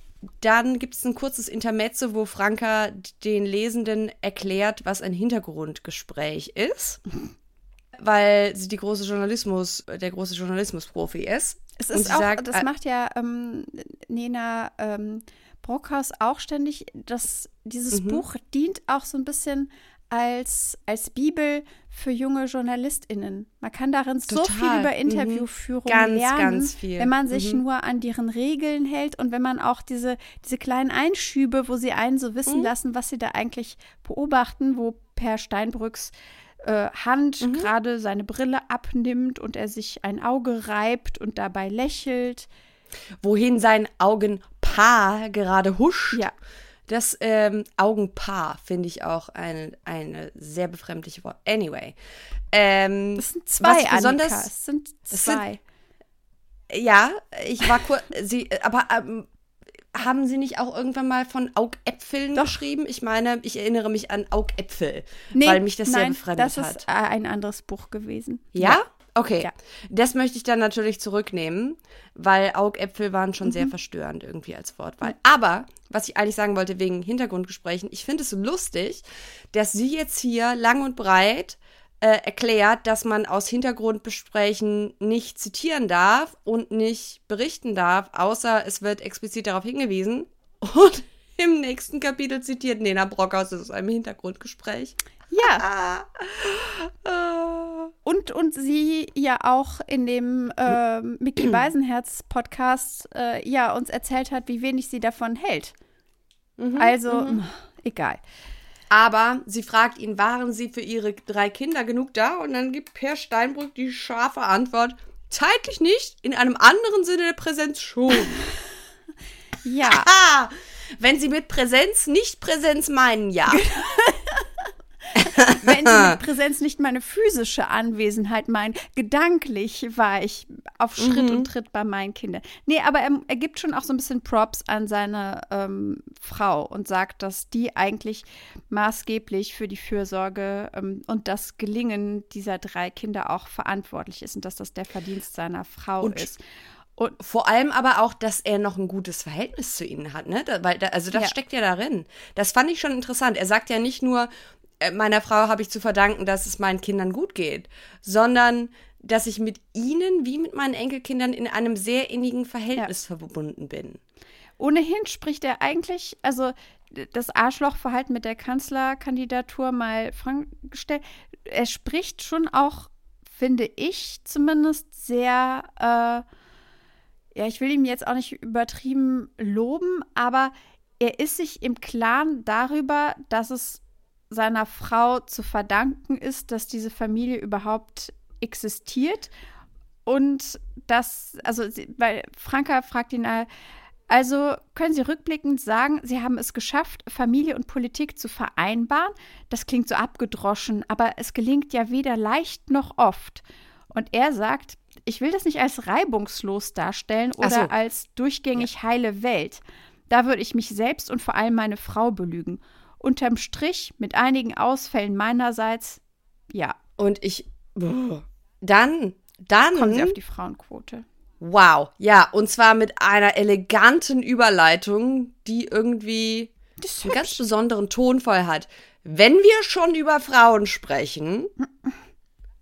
dann gibt es ein kurzes Intermezzo, wo Franka den Lesenden erklärt, was ein Hintergrundgespräch ist. Weil sie die große Journalismus, der große Journalismusprofi ist. Es ist auch, sagt, das äh, macht ja ähm, Nena ähm, Brockhaus auch ständig. dass dieses mhm. Buch dient auch so ein bisschen als, als Bibel für junge JournalistInnen. Man kann darin Total. so viel über Mhm. Interviewführung Ganz, lernen, ganz viel. wenn man sich Mhm. nur an deren Regeln hält und wenn man auch diese, diese kleinen Einschübe, wo sie einen so wissen Mhm. lassen, was sie da eigentlich beobachten, wo Per Steinbrücks äh, Hand Mhm. gerade seine Brille abnimmt und er sich ein Auge reibt und dabei lächelt. Wohin sein Augenpaar gerade huscht. Ja. Das ähm, Augenpaar finde ich auch eine, eine sehr befremdliche Wort. Anyway. Ähm, Das sind zwei, besonders, Annika. Es sind Es sind- zwei. Ja, ich war kurz. Sie, aber ähm, haben Sie nicht auch irgendwann mal von Augäpfeln geschrieben? Ich meine, ich erinnere mich an Augäpfel, weil mich das sehr nein, befremdet das hat. ist äh, ein anderes Buch gewesen. Ja? Okay. Ja. Das möchte ich dann natürlich zurücknehmen, weil Augäpfel waren schon Mhm. sehr verstörend irgendwie als Wortwahl. Aber, was ich eigentlich sagen wollte wegen Hintergrundgesprächen, ich finde es so lustig, dass sie jetzt hier lang und breit äh, erklärt, dass man aus Hintergrundgesprächen nicht zitieren darf und nicht berichten darf, außer es wird explizit darauf hingewiesen. Und im nächsten Kapitel zitiert Nena Brockhaus aus einem Hintergrundgespräch. Ja. Und, und sie ja auch in dem ähm, Mickey Beisenherz Podcast äh, ja uns erzählt hat, wie wenig sie davon hält. Mhm, also, mh, egal. Aber sie fragt ihn, waren sie für ihre drei Kinder genug da? Und dann gibt Per Steinbrück die scharfe Antwort, zeitlich nicht, in einem anderen Sinne der Präsenz schon. Ja, ah, wenn sie mit Präsenz nicht Präsenz meinen, ja. wenn sie mit Präsenz nicht meine physische Anwesenheit meinen, gedanklich war ich auf Schritt Mhm. und Tritt bei meinen Kindern. Nee, aber er, er gibt schon auch so ein bisschen Props an seine ähm, Frau und sagt, dass die eigentlich maßgeblich für die Fürsorge ähm, und das Gelingen dieser drei Kinder auch verantwortlich ist und dass das der Verdienst seiner Frau Und- ist. Und Vor allem aber auch, dass er noch ein gutes Verhältnis zu ihnen hat, ne? Da, weil da, also das Ja. steckt ja darin. Das fand ich schon interessant. Er sagt ja nicht nur, meiner Frau habe ich zu verdanken, dass es meinen Kindern gut geht, sondern dass ich mit ihnen wie mit meinen Enkelkindern in einem sehr innigen Verhältnis verbunden bin. Ohnehin spricht er eigentlich, also das Arschlochverhalten mit der Kanzlerkandidatur mal gestellt, er spricht schon auch, finde ich zumindest, sehr, äh, ja, ich will ihm jetzt auch nicht übertrieben loben, aber er ist sich im Klaren darüber, dass es seiner Frau zu verdanken ist, dass diese Familie überhaupt existiert und dass, also, weil Franka fragt ihn, also können Sie rückblickend sagen, Sie haben es geschafft, Familie und Politik zu vereinbaren? Das klingt so abgedroschen, aber es gelingt ja weder leicht noch oft. Und er sagt, ich will das nicht als reibungslos darstellen Ach so. oder als durchgängig heile Welt. Da würde ich mich selbst und vor allem meine Frau belügen. Unterm Strich, mit einigen Ausfällen meinerseits, ja, Und ich, dann, dann, kommen Sie auf die Frauenquote. wow, ja, und zwar mit einer eleganten Überleitung, die irgendwie einen ganz besonderen Tonfall hat. Wenn wir schon über Frauen sprechen,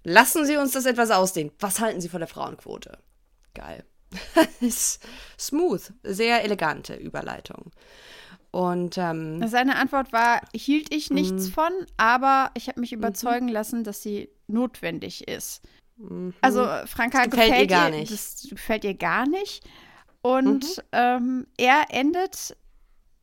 lassen Sie uns das etwas ausdehnen. Was halten Sie von der Frauenquote? Geil. Smooth, sehr elegante Überleitung. Und ähm, Seine Antwort war, hielt ich nichts Mhm. von, aber ich habe mich überzeugen lassen, dass sie notwendig ist. Also Franka Das gefällt ihr gefällt gar ihr, nicht. Das gefällt ihr gar nicht. Und Mhm. ähm, er endet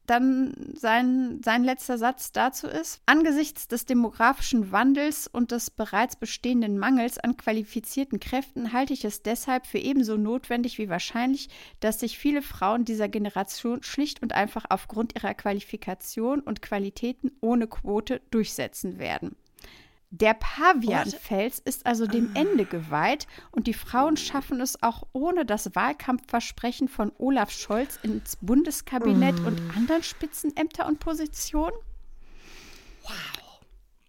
dann sein, sein letzter Satz dazu ist, angesichts des demografischen Wandels und des bereits bestehenden Mangels an qualifizierten Kräften halte ich es deshalb für ebenso notwendig wie wahrscheinlich, dass sich viele Frauen dieser Generation schlicht und einfach aufgrund ihrer Qualifikation und Qualitäten ohne Quote durchsetzen werden. Der Pavianfels ist also dem Ende geweiht und die Frauen schaffen es auch ohne das Wahlkampfversprechen von Olaf Scholz ins Bundeskabinett und anderen Spitzenämter und Positionen? Wow.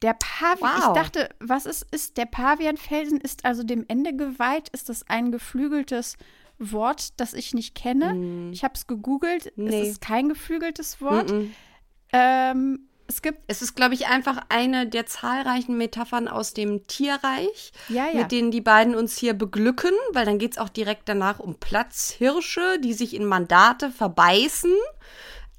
Der Pavian, Wow. ich dachte, was ist, ist der Pavianfelsen ist also dem Ende geweiht? Ist das ein geflügeltes Wort, das ich nicht kenne? Ich habe es gegoogelt. Nee. Es ist kein geflügeltes Wort. mm-mm. Ähm, es gibt es ist, glaube ich, einfach eine der zahlreichen Metaphern aus dem Tierreich, Ja, ja. mit denen die beiden uns hier beglücken, weil dann geht es auch direkt danach um Platzhirsche, die sich in Mandate verbeißen.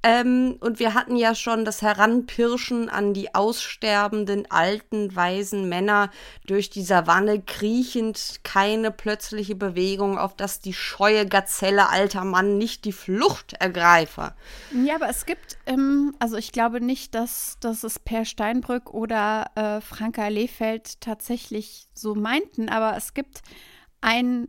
Ähm, und wir hatten ja schon das Heranpirschen an die aussterbenden alten, weisen Männer durch die Savanne kriechend, keine plötzliche Bewegung, auf dass die scheue Gazelle alter Mann nicht die Flucht ergreife. Ja, aber es gibt, ähm, also ich glaube nicht, dass, dass es Per Steinbrück oder äh, Franka Lehfeld tatsächlich so meinten, aber es gibt einen,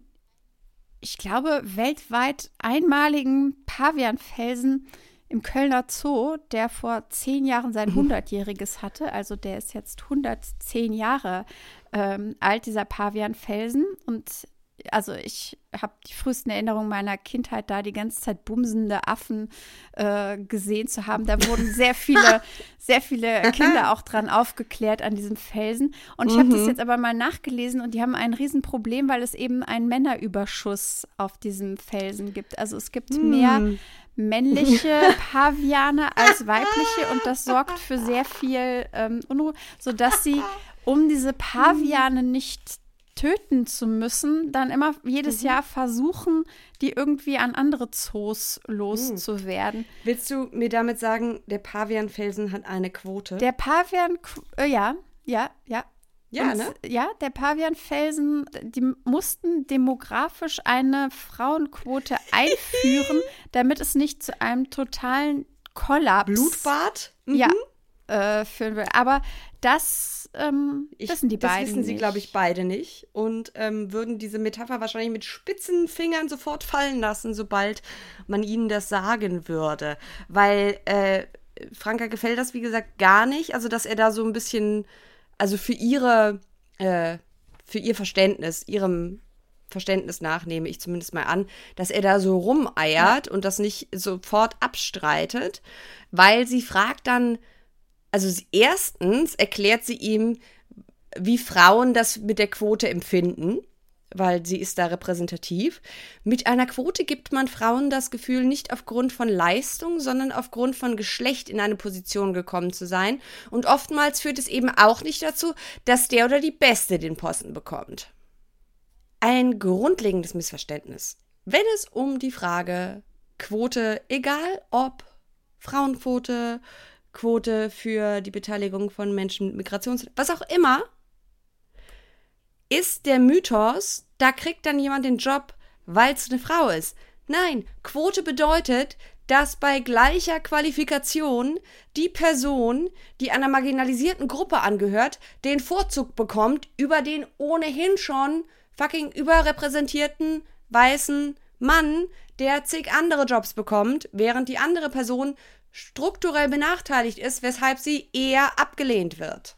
ich glaube, weltweit einmaligen Pavianfelsen, im Kölner Zoo, der vor zehn Jahren sein 100-jähriges mhm. hatte. Also der ist jetzt 110 Jahre ähm, alt, dieser Pavianfelsen. Und also ich habe die frühesten Erinnerungen meiner Kindheit da, die ganze Zeit bumsende Affen äh, gesehen zu haben. Da wurden sehr viele, sehr viele Kinder auch dran aufgeklärt an diesem Felsen. Und ich habe das mhm. jetzt aber mal nachgelesen und die haben ein Riesenproblem, weil es eben einen Männerüberschuss auf diesem Felsen gibt. Also es gibt mhm. mehr männliche Paviane als weibliche und das sorgt für sehr viel ähm, Unruhe, sodass sie, um diese Paviane nicht töten zu müssen, dann immer jedes mhm. Jahr versuchen, die irgendwie an andere Zoos loszuwerden. Willst du mir damit sagen, der Pavianfelsen hat eine Quote? Der Pavian, äh, ja, ja, ja, ja, und, ne? Ja, der Pavianfelsen, die mussten demografisch eine Frauenquote einführen, damit es nicht zu einem totalen Kollaps. Blutbad? Mhm. Ja. Äh, führen will. Aber das ähm, ich, wissen die beiden. Das wissen sie, glaube ich, beide nicht. Und ähm, würden diese Metapher wahrscheinlich mit spitzen Fingern sofort fallen lassen, sobald man ihnen das sagen würde. Weil äh, Franka gefällt das, wie gesagt, gar nicht. Also, dass er da so ein bisschen also für ihre, äh, für ihr Verständnis, ihrem Verständnis nach, nehme ich zumindest mal an, dass er da so rumeiert und das nicht sofort abstreitet, weil sie fragt dann, also erstens erklärt sie ihm, wie Frauen das mit der Quote empfinden weil sie ist da repräsentativ. Mit einer Quote gibt man Frauen das Gefühl, nicht aufgrund von Leistung, sondern aufgrund von Geschlecht in eine Position gekommen zu sein. Und oftmals führt es eben auch nicht dazu, dass der oder die Beste den Posten bekommt. Ein grundlegendes Missverständnis. Wenn es um die Frage Quote, egal ob Frauenquote, Quote für die Beteiligung von Menschen mit Migrations, was auch immer ist der Mythos, da kriegt dann jemand den Job, weil es eine Frau ist. Nein, Quote bedeutet, dass bei gleicher Qualifikation die Person, die einer marginalisierten Gruppe angehört, den Vorzug bekommt über den ohnehin schon fucking überrepräsentierten weißen Mann, der zig andere Jobs bekommt, während die andere Person strukturell benachteiligt ist, weshalb sie eher abgelehnt wird.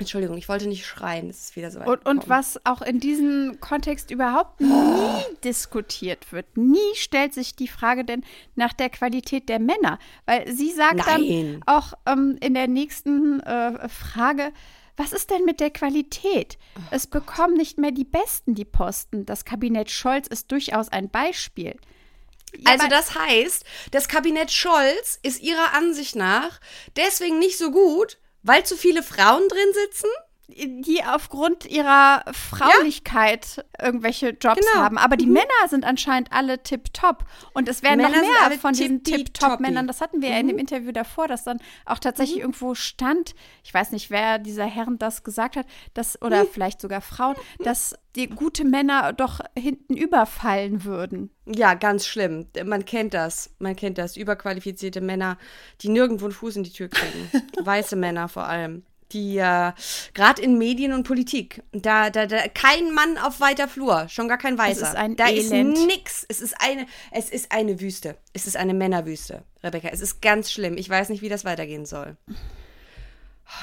Entschuldigung, ich wollte nicht schreien, es ist wieder so weit und, und, was auch in diesem Kontext überhaupt nie diskutiert wird. Nie stellt sich die Frage denn nach der Qualität der Männer. Weil sie sagt Nein. dann auch ähm, in der nächsten äh, Frage, was ist denn mit der Qualität? Oh es Gott. bekommen nicht mehr die Besten die Posten. Das Kabinett Scholz ist durchaus ein Beispiel. Ja, also das heißt, das Kabinett Scholz ist ihrer Ansicht nach deswegen nicht so gut, weil zu viele Frauen drin sitzen? Die aufgrund ihrer Fraulichkeit ja. irgendwelche Jobs genau. haben. Aber die mhm. Männer sind anscheinend alle tipptopp. Und es werden Männer noch mehr von diesen tipptopp-Männern. Das hatten wir mhm. ja in dem mhm. Interview davor, dass dann auch tatsächlich mhm. irgendwo stand, ich weiß nicht, wer dieser Herren das gesagt hat, dass, oder mhm. vielleicht sogar Frauen, dass die gute Männer doch hinten überfallen würden. Ja, ganz schlimm. Man kennt das. Man kennt das. Überqualifizierte Männer, die nirgendwo einen Fuß in die Tür kriegen. Weiße Männer vor allem die äh, gerade in Medien und Politik, da, da, da kein Mann auf weiter Flur, schon gar kein Weißer. Es ist ein da Elend. ist nix. Es ist eine, es ist eine Wüste. Es ist eine Männerwüste, Rebecca. Es ist ganz schlimm. Ich weiß nicht, wie das weitergehen soll.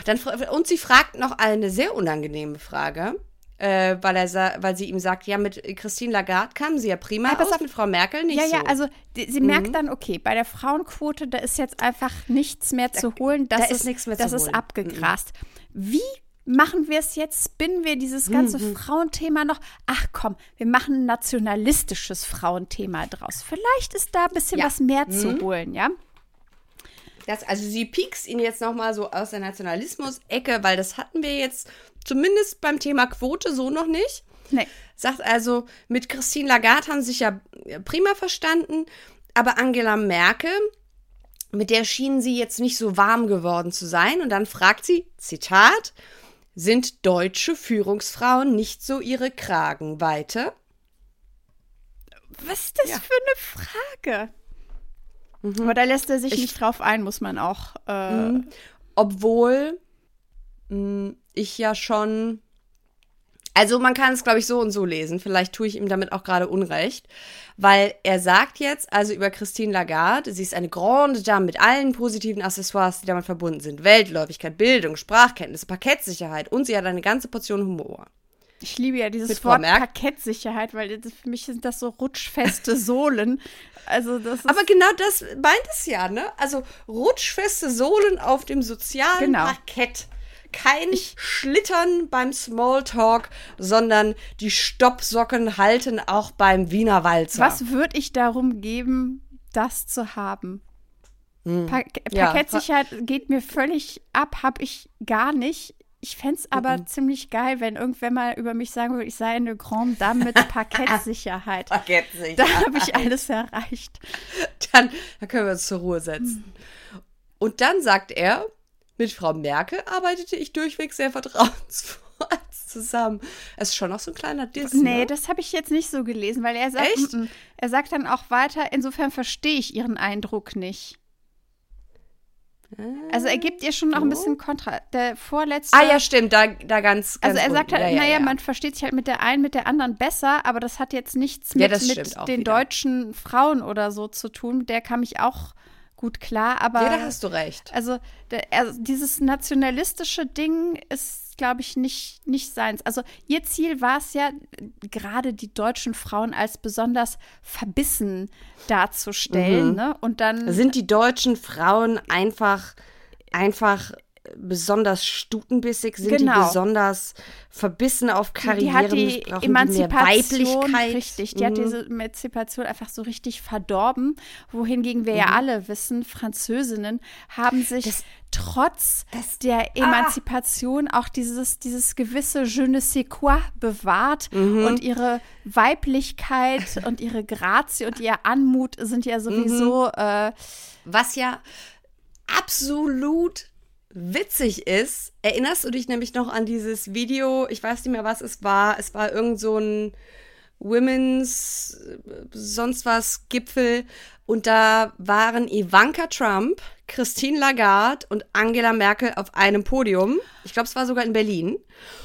Dann, und sie fragt noch eine sehr unangenehme Frage äh, weil, er weil sie ihm sagt, ja, mit Christine Lagarde kamen sie ja prima aus, auf, mit Frau Merkel nicht Ja, so. ja, also die, sie mhm. merkt dann, okay, bei der Frauenquote, da ist jetzt einfach nichts mehr zu holen. Das da ist, ist nichts mehr das zu holen. ist abgegrast. Mhm. Wie machen wir es jetzt? Spinnen wir dieses ganze mhm. Frauenthema noch? Ach komm, wir machen ein nationalistisches Frauenthema draus. Vielleicht ist da ein bisschen ja. was mehr zu mhm. holen, ja? Das, also sie piekst ihn jetzt noch mal so aus der Nationalismus-Ecke, weil das hatten wir jetzt zumindest beim Thema Quote so noch nicht. Nee. Sagt also, mit Christine Lagarde haben sich ja prima verstanden, aber Angela Merkel mit der schienen sie jetzt nicht so warm geworden zu sein. Und dann fragt sie, Zitat, sind deutsche Führungsfrauen nicht so ihre Kragenweite? Was ist das ja. für eine Frage? Mhm. Aber da lässt er sich ich, nicht drauf ein, muss man auch. Äh, mhm. Obwohl mh, mm, ich ja schon. Also man kann es, glaube ich, so und so lesen. Vielleicht tue ich ihm damit auch gerade Unrecht. Weil er sagt jetzt, also über Christine Lagarde, sie ist eine grande Dame mit allen positiven Accessoires, die damit verbunden sind. Weltläufigkeit, Bildung, Sprachkenntnis, Parkettsicherheit und sie hat eine ganze Portion Humor. Ich liebe ja dieses Wort Parkettsicherheit, weil das, für mich sind das so rutschfeste Sohlen. Also das Aber genau das meint es ja, ne? Also rutschfeste Sohlen auf dem sozialen genau. Parkett. Kein Schlittern beim Smalltalk, sondern die Stoppsocken halten auch beim Wiener Walzer. Was würde ich darum geben, das zu haben? Hm. Pa Parkettsicherheit ja. geht mir völlig ab, habe ich gar nicht. Ich fände es aber mhm. ziemlich geil, wenn irgendwer mal über mich sagen würde, ich sei eine Grande Dame mit Parkettsicherheit. Parkettsicherheit. Da habe ich alles erreicht. Dann, dann können wir uns zur Ruhe setzen. Mhm. Und dann sagt er, mit Frau Merkel arbeitete ich durchweg sehr vertrauensvoll zusammen. Es ist schon noch so ein kleiner Diss. Nee, ne? das habe ich jetzt nicht so gelesen, weil er sagt, Echt? er sagt dann auch weiter, insofern verstehe ich ihren Eindruck nicht. Also er gibt ihr schon noch ein bisschen Kontra. Der vorletzte. Ah ja, stimmt, da, da ganz, ganz Also er sagt halt, ja, ja, naja, ja. man versteht sich halt mit der einen, mit der anderen besser, aber das hat jetzt nichts mit, mit den wieder. deutschen Frauen oder so zu tun. Der kam ich auch gut klar, aber. Ja, da hast du recht. Also, also dieses nationalistische Ding ist, glaube ich, nicht, nicht seins. Also ihr Ziel war es ja, gerade die deutschen Frauen als besonders verbissen darzustellen. Mhm. Ne? Und dann. Sind die deutschen Frauen einfach, einfach besonders stutenbissig, sind genau. die besonders verbissen auf Karriere, die hat die Emanzipation, richtig, die mhm. hat diese Emanzipation einfach so richtig verdorben, wohingegen wir mhm. ja alle wissen, Französinnen haben sich das, trotz das, der ah. Emanzipation ah. auch dieses, dieses gewisse Je ne sais quoi bewahrt mhm. und ihre Weiblichkeit und ihre Grazie und ihr Anmut sind ja sowieso mhm. äh, was ja absolut witzig ist, erinnerst du dich nämlich noch an dieses Video, ich weiß nicht mehr, was es war, es war irgend so ein Women's sonst was Gipfel und da waren Ivanka Trump, Christine Lagarde und Angela Merkel auf einem Podium. Ich glaube, es war sogar in Berlin.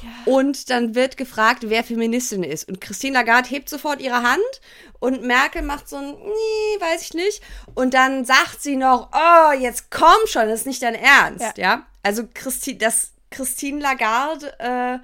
Ja. Und dann wird gefragt, wer Feministin ist. Und Christine Lagarde hebt sofort ihre Hand und Merkel macht so ein, nee, weiß ich nicht. Und dann sagt sie noch, oh, jetzt komm schon, das ist nicht dein Ernst, ja. ja? Also Christi, das Christine Lagarde äh,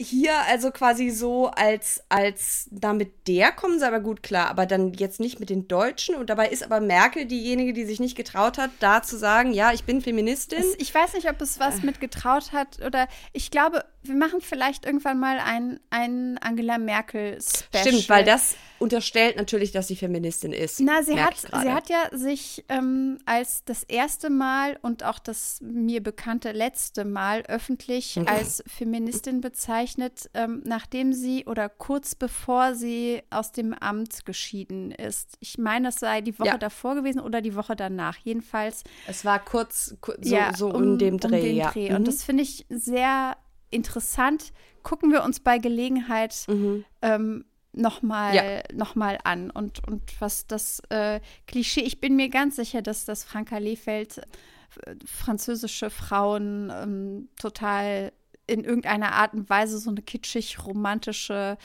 hier also quasi so als, als, da mit der kommen sie aber gut klar, aber dann jetzt nicht mit den Deutschen und dabei ist aber Merkel diejenige, die sich nicht getraut hat, da zu sagen, ja, ich bin Feministin. Es, ich weiß nicht, ob es was mit getraut hat oder ich glaube, wir machen vielleicht irgendwann mal ein, ein Angela Merkel-Special. Stimmt, weil das unterstellt natürlich, dass sie Feministin ist. Na, sie hat, sie hat ja sich ähm, als das erste Mal und auch das mir bekannte letzte Mal öffentlich mhm. als Feministin bezeichnet, ähm, nachdem sie oder kurz bevor sie aus dem Amt geschieden ist. Ich meine, es sei die Woche ja. davor gewesen oder die Woche danach. Jedenfalls. Es war kurz, so, ja, so um, in dem Dreh. Um den ja. Dreh. Mhm. Und das finde ich sehr interessant. Gucken wir uns bei Gelegenheit mhm. ähm, nochmal ja. noch an. Und, und was das äh, Klischee, ich bin mir ganz sicher, dass das Franka Lehfeld äh, französische Frauen ähm, total in irgendeiner Art und Weise so eine kitschig-romantische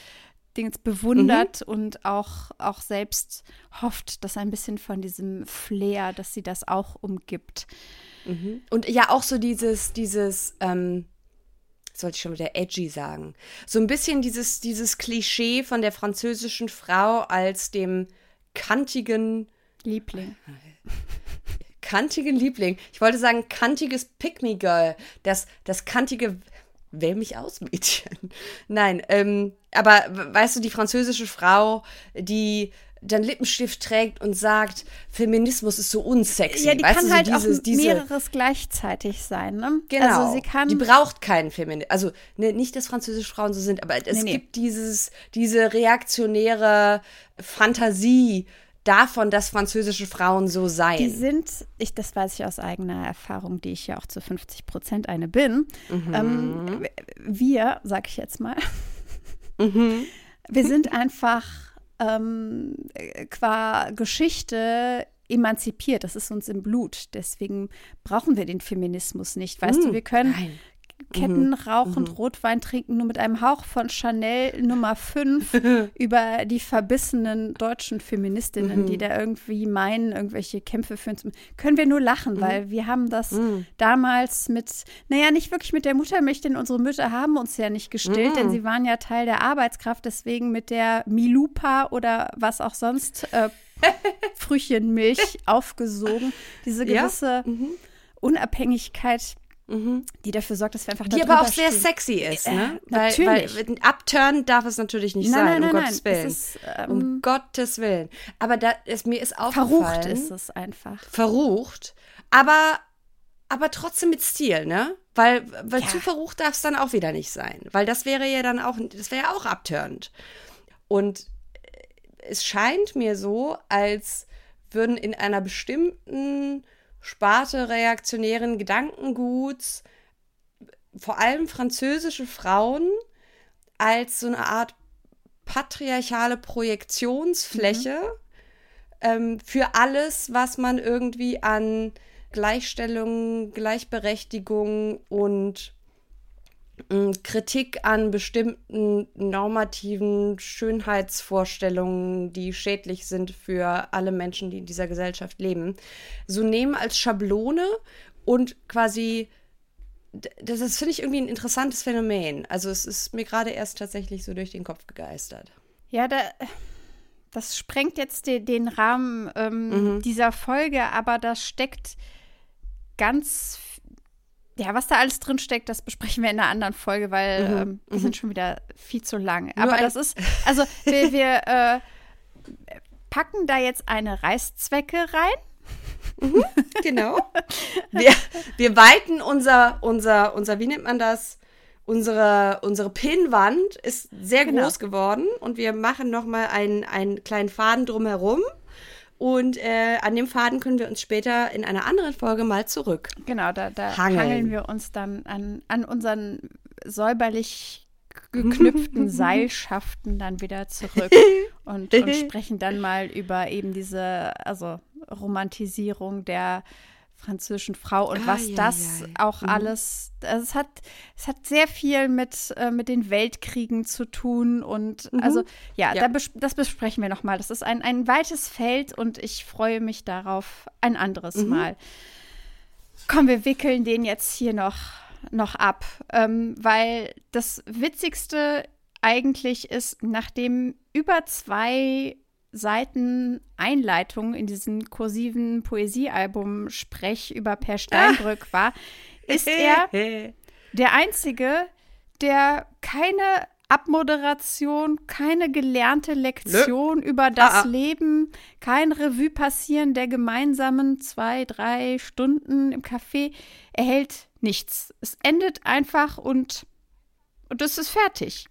Dings bewundert mhm. und auch, auch selbst hofft, dass ein bisschen von diesem Flair, dass sie das auch umgibt. Mhm. Und ja, auch so dieses, dieses, ähm, sollte ich schon wieder edgy sagen. So ein bisschen dieses, dieses Klischee von der französischen Frau als dem kantigen Liebling. Kantigen Liebling. Ich wollte sagen, kantiges Pick-Me-Girl. Das, das kantige Wähl mich aus, Mädchen. Nein, ähm, aber weißt du, die französische Frau, die dann Lippenstift trägt und sagt, Feminismus ist so unsexy. Ja, die weißt kann du, halt dieses, auch mehreres gleichzeitig sein, ne? Genau. Also sie kann die braucht keinen Feminismus. Also ne, nicht, dass französische Frauen so sind, aber es nee, gibt nee. dieses, diese reaktionäre Fantasie, davon, dass französische Frauen so seien. Die sind, ich, das weiß ich aus eigener Erfahrung, die ich ja auch zu 50 Prozent eine bin. Mhm. Ähm, wir, sag ich jetzt mal, mhm. wir sind einfach ähm, qua Geschichte emanzipiert. Das ist uns im Blut. Deswegen brauchen wir den Feminismus nicht. Weißt mhm. du, wir können, Nein. Ketten mhm. rauchend mhm. Rotwein trinken, nur mit einem Hauch von Chanel Nummer 5 über die verbissenen deutschen Feministinnen, mhm. die da irgendwie meinen, irgendwelche Kämpfe führen zu können wir nur lachen, mhm. weil wir haben das mhm. damals mit, naja, nicht wirklich mit der Muttermilch, denn unsere Mütter haben uns ja nicht gestillt, denn mhm. sie waren ja Teil der Arbeitskraft, deswegen mit der Milupa oder was auch sonst äh, Frühchenmilch aufgesogen. Diese gewisse ja? Unabhängigkeit Mhm. Die dafür sorgt, dass wir einfach Die aber auch sehr stehen. sexy ist, ne? Äh, weil, natürlich. Weil Upturn darf es natürlich nicht nein, sein, nein, um nein, Gottes Willen. Ist, ähm, um Gottes Willen. Aber da ist, mir ist aufgefallen. Verrucht ist es einfach. Verrucht. Aber, aber trotzdem mit Stil, ne? Weil, weil ja. zu verrucht darf es dann auch wieder nicht sein. Weil das wäre ja dann auch, das wäre ja auch abturnt. Und es scheint mir so, als würden in einer bestimmten Sparte reaktionären Gedankenguts vor allem französische Frauen als so eine Art patriarchale Projektionsfläche mhm. ähm, für alles, was man irgendwie an Gleichstellung, Gleichberechtigung und Kritik an bestimmten normativen Schönheitsvorstellungen, die schädlich sind für alle Menschen, die in dieser Gesellschaft leben, so nehmen als Schablone und quasi das, das finde ich irgendwie ein interessantes Phänomen. Also es ist mir gerade erst tatsächlich so durch den Kopf gegeistert. Ja, da, das sprengt jetzt de, den Rahmen ähm, mhm. dieser Folge, aber da steckt ganz ja, was da alles drin steckt, das besprechen wir in einer anderen Folge, weil mhm. ähm, wir mhm. sind schon wieder viel zu lang. Aber das ist, also wir, wir äh, packen da jetzt eine Reißzwecke rein. Mhm, genau. Wir, wir weiten unser, unser, unser, wie nennt man das? Unsere, unsere Pinnwand ist sehr genau. groß geworden und wir machen nochmal einen, einen kleinen Faden drumherum und äh, an dem Faden können wir uns später in einer anderen Folge mal zurück. Genau, da, da hangeln. hangeln wir uns dann an, an unseren säuberlich geknüpften Seilschaften dann wieder zurück und, und sprechen dann mal über eben diese, also Romantisierung der französischen Frau und ah, was ja, das ja, auch mhm. alles, also es hat, es hat sehr viel mit, äh, mit den Weltkriegen zu tun und mhm. also ja, ja. Da bes das besprechen wir nochmal. Das ist ein, ein weites Feld und ich freue mich darauf ein anderes mhm. Mal. Komm, wir wickeln den jetzt hier noch, noch ab, ähm, weil das Witzigste eigentlich ist, nachdem über zwei Seiten Einleitung in diesen kursiven Poesiealbum Sprech über Per Steinbrück ah. war, ist er der Einzige, der keine Abmoderation, keine gelernte Lektion Nö. über das ah, ah. Leben, kein Revue passieren der gemeinsamen zwei, drei Stunden im Café erhält nichts. Es endet einfach und, und es ist fertig.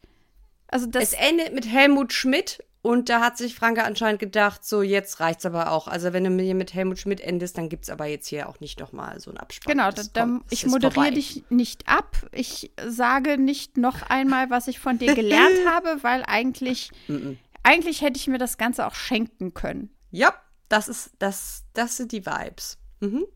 Also das es endet mit Helmut Schmidt und da hat sich Franke anscheinend gedacht, so jetzt reicht's aber auch. Also wenn du mir mit Helmut Schmidt endest, dann gibt's aber jetzt hier auch nicht noch mal so einen Abspann. Genau, da, da, ich moderiere dich nicht ab. Ich sage nicht noch einmal, was ich von dir gelernt habe, weil eigentlich, eigentlich hätte ich mir das Ganze auch schenken können. Ja, das ist, das, das sind die Vibes. Mhm.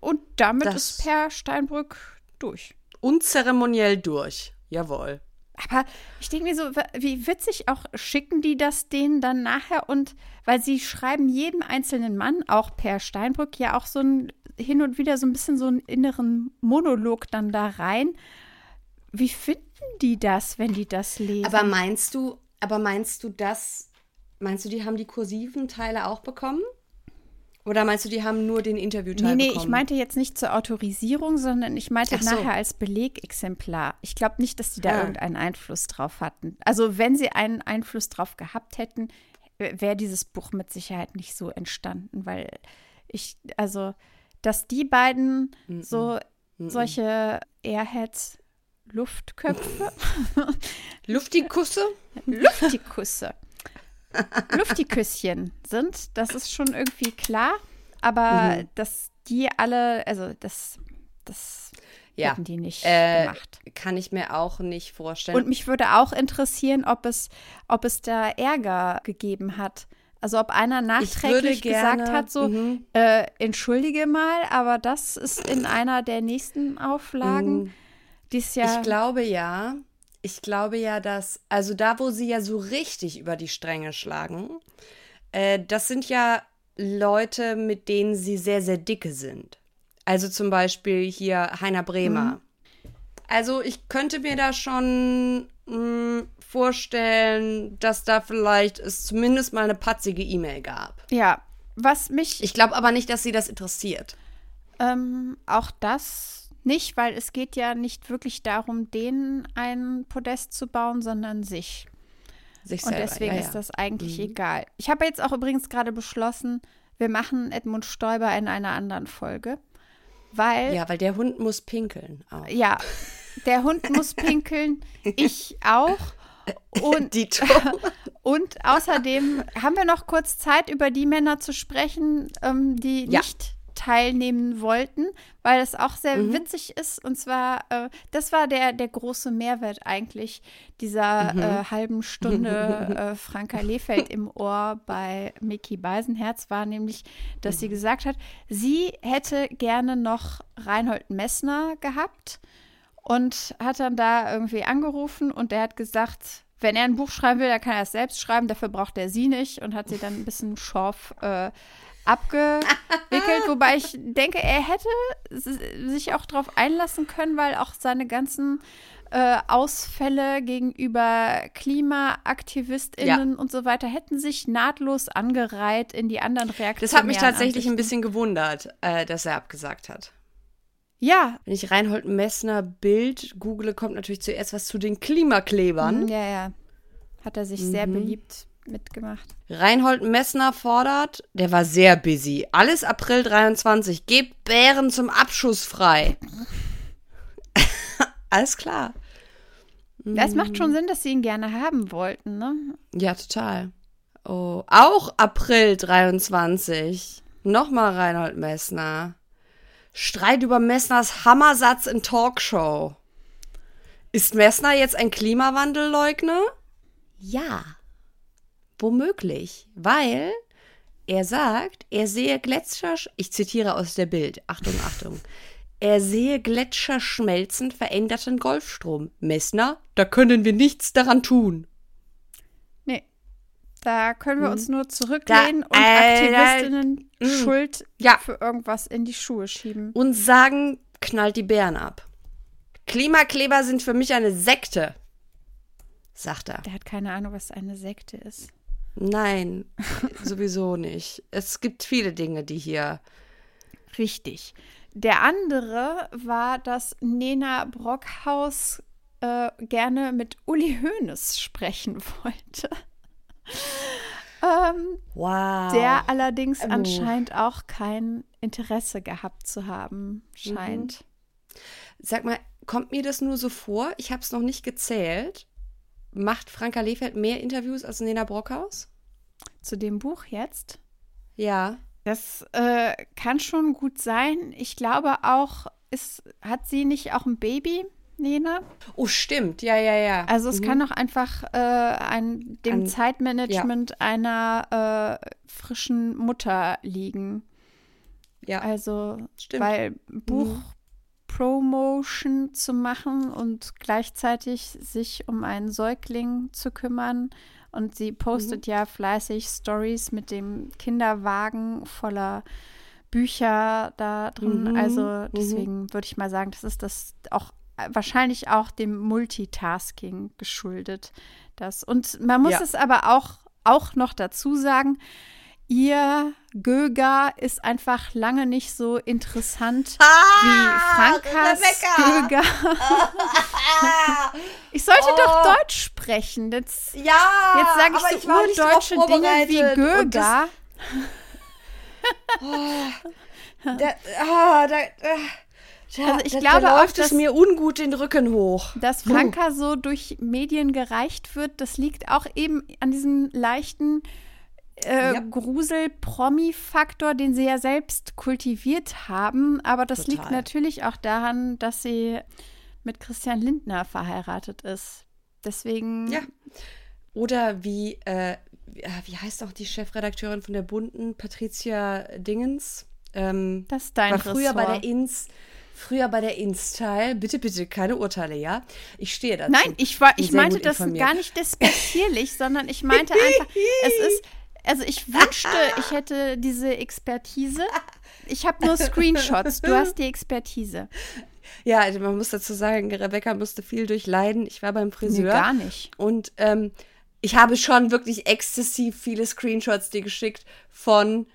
Und damit das ist Per Steinbrück durch. Unzeremoniell durch. Jawohl. Aber ich denke mir so, wie witzig auch schicken die das denen dann nachher und weil sie schreiben jedem einzelnen Mann, auch per Steinbrück, ja auch so ein hin und wieder so ein bisschen so einen inneren Monolog dann da rein. Wie finden die das, wenn die das lesen? Aber meinst du, aber meinst du das, meinst du, die haben die kursiven Teile auch bekommen? Oder meinst du, die haben nur den Interviewteil nee, nee, bekommen? ich meinte jetzt nicht zur Autorisierung, sondern ich meinte so. nachher als Belegexemplar. Ich glaube nicht, dass die da ja. irgendeinen Einfluss drauf hatten. Also wenn sie einen Einfluss drauf gehabt hätten, wäre dieses Buch mit Sicherheit nicht so entstanden, weil ich, also, dass die beiden mm -mm. so mm solche Airheads Luftköpfe. Luftikusse? Luftikusse Luftiküsschen sind. Das ist schon irgendwie klar. Aber Mhm. dass die alle, also das, das Ja, hätten die nicht äh, gemacht. Kann ich mir auch nicht vorstellen. Und mich würde auch interessieren, ob es, ob es da Ärger gegeben hat. Also ob einer nachträglich gerne- gesagt hat, so, Mhm. äh, entschuldige mal, aber das ist in einer der nächsten Auflagen. Dies Jahr. Mhm. Ich glaube ja. Ich glaube ja, dass, also da, wo sie ja so richtig über die Stränge schlagen, äh, das sind ja Leute, mit denen sie sehr, sehr dicke sind. Also zum Beispiel hier Heiner Bremer. Also ich könnte mir da schon mh, vorstellen, dass da vielleicht es zumindest mal eine patzige E-Mail gab. ja, was mich Ich glaube aber nicht, dass sie das interessiert. Ähm, auch das nicht, weil es geht ja nicht wirklich darum, denen ein Podest zu bauen, sondern sich. Sich Und selber. deswegen ja, ja. ist das eigentlich egal. Ich habe jetzt auch übrigens gerade beschlossen, wir machen Edmund Stoiber in einer anderen Folge, weil Ja, weil der Hund muss pinkeln. Auch. ja, der Hund muss pinkeln, ich auch. Und, und außerdem haben wir noch kurz Zeit, über die Männer zu sprechen, ähm, die Ja. nicht teilnehmen wollten, weil es auch sehr Mhm. witzig ist. Und zwar, äh, das war der, der große Mehrwert eigentlich dieser Mhm. äh, halben Stunde äh, Franka Lehfeld im Ohr bei Mickey Beisenherz, war nämlich, dass sie gesagt hat, sie hätte gerne noch Reinhold Messner gehabt und hat dann da irgendwie angerufen und der hat gesagt, wenn er ein Buch schreiben will, dann kann er es selbst schreiben, dafür braucht er sie nicht und hat sie dann ein bisschen schorf äh, abgewickelt, wobei ich denke, er hätte sich auch darauf einlassen können, weil auch seine ganzen äh, Ausfälle gegenüber KlimaaktivistInnen und so weiter hätten sich nahtlos angereiht in die anderen Reaktionen. Das hat mich tatsächlich ein bisschen gewundert, äh, dass er abgesagt hat. Ja, Wenn ich Reinhold Messner Bild google, kommt natürlich zuerst was zu den Klimaklebern. ja, ja. Hat er sich sehr beliebt mitgemacht. Reinhold Messner fordert, der war sehr busy. Alles April 23. Gebt Bären zum Abschuss frei. Alles klar. Es macht schon Sinn, dass sie ihn gerne haben wollten, ne? Ja, total. Oh, auch April 23. Nochmal Reinhold Messner. Streit über Messners Hammersatz in Talkshow. Ist Messner jetzt ein Klimawandelleugner? Ja. Womöglich, weil er sagt, er sehe Gletscher, ich zitiere aus der Bild, Achtung, Achtung, er sehe Gletscher schmelzen, veränderten Golfstrom. Messner, da können wir nichts daran tun. Nee. Da können wir uns nur zurücklehnen Da- und äh, Aktivistinnen mm. Schuld Ja. für irgendwas in die Schuhe schieben. und sagen, knallt die Bären ab. Klimakleber sind für mich eine Sekte, sagt er. Der hat keine Ahnung, was eine Sekte ist. Nein, sowieso nicht. Es gibt viele Dinge, die hier. Richtig. Der andere war, dass Nena Brockhaus äh, gerne mit Uli Hoeneß sprechen wollte. ähm, Wow. der allerdings Oh. anscheinend auch kein Interesse gehabt zu haben scheint. Sag mal, kommt mir das nur so vor? Ich habe es noch nicht gezählt. Macht Franka Lefeld mehr Interviews als Nena Brockhaus? Zu dem Buch jetzt. Ja. Das äh, kann schon gut sein. Ich glaube auch, ist, hat sie nicht auch ein Baby, Nena? Oh, stimmt. Ja, ja, ja. Also es kann auch einfach äh, an dem An- Zeitmanagement einer äh, frischen Mutter liegen. ja, Also, stimmt. weil Buchpromotion zu machen und gleichzeitig sich um einen Säugling zu kümmern. Und sie postet ja fleißig Stories mit dem Kinderwagen voller Bücher da drin. Mhm, Also deswegen würde ich mal sagen, das ist das auch äh, wahrscheinlich auch dem Multitasking geschuldet. Das. Und man muss Ja. es aber auch, auch noch dazu sagen, ihr Göger ist einfach lange nicht so interessant wie Frankas Rebecca! Göger. ich sollte Oh. doch Deutsch sprechen. Jetzt, ja, jetzt sage ich so drauf urdeutsche Dinge wie Göger. Da, ah, da, äh, Da, also ich da, glaube da läuft auch, dass, es mir ungut den Rücken hoch. Dass Franka so durch Medien gereicht wird, das liegt auch eben an diesem leichten äh, ja. Grusel-Promi-Faktor, den sie ja selbst kultiviert haben. Aber das Total. liegt natürlich auch daran, dass sie mit Christian Lindner verheiratet ist. Deswegen. Ja. Oder wie, äh, wie heißt auch die Chefredakteurin von der Bunten, Patricia Dingens? Ähm, das ist dein war früher Ressort. bei der Ins früher bei der InStyle. Bitte, bitte, keine Urteile, ja? Ich stehe dazu. Nein, ich, war, ich meinte das gar nicht despektierlich, sondern ich meinte einfach, es ist, also ich wünschte, ich hätte diese Expertise. Ich habe nur Screenshots, du hast die Expertise. Ja, also man muss dazu sagen, Rebecca musste viel durchleiden. Ich war beim Friseur. Nee, gar nicht. Und ähm, ich habe schon wirklich exzessiv viele Screenshots dir geschickt von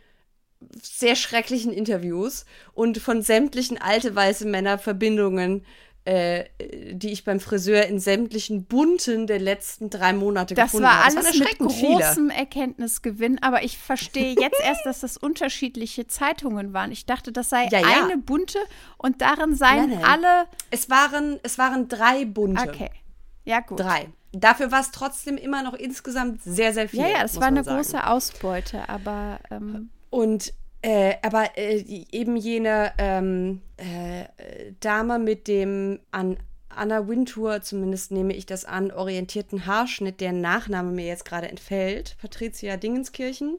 sehr schrecklichen Interviews und von sämtlichen alte weiße Männer Verbindungen, äh, die ich beim Friseur in sämtlichen bunten der letzten drei Monate das gefunden habe. Das war alles mit großem viele. Erkenntnisgewinn, aber ich verstehe jetzt erst, dass das unterschiedliche Zeitungen waren. Ich dachte, das sei ja, ja. eine bunte und darin seien nein, nein. alle. Es waren, es waren drei bunte. Okay. Ja, gut. Drei. Dafür war es trotzdem immer noch insgesamt sehr, sehr viel. Ja, ja, es war eine sagen. große Ausbeute, aber. Ähm, und äh, aber äh, eben jene ähm, äh, Dame mit dem an Anna Wintour, zumindest nehme ich das an, orientierten Haarschnitt, deren Nachname mir jetzt gerade entfällt, Patricia Dingenskirchen,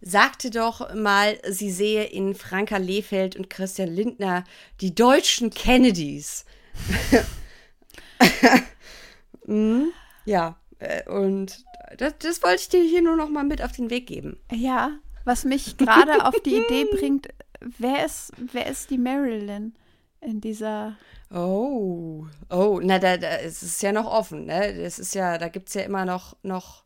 sagte doch mal, sie sehe in Franka Lehfeld und Christian Lindner die deutschen Kennedys. mhm, ja, äh, und das, das wollte ich dir hier nur noch mal mit auf den Weg geben. Ja, was mich gerade auf die Idee bringt, wer ist, wer ist die Marilyn in dieser. Oh, oh, na, da, da es ist ja noch offen, ne? Das ist ja, da gibt es ja immer noch, noch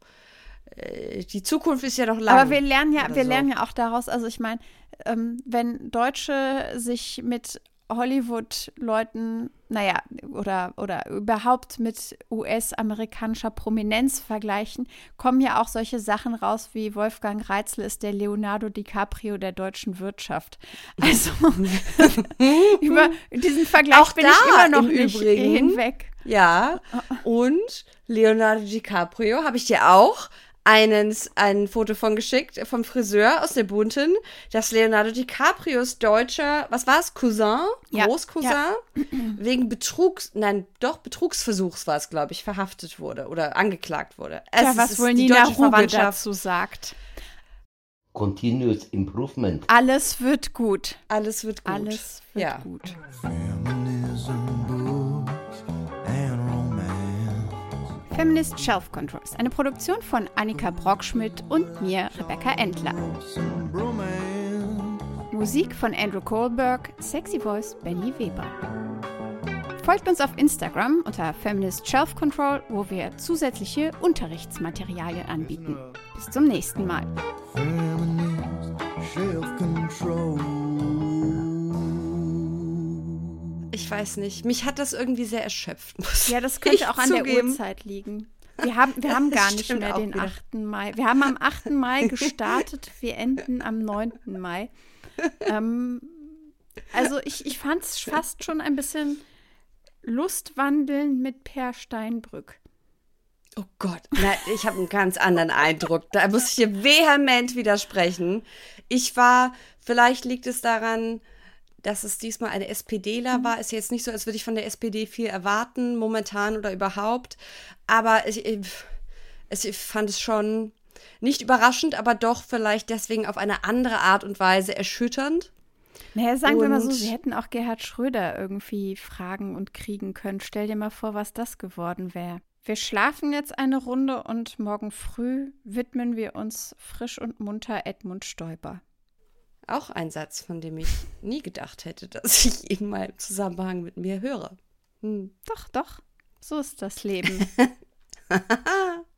äh, die Zukunft ist ja noch lang. Aber wir lernen ja, wir so. lernen ja auch daraus, also ich meine, ähm, wenn Deutsche sich mit Hollywood-Leuten, naja, oder, oder überhaupt mit US-amerikanischer Prominenz vergleichen, kommen ja auch solche Sachen raus wie Wolfgang Reitzl ist der Leonardo DiCaprio der deutschen Wirtschaft. Also über diesen Vergleich auch bin ich immer noch nicht Übrigen, hinweg. Ja, und Leonardo DiCaprio habe ich dir auch einen, ein Foto von geschickt, vom Friseur aus der Bunten, dass Leonardo DiCaprios deutscher, was war es, Cousin, ja, Großcousin, ja. wegen Betrugs, nein, doch Betrugsversuchs war es, glaube ich, verhaftet wurde oder angeklagt wurde. Es ja, was wohl Nina Ruge dazu sagt. Continuous Improvement. Alles wird gut. Alles wird gut. Alles wird ja. gut. Feminist Shelf Control ist eine Produktion von Annika Brockschmidt und mir, Rebecca Endler. Musik von Andrew Kohlberg, Sexy Voice Benny Weber. Folgt uns auf Instagram unter Feminist Shelf Control, wo wir zusätzliche Unterrichtsmaterialien anbieten. Bis zum nächsten Mal. Feminist Shelf Control. Ich weiß nicht. Mich hat das irgendwie sehr erschöpft. ja, das könnte auch an zugeben. der Uhrzeit liegen. Wir haben, wir haben gar nicht mehr den wieder. 8. Mai. Wir haben am 8. Mai gestartet, wir enden am 9. Mai. Ähm, also ich, ich fand es fast schon ein bisschen Lustwandeln mit Per Steinbrück. Oh Gott, Na, ich habe einen ganz anderen Eindruck. Da muss ich dir vehement widersprechen. Ich war, vielleicht liegt es daran, dass es diesmal eine SPDler mhm. war. Ist jetzt nicht so, als würde ich von der SPD viel erwarten, momentan oder überhaupt. Aber ich, ich, ich fand es schon nicht überraschend, aber doch vielleicht deswegen auf eine andere Art und Weise erschütternd. Naja, sagen und wir mal so, sie hätten auch Gerhard Schröder irgendwie fragen und kriegen können. Stell dir mal vor, was das geworden wäre. Wir schlafen jetzt eine Runde und morgen früh widmen wir uns frisch und munter Edmund Stoiber. Auch ein Satz, von dem ich nie gedacht hätte, dass ich ihn mal im Zusammenhang mit mir höre. Hm. Doch, doch. So ist das Leben.